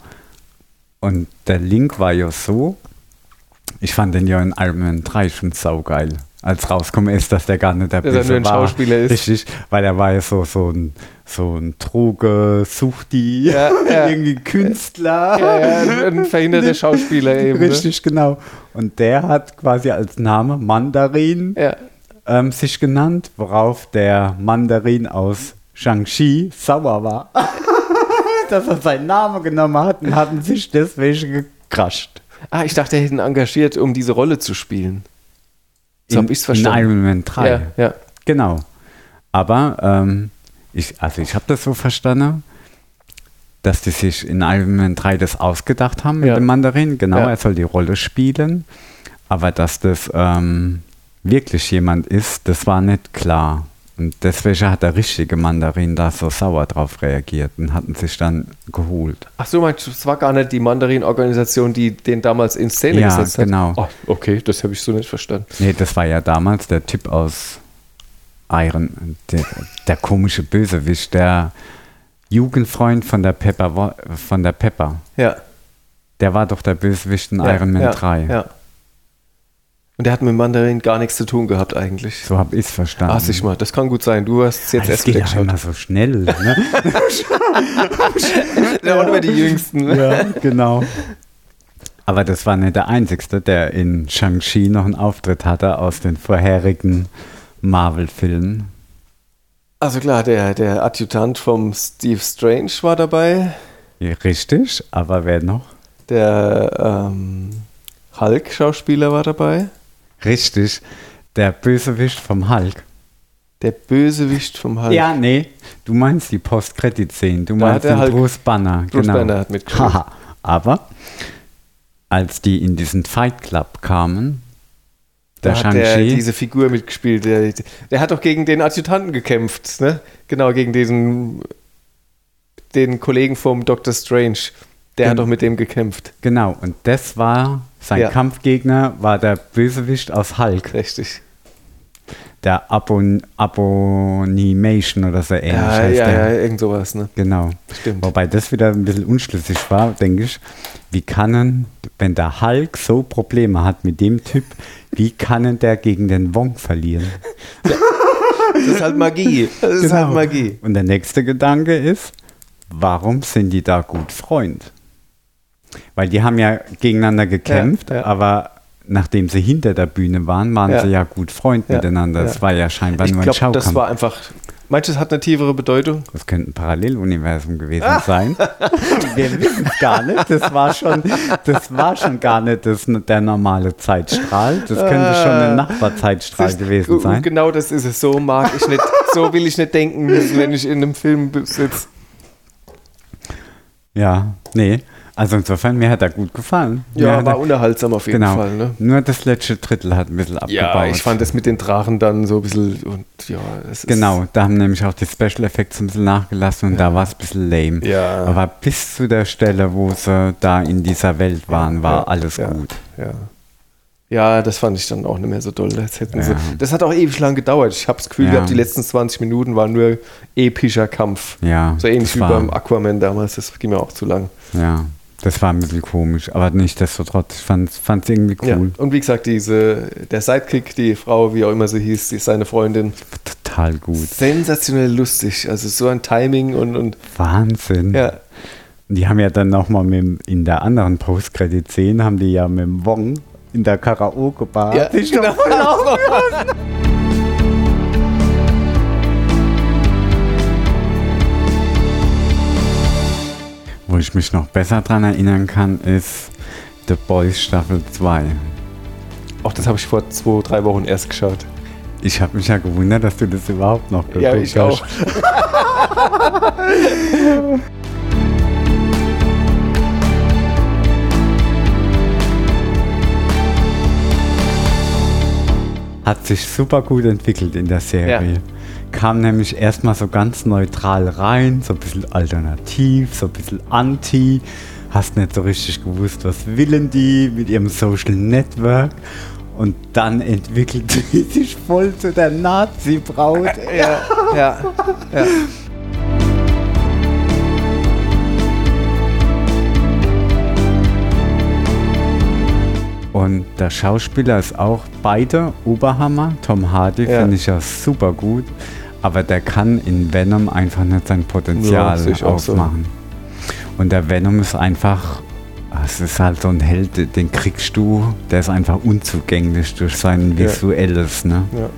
Und der Link war ja so, ich fand den ja in Iron Man 3 schon saugeil. Als rausgekommen ist, dass der gar nicht der Dass er Böse nur ein war. Schauspieler ist. Richtig, weil er war ja so, so ein, so ein Droge, Suchti, Ja, ja. irgendwie Künstler. Ja, ja, ein verhinderter Schauspieler eben. ne? Richtig, genau. Und der hat quasi als Name Mandarin Ja. ähm, sich genannt, worauf der Mandarin aus Shang-Chi sauer war. Dass er seinen Namen genommen hat und hatten sich deswegen gekrascht. Ah, ich dachte, er hätte ihn engagiert, um diese Rolle zu spielen. So in, habe ich es in verstanden. Iron Man 3. Ja, ja. Genau. Aber ähm, ich, also ich habe das so verstanden, dass die sich in Iron Man 3 das ausgedacht haben mit Ja. dem Mandarin. Genau, Ja. er soll die Rolle spielen. Aber dass das ähm, wirklich jemand ist, das war nicht klar. Und deswegen hat der richtige Mandarin da so sauer drauf reagiert und hatten sich dann geholt. Ach so, meinst du, es war gar nicht die Mandarin-Organisation, die den damals in Szene Ja, gesetzt hat? genau. Oh, okay, das habe ich so nicht verstanden. Nee, das war ja damals der Typ aus Iron, der, der komische Bösewicht, der Jugendfreund von der Pepper, von der Pepper. Ja. Der war doch der Bösewicht in ja, Iron Man ja, 3. Ja. Und der hat mit Mandarin gar nichts zu tun gehabt eigentlich. So habe ich es verstanden. Ach, sich mal, das kann gut sein. Du hast es jetzt erst geht wieder geschaut. immer so schnell. Ne? Da waren wir die Jüngsten. ne? ja, genau. Aber das war nicht der Einzige, der in Shang-Chi noch einen Auftritt hatte aus den vorherigen Marvel-Filmen. Also klar, der, der Adjutant vom Steve Strange war dabei. Ja, Richtig, aber wer noch? Der ähm, Hulk-Schauspieler war dabei. Richtig, der Bösewicht vom Hulk. Der Bösewicht vom Hulk. Ja, nee, du meinst die Post-Credit-Szene. Du Da meinst hat den Bruce Banner. Bruce genau. Banner hat mitgespielt. Aber als die in diesen Fight Club kamen, der Da hat der diese Figur mitgespielt. Der, der hat doch gegen den Adjutanten gekämpft, ne? Genau, gegen diesen den Kollegen vom Dr. Strange. Der hat Gen- doch mit dem gekämpft. genau, und das war, sein Ja. Kampfgegner war der Bösewicht aus Hulk, Richtig. der Abon Abonimation oder so ähnlich Ja, heißt ja, der. ja, irgend sowas, ne? Genau. Stimmt. Wobei das wieder ein bisschen unschlüssig war, denke ich. Wie kann denn, wenn der Hulk so Probleme hat mit dem Typ, wie kann denn der gegen den Wong verlieren? Das ist halt Magie. Das ist Genau. halt Magie. Und der nächste Gedanke ist, warum sind die da gut Freund? Weil die haben ja gegeneinander gekämpft, Ja, ja. aber nachdem sie hinter der Bühne waren, waren Ja. sie ja gut Freund miteinander. Das war ja scheinbar Ich nur ein glaube, Schaukampf. das war einfach. Meinst du, es hat eine tiefere Bedeutung? Das könnte ein Paralleluniversum gewesen sein. Wir wissen es gar nicht. Das war schon, das war schon gar nicht das, der normale Zeitstrahl. Das könnte schon ein Nachbarzeitstrahl Siehst- gewesen sein. Genau das ist es. So mag ich nicht, so will ich nicht denken müssen, wenn ich in einem Film sitze. Ja, nee. Also insofern, mir hat er gut gefallen. Mir Ja, hat war er, unterhaltsam auf jeden genau. Fall. Ne? Nur das letzte Drittel hat ein bisschen abgebaut. Ja, ich fand das mit den Drachen dann so ein bisschen. Und ja, es ist, Genau, da haben nämlich auch die Special Effects ein bisschen nachgelassen und da war es ein bisschen lame. Ja. Aber bis zu der Stelle, wo sie da in dieser Welt waren, war Ja, alles ja. gut. Ja. Ja, das fand ich dann auch nicht mehr so doll. Das, Ja. sie, das hat auch ewig lang gedauert. Ich habe das Gefühl Ja. gehabt, die letzten 20 Minuten waren nur epischer Kampf. Ja, So ähnlich wie beim Aquaman damals. Das ging mir auch zu lang. Ja, das war ein bisschen komisch, aber nichtsdestotrotz, ich fand es irgendwie Ja. cool. Und wie gesagt, diese, der Sidekick, die Frau, wie auch immer sie hieß, die ist seine Freundin. Total gut. Sensationell lustig. Also so ein Timing und, und Wahnsinn. ja. Die haben ja dann nochmal in der anderen Post-Credit-Szene, haben die ja mit dem Wong in der Karaoke-Bar Ja, sich genau. noch voll Wo ich mich noch besser dran erinnern kann, ist The Boys Staffel 2. Auch das habe ich vor zwei, drei Wochen erst geschaut. Ich habe mich ja gewundert, dass du das überhaupt noch geguckt Ja, ich hast. auch. Hat sich super gut entwickelt in der Serie. Kam nämlich erstmal so ganz neutral rein, so ein bisschen alternativ, so ein bisschen anti. Hast nicht so richtig gewusst, was willen die mit ihrem Social Network. Und dann entwickelt sie sich voll zu der Nazi-Braut. Ja, ja, ja. Und der Schauspieler ist auch beide Oberhammer. Tom Hardy Ja. finde ich ja super gut. Aber der kann in Venom einfach nicht sein Ja, Potenzial ich auch so. aufmachen. Und der Venom ist einfach, es ist halt so ein Held, den kriegst du, der ist einfach unzugänglich durch sein Ja. Visuelles. Ne? ja.